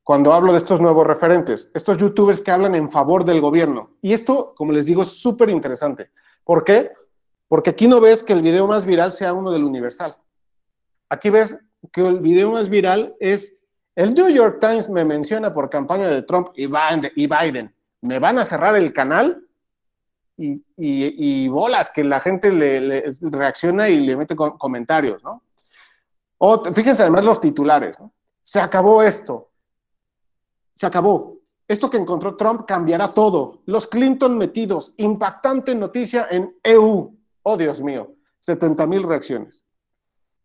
cuando hablo de estos nuevos referentes, estos youtubers que hablan en favor del gobierno. Y esto, como les digo, es súper interesante. ¿Por qué? Porque aquí no ves que el video más viral sea uno del Universal. Aquí ves que el video más viral es el New York Times me menciona por campaña de Trump y Biden. ¿Me van a cerrar el canal? Y, bolas, que la gente le, reacciona y le mete comentarios, ¿no? Fíjense además los titulares. Se acabó esto. Se acabó. Esto que encontró Trump cambiará todo. Los Clinton metidos. Impactante noticia en EU. Oh, Dios mío, 70 mil reacciones.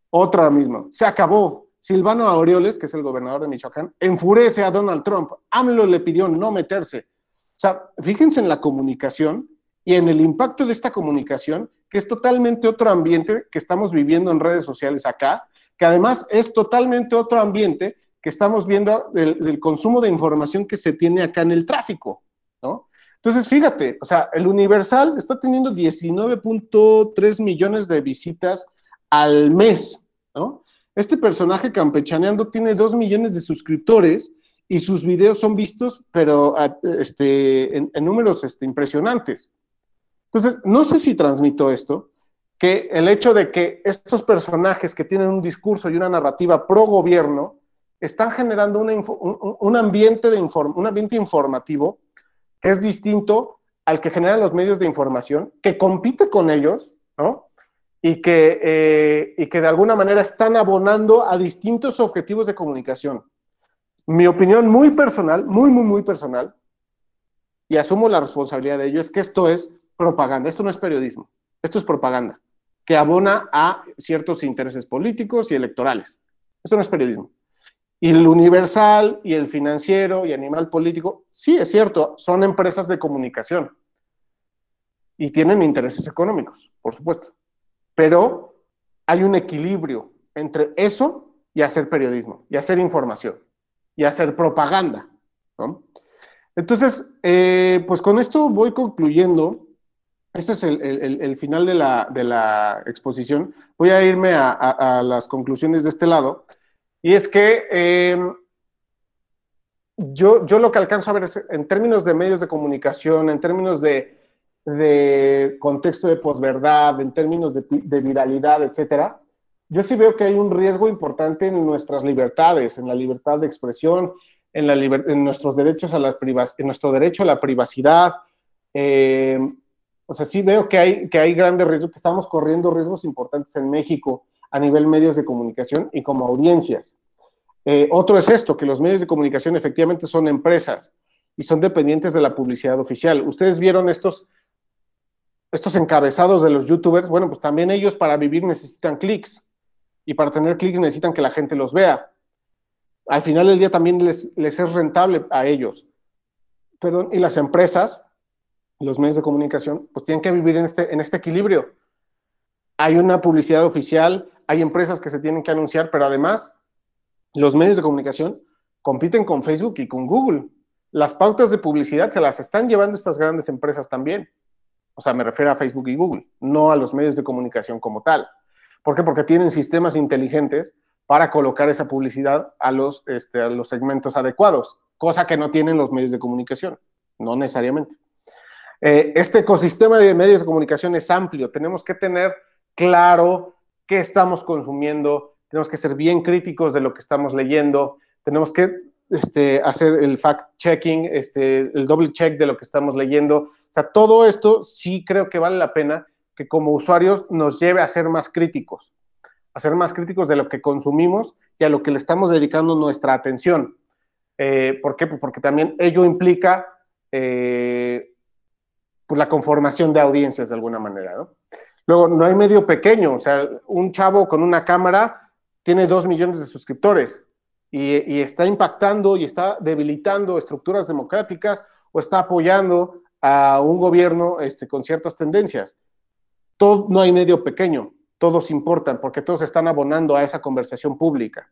Otra misma, se acabó. Silvano Aureoles, que es el gobernador de Michoacán, enfurece a Donald Trump. AMLO le pidió no meterse. O sea, fíjense en la comunicación y en el impacto de esta comunicación, que es totalmente otro ambiente que estamos viviendo en redes sociales acá, que además es totalmente otro ambiente que estamos viendo del, consumo de información que se tiene acá en el tráfico, ¿no? Entonces, fíjate, o sea, el Universal está teniendo 19.3 millones de visitas al mes, ¿no? Este personaje campechaneando tiene 2 millones de suscriptores y sus videos son vistos, pero este, en, números este, impresionantes. Entonces, no sé si transmito esto, que el hecho de que estos personajes que tienen un discurso y una narrativa pro gobierno están generando un, ambiente de un ambiente informativo que es distinto al que generan los medios de información, que compite con ellos, ¿no? Y que, eh, y que de alguna manera están abonando a distintos objetivos de comunicación. Mi opinión muy personal, muy, muy, muy personal, y asumo la responsabilidad de ello, es que esto es propaganda, esto no es periodismo, esto es propaganda, que abona a ciertos intereses políticos y electorales. Esto no es periodismo. Y el Universal y el Financiero y Animal Político, sí es cierto, son empresas de comunicación y tienen intereses económicos, por supuesto. Pero hay un equilibrio entre eso y hacer periodismo, y hacer información, y hacer propaganda. Entonces, eh, pues con esto voy concluyendo. Este es el, final de la, exposición. Voy a irme a las conclusiones de este lado. Y es que em, yo, yo lo que alcanzo a ver es, en términos de medios de comunicación, en términos de, contexto de posverdad, en términos de, viralidad, etcétera, yo sí veo que hay un riesgo importante en nuestras libertades, en la libertad de expresión, en, la en nuestros derechos a la en nuestro derecho a la privacidad, em, O sea, sí veo que hay, que hay grandes riesgos, que estamos corriendo riesgos importantes en México a nivel medios de comunicación y como audiencias. Eh, otro es esto, que los medios de comunicación efectivamente son empresas y son dependientes de la publicidad oficial. Ustedes vieron estos, estos encabezados de los youtubers, bueno, pues también ellos para vivir necesitan clics y para tener clics necesitan que la gente los vea. Al final del día también les, les es rentable a ellos. Perdón, y las empresas, los medios de comunicación, pues tienen que vivir en este, en este equilibrio. Hay una publicidad oficial, hay empresas que se tienen que anunciar, pero además los medios de comunicación compiten con Facebook y con Google. Las pautas de publicidad se las están llevando estas grandes empresas también. O sea, me refiero a Facebook y Google, no a los medios de comunicación como tal. ¿Por qué? Porque tienen sistemas inteligentes para colocar esa publicidad a los, este, a los segmentos adecuados, cosa que no tienen los medios de comunicación, no necesariamente. Eh, este ecosistema de medios de comunicación es amplio, tenemos que tener claro qué estamos consumiendo, tenemos que ser bien críticos de lo que estamos leyendo, tenemos que este, hacer el fact-checking, este, el doble check de lo que estamos leyendo. O sea, todo esto sí creo que vale la pena que como usuarios nos lleve a ser más críticos, a ser más críticos de lo que consumimos y a lo que le estamos dedicando nuestra atención. Eh, ¿Por qué? Pues porque también ello implica eh, pues la conformación de audiencias de alguna manera. ¿no? Luego, no hay medio pequeño, o sea, un chavo con una cámara tiene dos millones de suscriptores y, está impactando y está debilitando estructuras democráticas o está apoyando a un gobierno este, con ciertas tendencias. No hay medio pequeño, todos importan porque todos están abonando a esa conversación pública.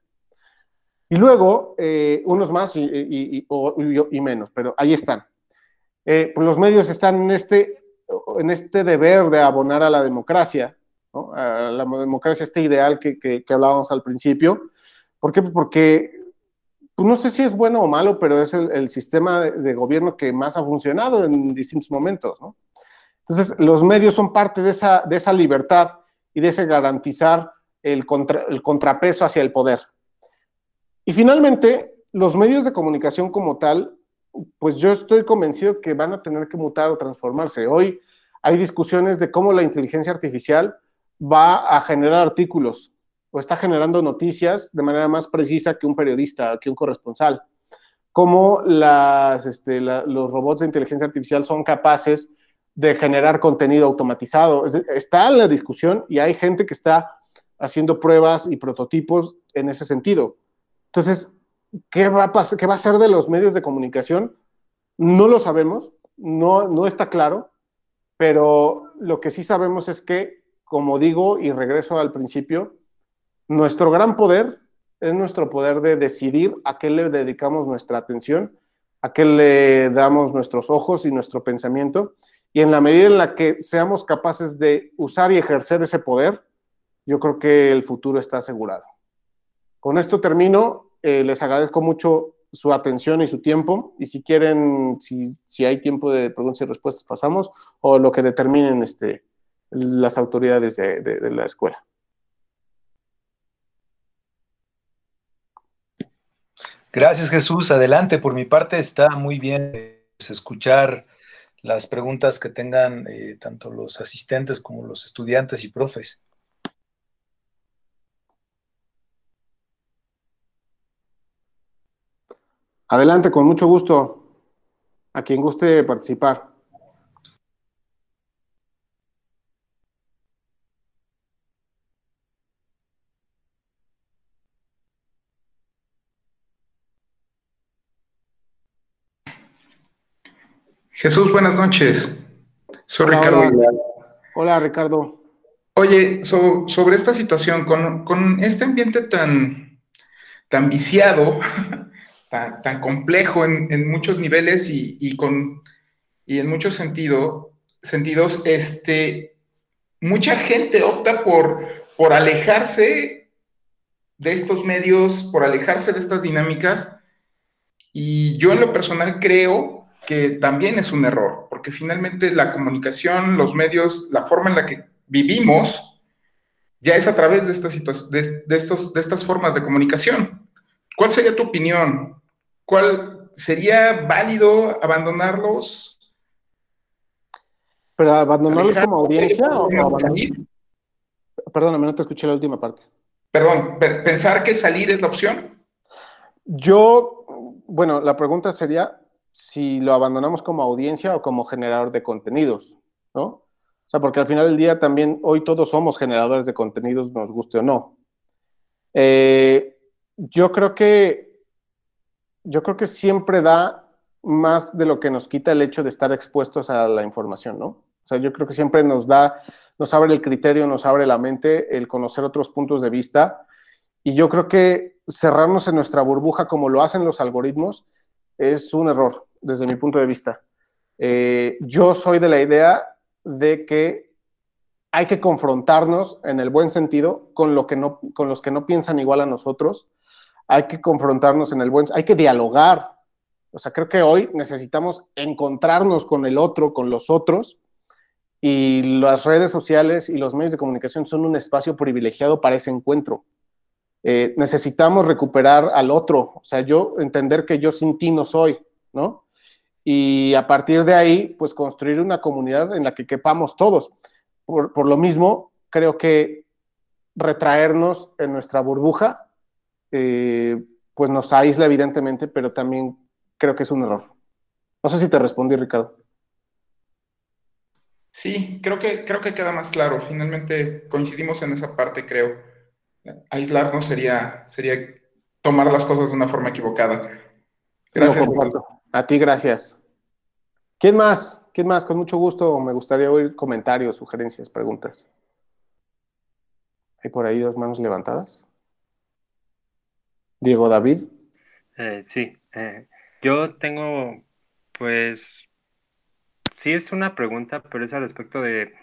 Y luego, eh, unos más y, menos, pero ahí están. Eh, pues los medios están en este, en este deber de abonar a la democracia, a la democracia, este ideal que, que hablábamos al principio, ¿Por qué? Porque pues no sé si es bueno o malo, pero es el, sistema de, gobierno que más ha funcionado en distintos momentos. Entonces, los medios son parte de esa, de esa libertad y de ese garantizar el, el contrapeso hacia el poder. Y finalmente, los medios de comunicación como tal, pues yo estoy convencido que van a tener que mutar o transformarse. Hoy hay discusiones de cómo la inteligencia artificial va a generar artículos, o está generando noticias de manera más precisa que un periodista, que un corresponsal. Cómo las, este, los robots de inteligencia artificial son capaces de generar contenido automatizado. Está en la discusión y hay gente que está haciendo pruebas y prototipos en ese sentido. Entonces, ¿qué va a, pasar, qué va a ser de los medios de comunicación? No lo sabemos, no, no está claro, pero lo que sí sabemos es que, como digo y regreso al principio, nuestro gran poder es nuestro poder de decidir a qué le dedicamos nuestra atención, a qué le damos nuestros ojos y nuestro pensamiento. Y en la medida en la que seamos capaces de usar y ejercer ese poder, yo creo que el futuro está asegurado. Con esto termino. Eh, les agradezco mucho su atención y su tiempo. Y si quieren, si, hay tiempo de preguntas y respuestas, pasamos, o lo que determinen este, las autoridades de la escuela. Gracias Jesús. Adelante, por mi parte está muy bien pues, escuchar las preguntas que tengan eh, tanto los asistentes como los estudiantes y profes. Adelante, con mucho gusto. A quien guste participar. Jesús, buenas noches. Soy Ricardo. Hola. Ricardo. Oye, sobre esta situación, con, este ambiente tan, tan viciado, tan, complejo en, muchos niveles y, con, y en muchos sentido, sentidos, este, mucha gente opta por, por alejarse de estos medios, por alejarse de estas dinámicas. Y yo en lo personal creo que también es un error, porque finalmente la comunicación, los medios, la forma en la que vivimos, ya es a través de estas, de, estos, de estas formas de comunicación. ¿Cuál sería tu opinión? ¿Cuál sería válido abandonarlos? ¿Pero abandonarlos como audiencia o, Perdóname, no te escuché la última parte. Perdón, ¿pensar que salir es la opción? Yo, bueno, la pregunta sería si lo abandonamos como audiencia o como generador de contenidos, ¿no? O sea, porque al final del día también hoy todos somos generadores de contenidos, nos guste o no. Eh, yo creo que yo creo que siempre da más de lo que nos quita el hecho de estar expuestos a la información, ¿no? O sea, yo creo que siempre nos da, nos abre el criterio, nos abre la mente el conocer otros puntos de vista. Y yo creo que cerrarnos en nuestra burbuja como lo hacen los algoritmos es un error desde mi punto de vista. Eh, yo soy de la idea de que hay que confrontarnos en el buen sentido con, lo que no, con los que no piensan igual a nosotros. Hay que confrontarnos en el buen, hay que dialogar. O sea, creo que hoy necesitamos encontrarnos con el otro, con los otros, y las redes sociales y los medios de comunicación son un espacio privilegiado para ese encuentro. Eh, necesitamos recuperar al otro, o sea, yo entender que yo sin ti no soy, ¿no? Y a partir de ahí, pues construir una comunidad en la que quepamos todos. Por, lo mismo, creo que retraernos en nuestra burbuja, eh, pues nos aísla evidentemente, pero también creo que es un error. No sé si te respondí, Ricardo. Sí, creo que, creo que queda más claro. Finalmente coincidimos en esa parte, creo. Aislarnos sería, sería tomar las cosas de una forma equivocada. Gracias. a ti, gracias. ¿Quién más? ¿Quién más? Con mucho gusto me gustaría oír comentarios, sugerencias, preguntas. ¿Hay por ahí dos manos levantadas? Diego David. Eh, sí, eh, yo tengo, pues, sí es una pregunta, pero es al respecto de,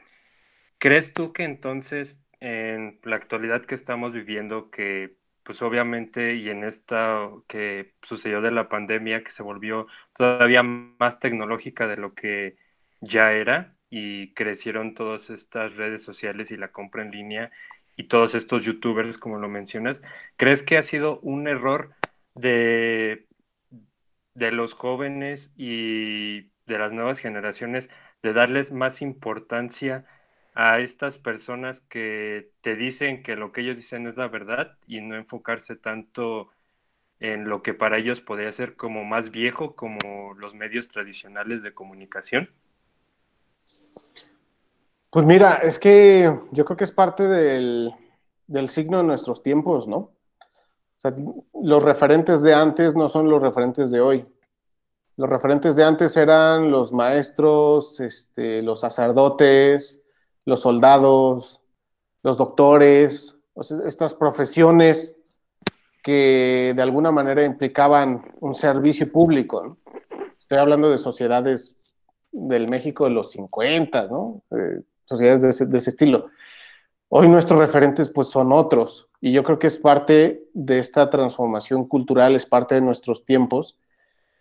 ¿crees tú que entonces en la actualidad que estamos viviendo, que pues obviamente y en esta que sucedió de la pandemia, que se volvió todavía más tecnológica de lo que ya era y crecieron todas estas redes sociales y la compra en línea y todos estos youtubers, como lo mencionas, ¿crees que ha sido un error de, de los jóvenes y de las nuevas generaciones de darles más importancia a estas personas que te dicen que lo que ellos dicen es la verdad y no enfocarse tanto en lo que para ellos podría ser como más viejo, como los medios tradicionales de comunicación? Pues mira, es que yo creo que es parte del, del signo de nuestros tiempos, ¿no? O sea, los referentes de antes no son los referentes de hoy. Los referentes de antes eran los maestros, este, los sacerdotes, los soldados, los doctores, estas profesiones que de alguna manera implicaban un servicio público. Estoy hablando de sociedades del México de los 50, ¿no? Eh, sociedades de ese, estilo. Hoy nuestros referentes pues son otros y yo creo que es parte de esta transformación cultural, es parte de nuestros tiempos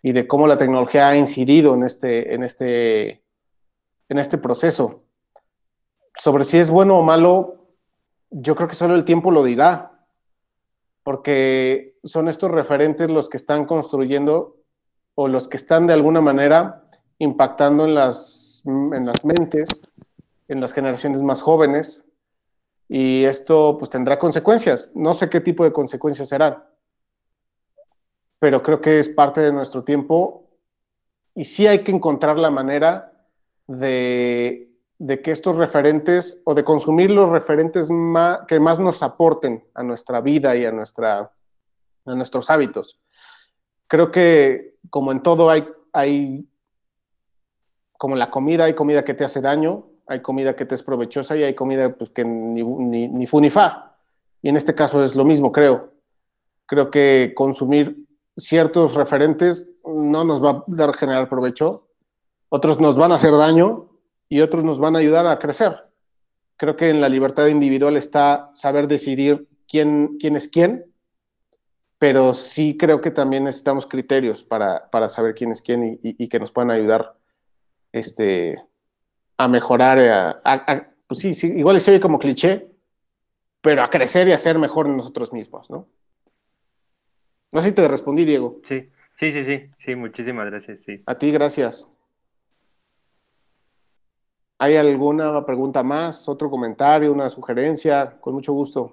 y de cómo la tecnología ha incidido en este, en este, en este proceso. Sobre si es bueno o malo, yo creo que solo el tiempo lo dirá, porque son estos referentes los que están construyendo o los que están de alguna manera impactando en las, en las mentes, en las generaciones más jóvenes, y esto pues tendrá consecuencias. No sé qué tipo de consecuencias serán pero creo que es parte de nuestro tiempo y sí hay que encontrar la manera de, que estos referentes o de consumir los referentes que más nos aporten a nuestra vida y a, nuestra, a nuestros hábitos. Creo que como en todo hay, hay, como en la comida, hay comida que te hace daño, hay comida que te es provechosa y hay comida pues, que ni, ni, ni fu ni fa. Y en este caso es lo mismo, creo. Creo que consumir ciertos referentes no nos va a dar generar provecho, otros nos van a hacer daño y otros nos van a ayudar a crecer. Creo que en la libertad individual está saber decidir quién, quién es quién, pero sí creo que también necesitamos criterios para, saber quién es quién y, que nos puedan ayudar este, a mejorar, pues sí, sí, igual se oye como cliché, pero a crecer y a ser mejor nosotros mismos, ¿no? No sé si te respondí, Diego. Sí, sí, sí, sí, sí, muchísimas gracias, sí. A ti, gracias. ¿Hay alguna pregunta más, otro comentario, una sugerencia? Con mucho gusto.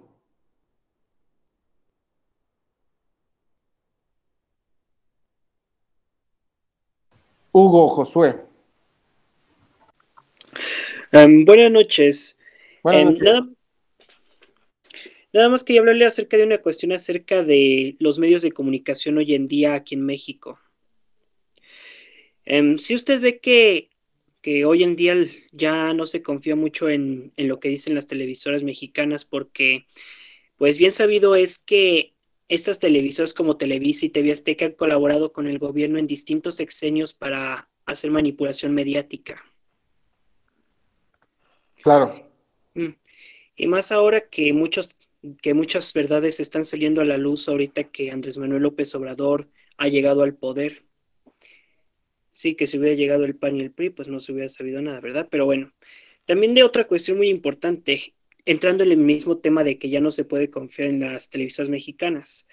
Hugo Josué. Buenas noches. Em, nada, nada, más quería hablarle acerca de una cuestión acerca de los medios de comunicación hoy en día aquí en México. Em, si usted ve que, que, hoy en día ya no se confía mucho en, en lo que dicen las televisoras mexicanas porque, pues bien sabido es que estas televisoras como Televisa y TV Azteca han colaborado con el gobierno en distintos sexenios para hacer manipulación mediática. Claro. Mm. Y más ahora que muchos que muchas verdades están saliendo a la luz ahorita que Andrés Manuel López Obrador ha llegado al poder. Sí, que si hubiera llegado el PAN y el PRI, pues no se hubiera sabido nada, ¿verdad? Pero bueno, también de otra cuestión muy importante, entrando en el mismo tema de que ya no se puede confiar en las televisoras mexicanas.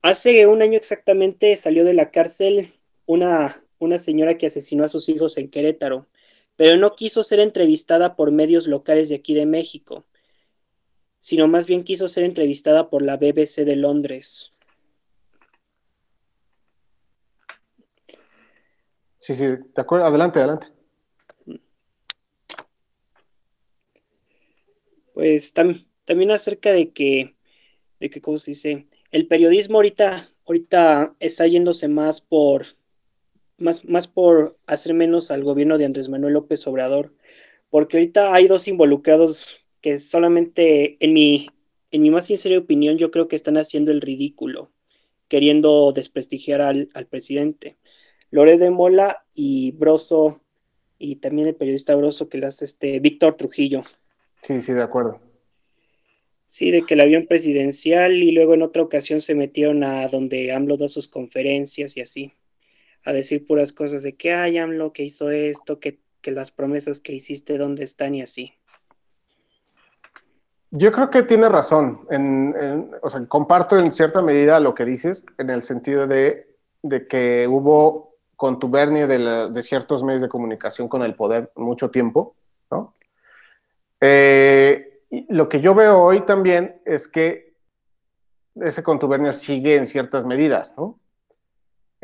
Hace un año exactamente salió de la cárcel una, una señora que asesinó a sus hijos en Querétaro, pero no quiso ser entrevistada por medios locales de aquí de México, sino más bien quiso ser entrevistada por la BBC de Londres. Sí, sí, de acuerdo, adelante, adelante. pues también acerca de que, de que, ¿cómo se dice? El periodismo ahorita, ahorita está yéndose más por, más, más por hacer menos al gobierno de Andrés Manuel López Obrador, porque ahorita hay dos involucrados que solamente, en mi, en mi más sincera opinión, yo creo que están haciendo el ridículo, queriendo desprestigiar al, al presidente. Lore de Mola y Broso, y también el periodista Broso que le hace este Víctor Trujillo. Sí, sí, de acuerdo. Sí, de que el avión presidencial y luego en otra ocasión se metieron a donde AMLO da sus conferencias y así, a decir puras cosas de que, hay AMLO que hizo esto, que, las promesas que hiciste, ¿dónde están? y así. Yo creo que tiene razón. En, o sea, comparto en cierta medida lo que dices, en el sentido de, que hubo contubernio de, de, ciertos medios de comunicación con el poder mucho tiempo, ¿no? Eh, lo que yo veo hoy también es que ese contubernio sigue en ciertas medidas, ¿no?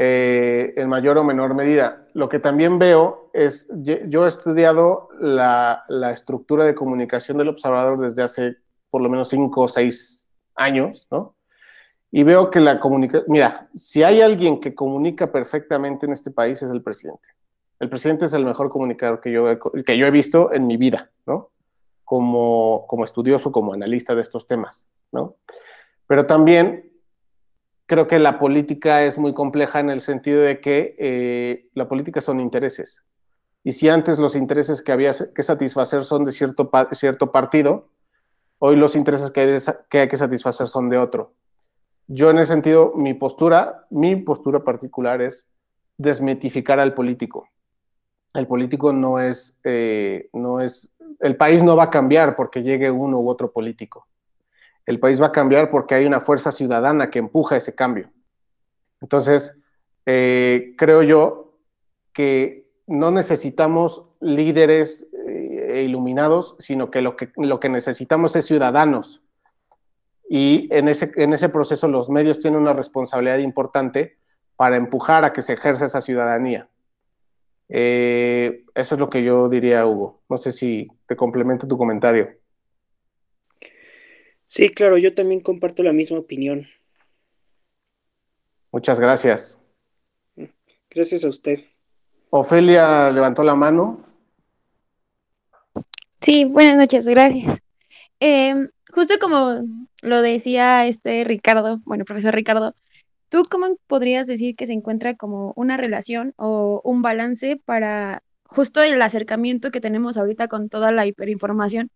Eh, en mayor o menor medida. Lo que también veo es, yo he estudiado la, estructura de comunicación del observador desde hace por lo menos cinco o seis años, ¿no? Y veo que la comunicación, mira, si hay alguien que comunica perfectamente en este país es el presidente. El presidente es el mejor comunicador que yo que yo he visto en mi vida, ¿no? como, como estudioso, como analista de estos temas, ¿no? Pero también creo que la política es muy compleja en el sentido de que eh, la política son intereses. Y si antes los intereses que había que satisfacer son de cierto, cierto partido, hoy los intereses que hay, que hay que satisfacer son de otro. Yo en ese sentido, mi postura, mi postura particular es desmitificar al político. El político no es, eh, no es el país no va a cambiar porque llegue uno u otro político. El país va a cambiar porque hay una fuerza ciudadana que empuja ese cambio. Entonces, eh, creo yo que no necesitamos líderes eh, iluminados, sino que lo, que lo que necesitamos es ciudadanos. Y en ese, en ese proceso los medios tienen una responsabilidad importante para empujar a que se ejerza esa ciudadanía. Eh, eso es lo que yo diría, Hugo. No sé si te complemento tu comentario. Sí, claro, yo también comparto la misma opinión. Muchas gracias. Gracias a usted. Ofelia levantó la mano. Sí, buenas noches, gracias. Em, justo como lo decía este Ricardo, bueno, profesor Ricardo, ¿Tú cómo podrías decir que se encuentra como una relación o un balance para justo el acercamiento que tenemos ahorita con toda la hiperinformación?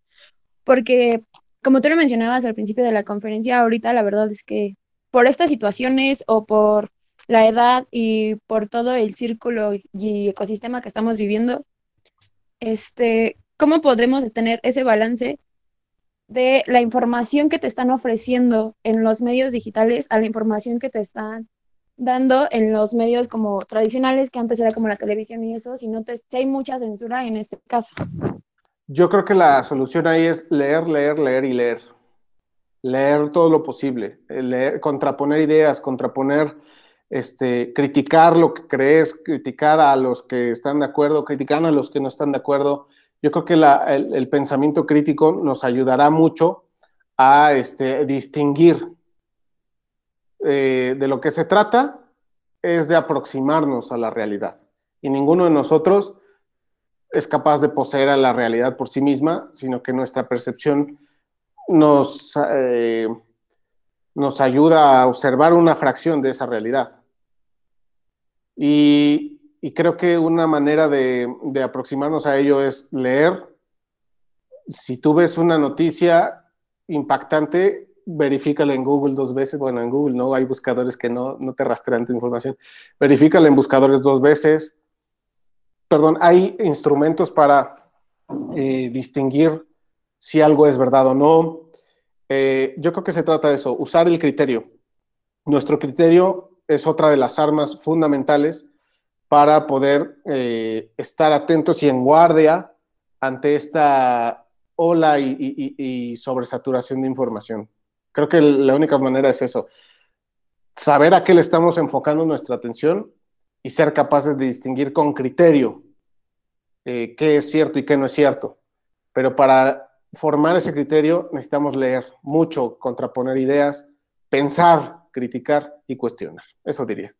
Porque, como tú lo mencionabas al principio de la conferencia, ahorita la verdad es que por estas situaciones o por la edad y por todo el círculo y ecosistema que estamos viviendo, este, ¿cómo podemos tener ese balance de la información que te están ofreciendo en los medios digitales a la información que te están dando en los medios como tradicionales, que antes era como la televisión y eso, si, no te, si hay mucha censura en este caso. Yo creo que la solución ahí es leer, leer, leer y leer. Leer todo lo posible, eh, leer, contraponer ideas, contraponer, este, criticar lo que crees, criticar a los que están de acuerdo, criticar a los que no están de acuerdo. Yo creo que la, el, pensamiento crítico nos ayudará mucho a este, distinguir eh, de lo que se trata es de aproximarnos a la realidad. Y ninguno de nosotros es capaz de poseer a la realidad por sí misma, sino que nuestra percepción nos, eh, nos ayuda a observar una fracción de esa realidad. Y, creo que una manera de, de aproximarnos a ello es leer. Si tú ves una noticia impactante, verifícala en Google dos veces. Bueno, en Google no hay buscadores que no, no te rastrean tu información. Verifícala en buscadores dos veces. Perdón, hay instrumentos para eh, distinguir si algo es verdad o no. Eh, yo creo que se trata de eso, usar el criterio. Nuestro criterio es otra de las armas fundamentales para poder eh, estar atentos y en guardia ante esta ola y, y, y sobresaturación de información. Creo que la única manera es eso, saber a qué le estamos enfocando nuestra atención y ser capaces de distinguir con criterio eh, qué es cierto y qué no es cierto. Pero para formar ese criterio necesitamos leer mucho, contraponer ideas, pensar, criticar y cuestionar. Eso diría.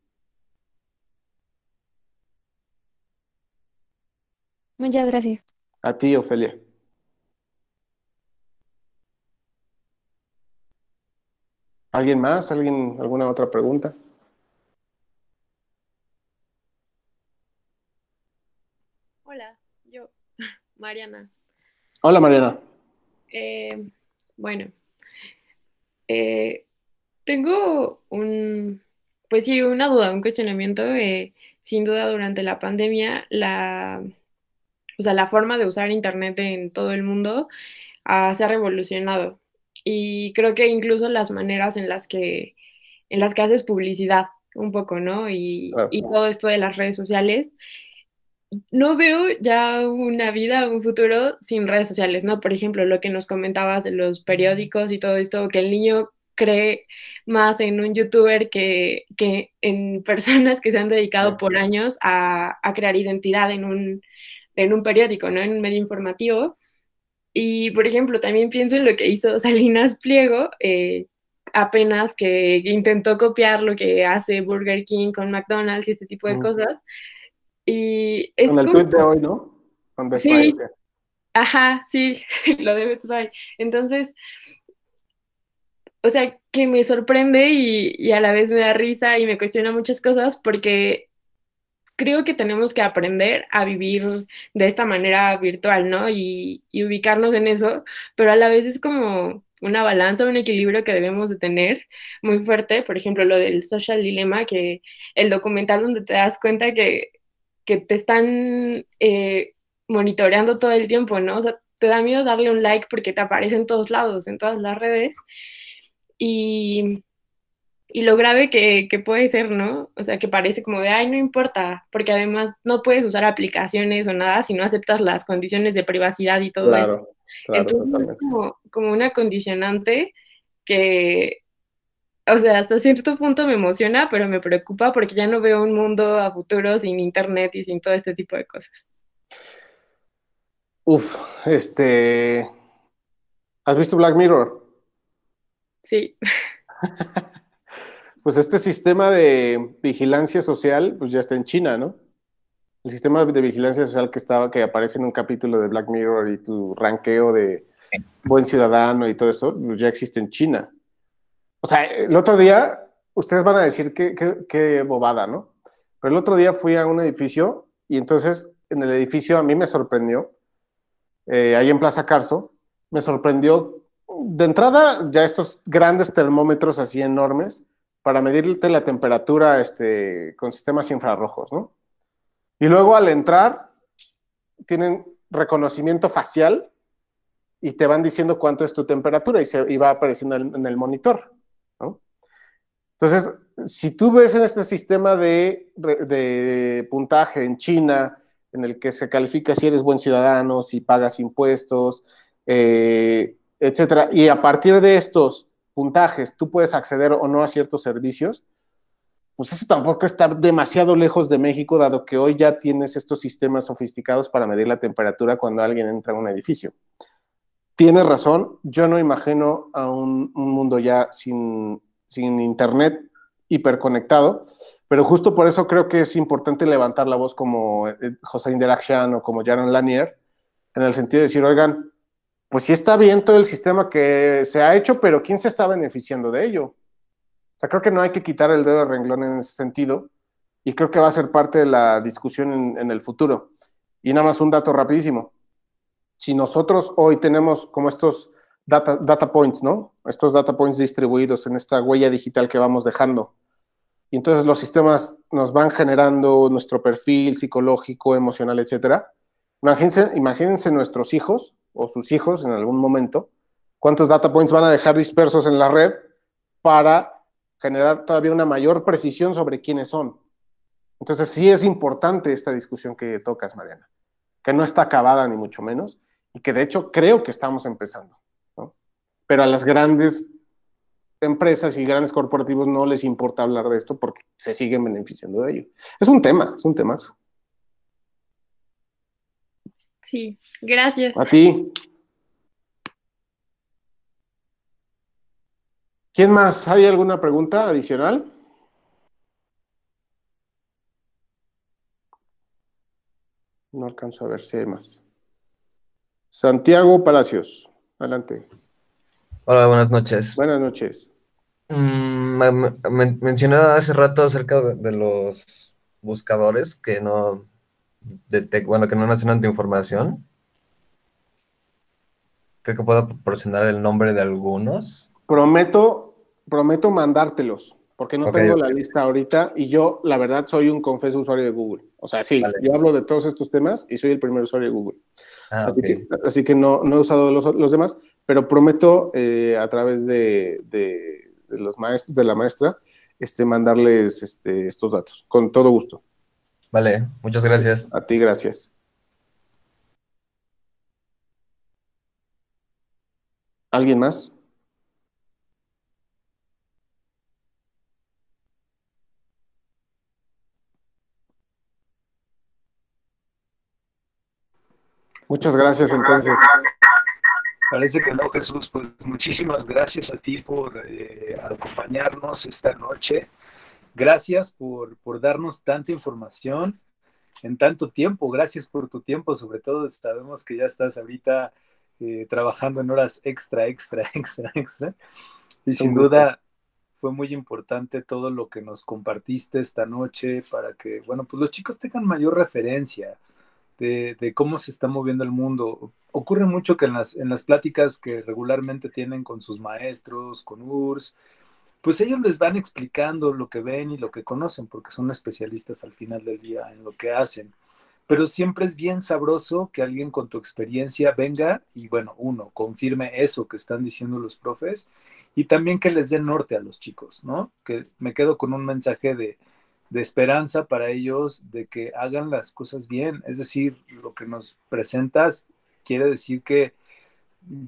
Muchas gracias. A ti, Ofelia. ¿Alguien más? ¿Alguien, ¿Alguna otra pregunta? Hola, yo, Mariana. Hola, Mariana. Eh, bueno, eh, tengo un, pues sí, una duda, un cuestionamiento. Eh, sin duda, durante la pandemia, la, o sea, la forma de usar Internet en todo el mundo ah, se ha revolucionado y creo que incluso las maneras en las que, en las que haces publicidad un poco, ¿no? Y, y todo esto de las redes sociales. No veo ya una vida, un futuro sin redes sociales, ¿no? Por ejemplo, lo que nos comentabas de los periódicos y todo esto, que el niño cree más en un youtuber que, que en personas que se han dedicado por años a, a crear identidad en un, en un periódico, ¿no? En un medio informativo. Y, por ejemplo, también pienso en lo que hizo Salinas Pliego, eh, apenas que intentó copiar lo que hace Burger King con McDonald's y este tipo de cosas. Y es Con el como- tweet de hoy, ¿no? Con Best Sí. Buy, Ajá, sí, lo de Best Buy. Entonces, o sea, que me sorprende y, y a la vez me da risa y me cuestiona muchas cosas porque creo que tenemos que aprender a vivir de esta manera virtual, ¿no? Y, y ubicarnos en eso, pero a la vez es como una balanza, un equilibrio que debemos de tener muy fuerte. Por ejemplo, lo del social dilemma, que el documental donde te das cuenta que, que te están eh, monitoreando todo el tiempo, ¿no? O sea, te da miedo darle un like porque te aparece en todos lados, en todas las redes. Y, y lo grave que, que puede ser, ¿no? O sea, que parece como de, ay, no importa, porque además no puedes usar aplicaciones o nada si no aceptas las condiciones de privacidad y todo eso. Claro, Entonces es como, como una condicionante que, o sea, hasta cierto punto me emociona, pero me preocupa porque ya no veo un mundo a futuro sin internet y sin todo este tipo de cosas. Uf, este. ¿Has visto Black Mirror? Sí, Pues este sistema de vigilancia social, pues ya está en China, ¿no? El sistema de vigilancia social que estaba, que aparece en un capítulo de Black Mirror y tu ranqueo de buen ciudadano y todo eso, pues ya existe en China. O sea, el otro día, ustedes van a decir qué, qué, qué bobada, ¿no? Pero el otro día fui a un edificio y entonces en el edificio a mí me sorprendió, eh, ahí en Plaza Carso, me sorprendió de entrada ya estos grandes termómetros así enormes para medirte la temperatura este, con sistemas infrarrojos, ¿no? Y luego al entrar tienen reconocimiento facial y te van diciendo cuánto es tu temperatura y, se, y va apareciendo en, el monitor. Entonces, si tú ves en este sistema de, puntaje en China, en el que se califica si eres buen ciudadano, si pagas impuestos, eh, etcétera, y a partir de estos puntajes tú puedes acceder o no a ciertos servicios, pues eso tampoco está demasiado lejos de México, dado que hoy ya tienes estos sistemas sofisticados para medir la temperatura cuando alguien entra a un edificio. Tienes razón, yo no imagino a un mundo ya sin, sin internet hiperconectado, pero justo por eso creo que es importante levantar la voz como eh, José Inderakshan o como Jaron Lanier, en el sentido de decir, oigan, pues sí está bien todo el sistema que se ha hecho, pero ¿quién se está beneficiando de ello? O sea, creo que no hay que quitar el dedo de renglón en ese sentido y creo que va a ser parte de la discusión en, en el futuro. Y nada más un dato rapidísimo. Si nosotros hoy tenemos como estos data, data points, ¿no? Estos data points distribuidos en esta huella digital que vamos dejando. Y entonces los sistemas nos van generando nuestro perfil psicológico, emocional, etcétera. Imagínense, imagínense nuestros hijos o sus hijos en algún momento, cuántos data points van a dejar dispersos en la red para generar todavía una mayor precisión sobre quiénes son. Entonces sí es importante esta discusión que tocas, Mariana, que no está acabada ni mucho menos, y que de hecho creo que estamos empezando pero a las grandes empresas y grandes corporativos no les importa hablar de esto porque se siguen beneficiando de ello. Es un tema, es un temazo. Sí, gracias. A ti. ¿Quién más? ¿Hay alguna pregunta adicional? No alcanzo a ver si hay más. Santiago Palacios, adelante. Hola, buenas noches. Buenas noches. Mm, mencioné hace rato acerca de, los buscadores que no bueno, que no mencionan tu información. Creo que puedo proporcionar el nombre de algunos. Prometo, prometo mandártelos, porque no tengo la lista ahorita y yo, la verdad, soy un confeso usuario de Google. O sea, sí, yo hablo de todos estos temas y soy el primer usuario de Google. Ah, así, que, así que no, no he usado los, los demás, pero prometo eh, a través de, los maestros, de la maestra, este, mandarles este, estos datos, con todo gusto. Vale, muchas gracias. A ti, gracias. ¿Alguien más? Muchas gracias entonces. Parece que no, Jesús. Pues muchísimas gracias a ti por eh, acompañarnos esta noche. Gracias por, por darnos tanta información en tanto tiempo. Gracias por tu tiempo. Sobre todo sabemos que ya estás ahorita eh, trabajando en horas extra, extra, extra, extra. Y sin duda fue muy importante todo lo que nos compartiste esta noche para que, bueno, pues los chicos tengan mayor referencia de, cómo se está moviendo el mundo. Ocurre mucho que en las, en las pláticas que regularmente tienen con sus maestros, con URS, pues ellos les van explicando lo que ven y lo que conocen, porque son especialistas al final del día en lo que hacen. Pero siempre es bien sabroso que alguien con tu experiencia venga y, bueno, uno, confirme eso que están diciendo los profes y también que les dé norte a los chicos, ¿no? Que me quedo con un mensaje de, de esperanza para ellos de que hagan las cosas bien. Es decir, lo que nos presentas quiere decir que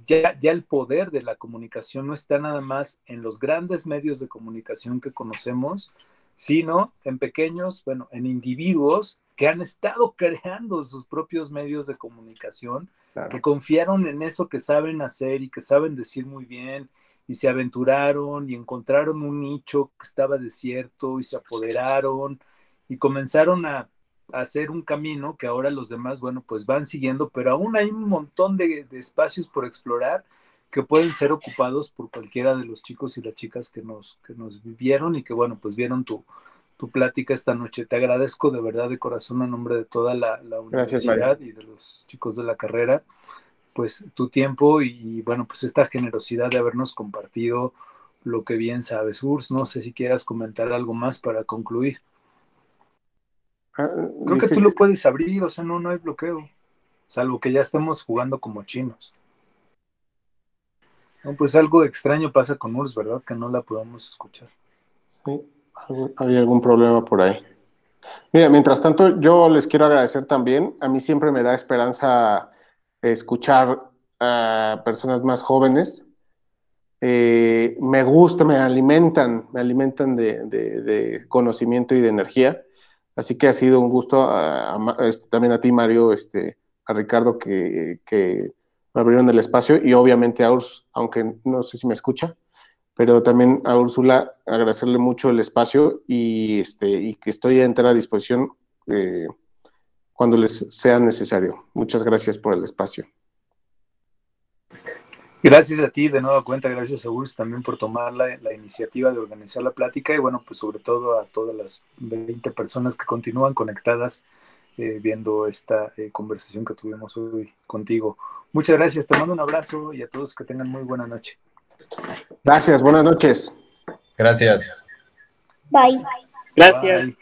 ya, ya el poder de la comunicación no está nada más en los grandes medios de comunicación que conocemos, sino en pequeños, bueno, en individuos que han estado creando sus propios medios de comunicación, que confiaron en eso que saben hacer y que saben decir muy bien y se aventuraron y encontraron un nicho que estaba desierto y se apoderaron y comenzaron a, hacer un camino que ahora los demás, bueno, pues van siguiendo, pero aún hay un montón de, espacios por explorar que pueden ser ocupados por cualquiera de los chicos y las chicas que nos, que nos vivieron y que, bueno, pues vieron tu, tu plática esta noche. Te agradezco de verdad de corazón a nombre de toda la, la universidad y de los chicos de la carrera pues tu tiempo y, bueno, pues esta generosidad de habernos compartido lo que bien sabes. Urs, no sé si quieras comentar algo más para concluir. Ah, Creo que tú lo puedes abrir, o sea, no, no hay bloqueo, salvo que ya estemos jugando como chinos. No, pues algo extraño pasa con Urs, ¿verdad? Que no la podemos escuchar. Sí, hay algún problema por ahí. Mira, mientras tanto, yo les quiero agradecer también. A mí siempre me da esperanza escuchar a personas más jóvenes. Eh, me gusta, me alimentan, me alimentan de, conocimiento y de energía. Así que ha sido un gusto este, también a ti, Mario, este, a Ricardo, que, me abrieron el espacio y obviamente a Urs, aunque no sé si me escucha pero también a Úrsula agradecerle mucho el espacio y, este, que estoy a entera disposición eh, cuando les sea necesario. Muchas gracias por el espacio. Gracias a ti, de nueva cuenta, gracias a Urs también por tomar la, iniciativa de organizar la plática y bueno, pues sobre todo a todas las 20 personas que continúan conectadas eh, viendo esta eh, conversación que tuvimos hoy contigo. Muchas gracias, te mando un abrazo y a todos que tengan muy buena noche. Gracias, buenas noches. Gracias. Bye. Gracias.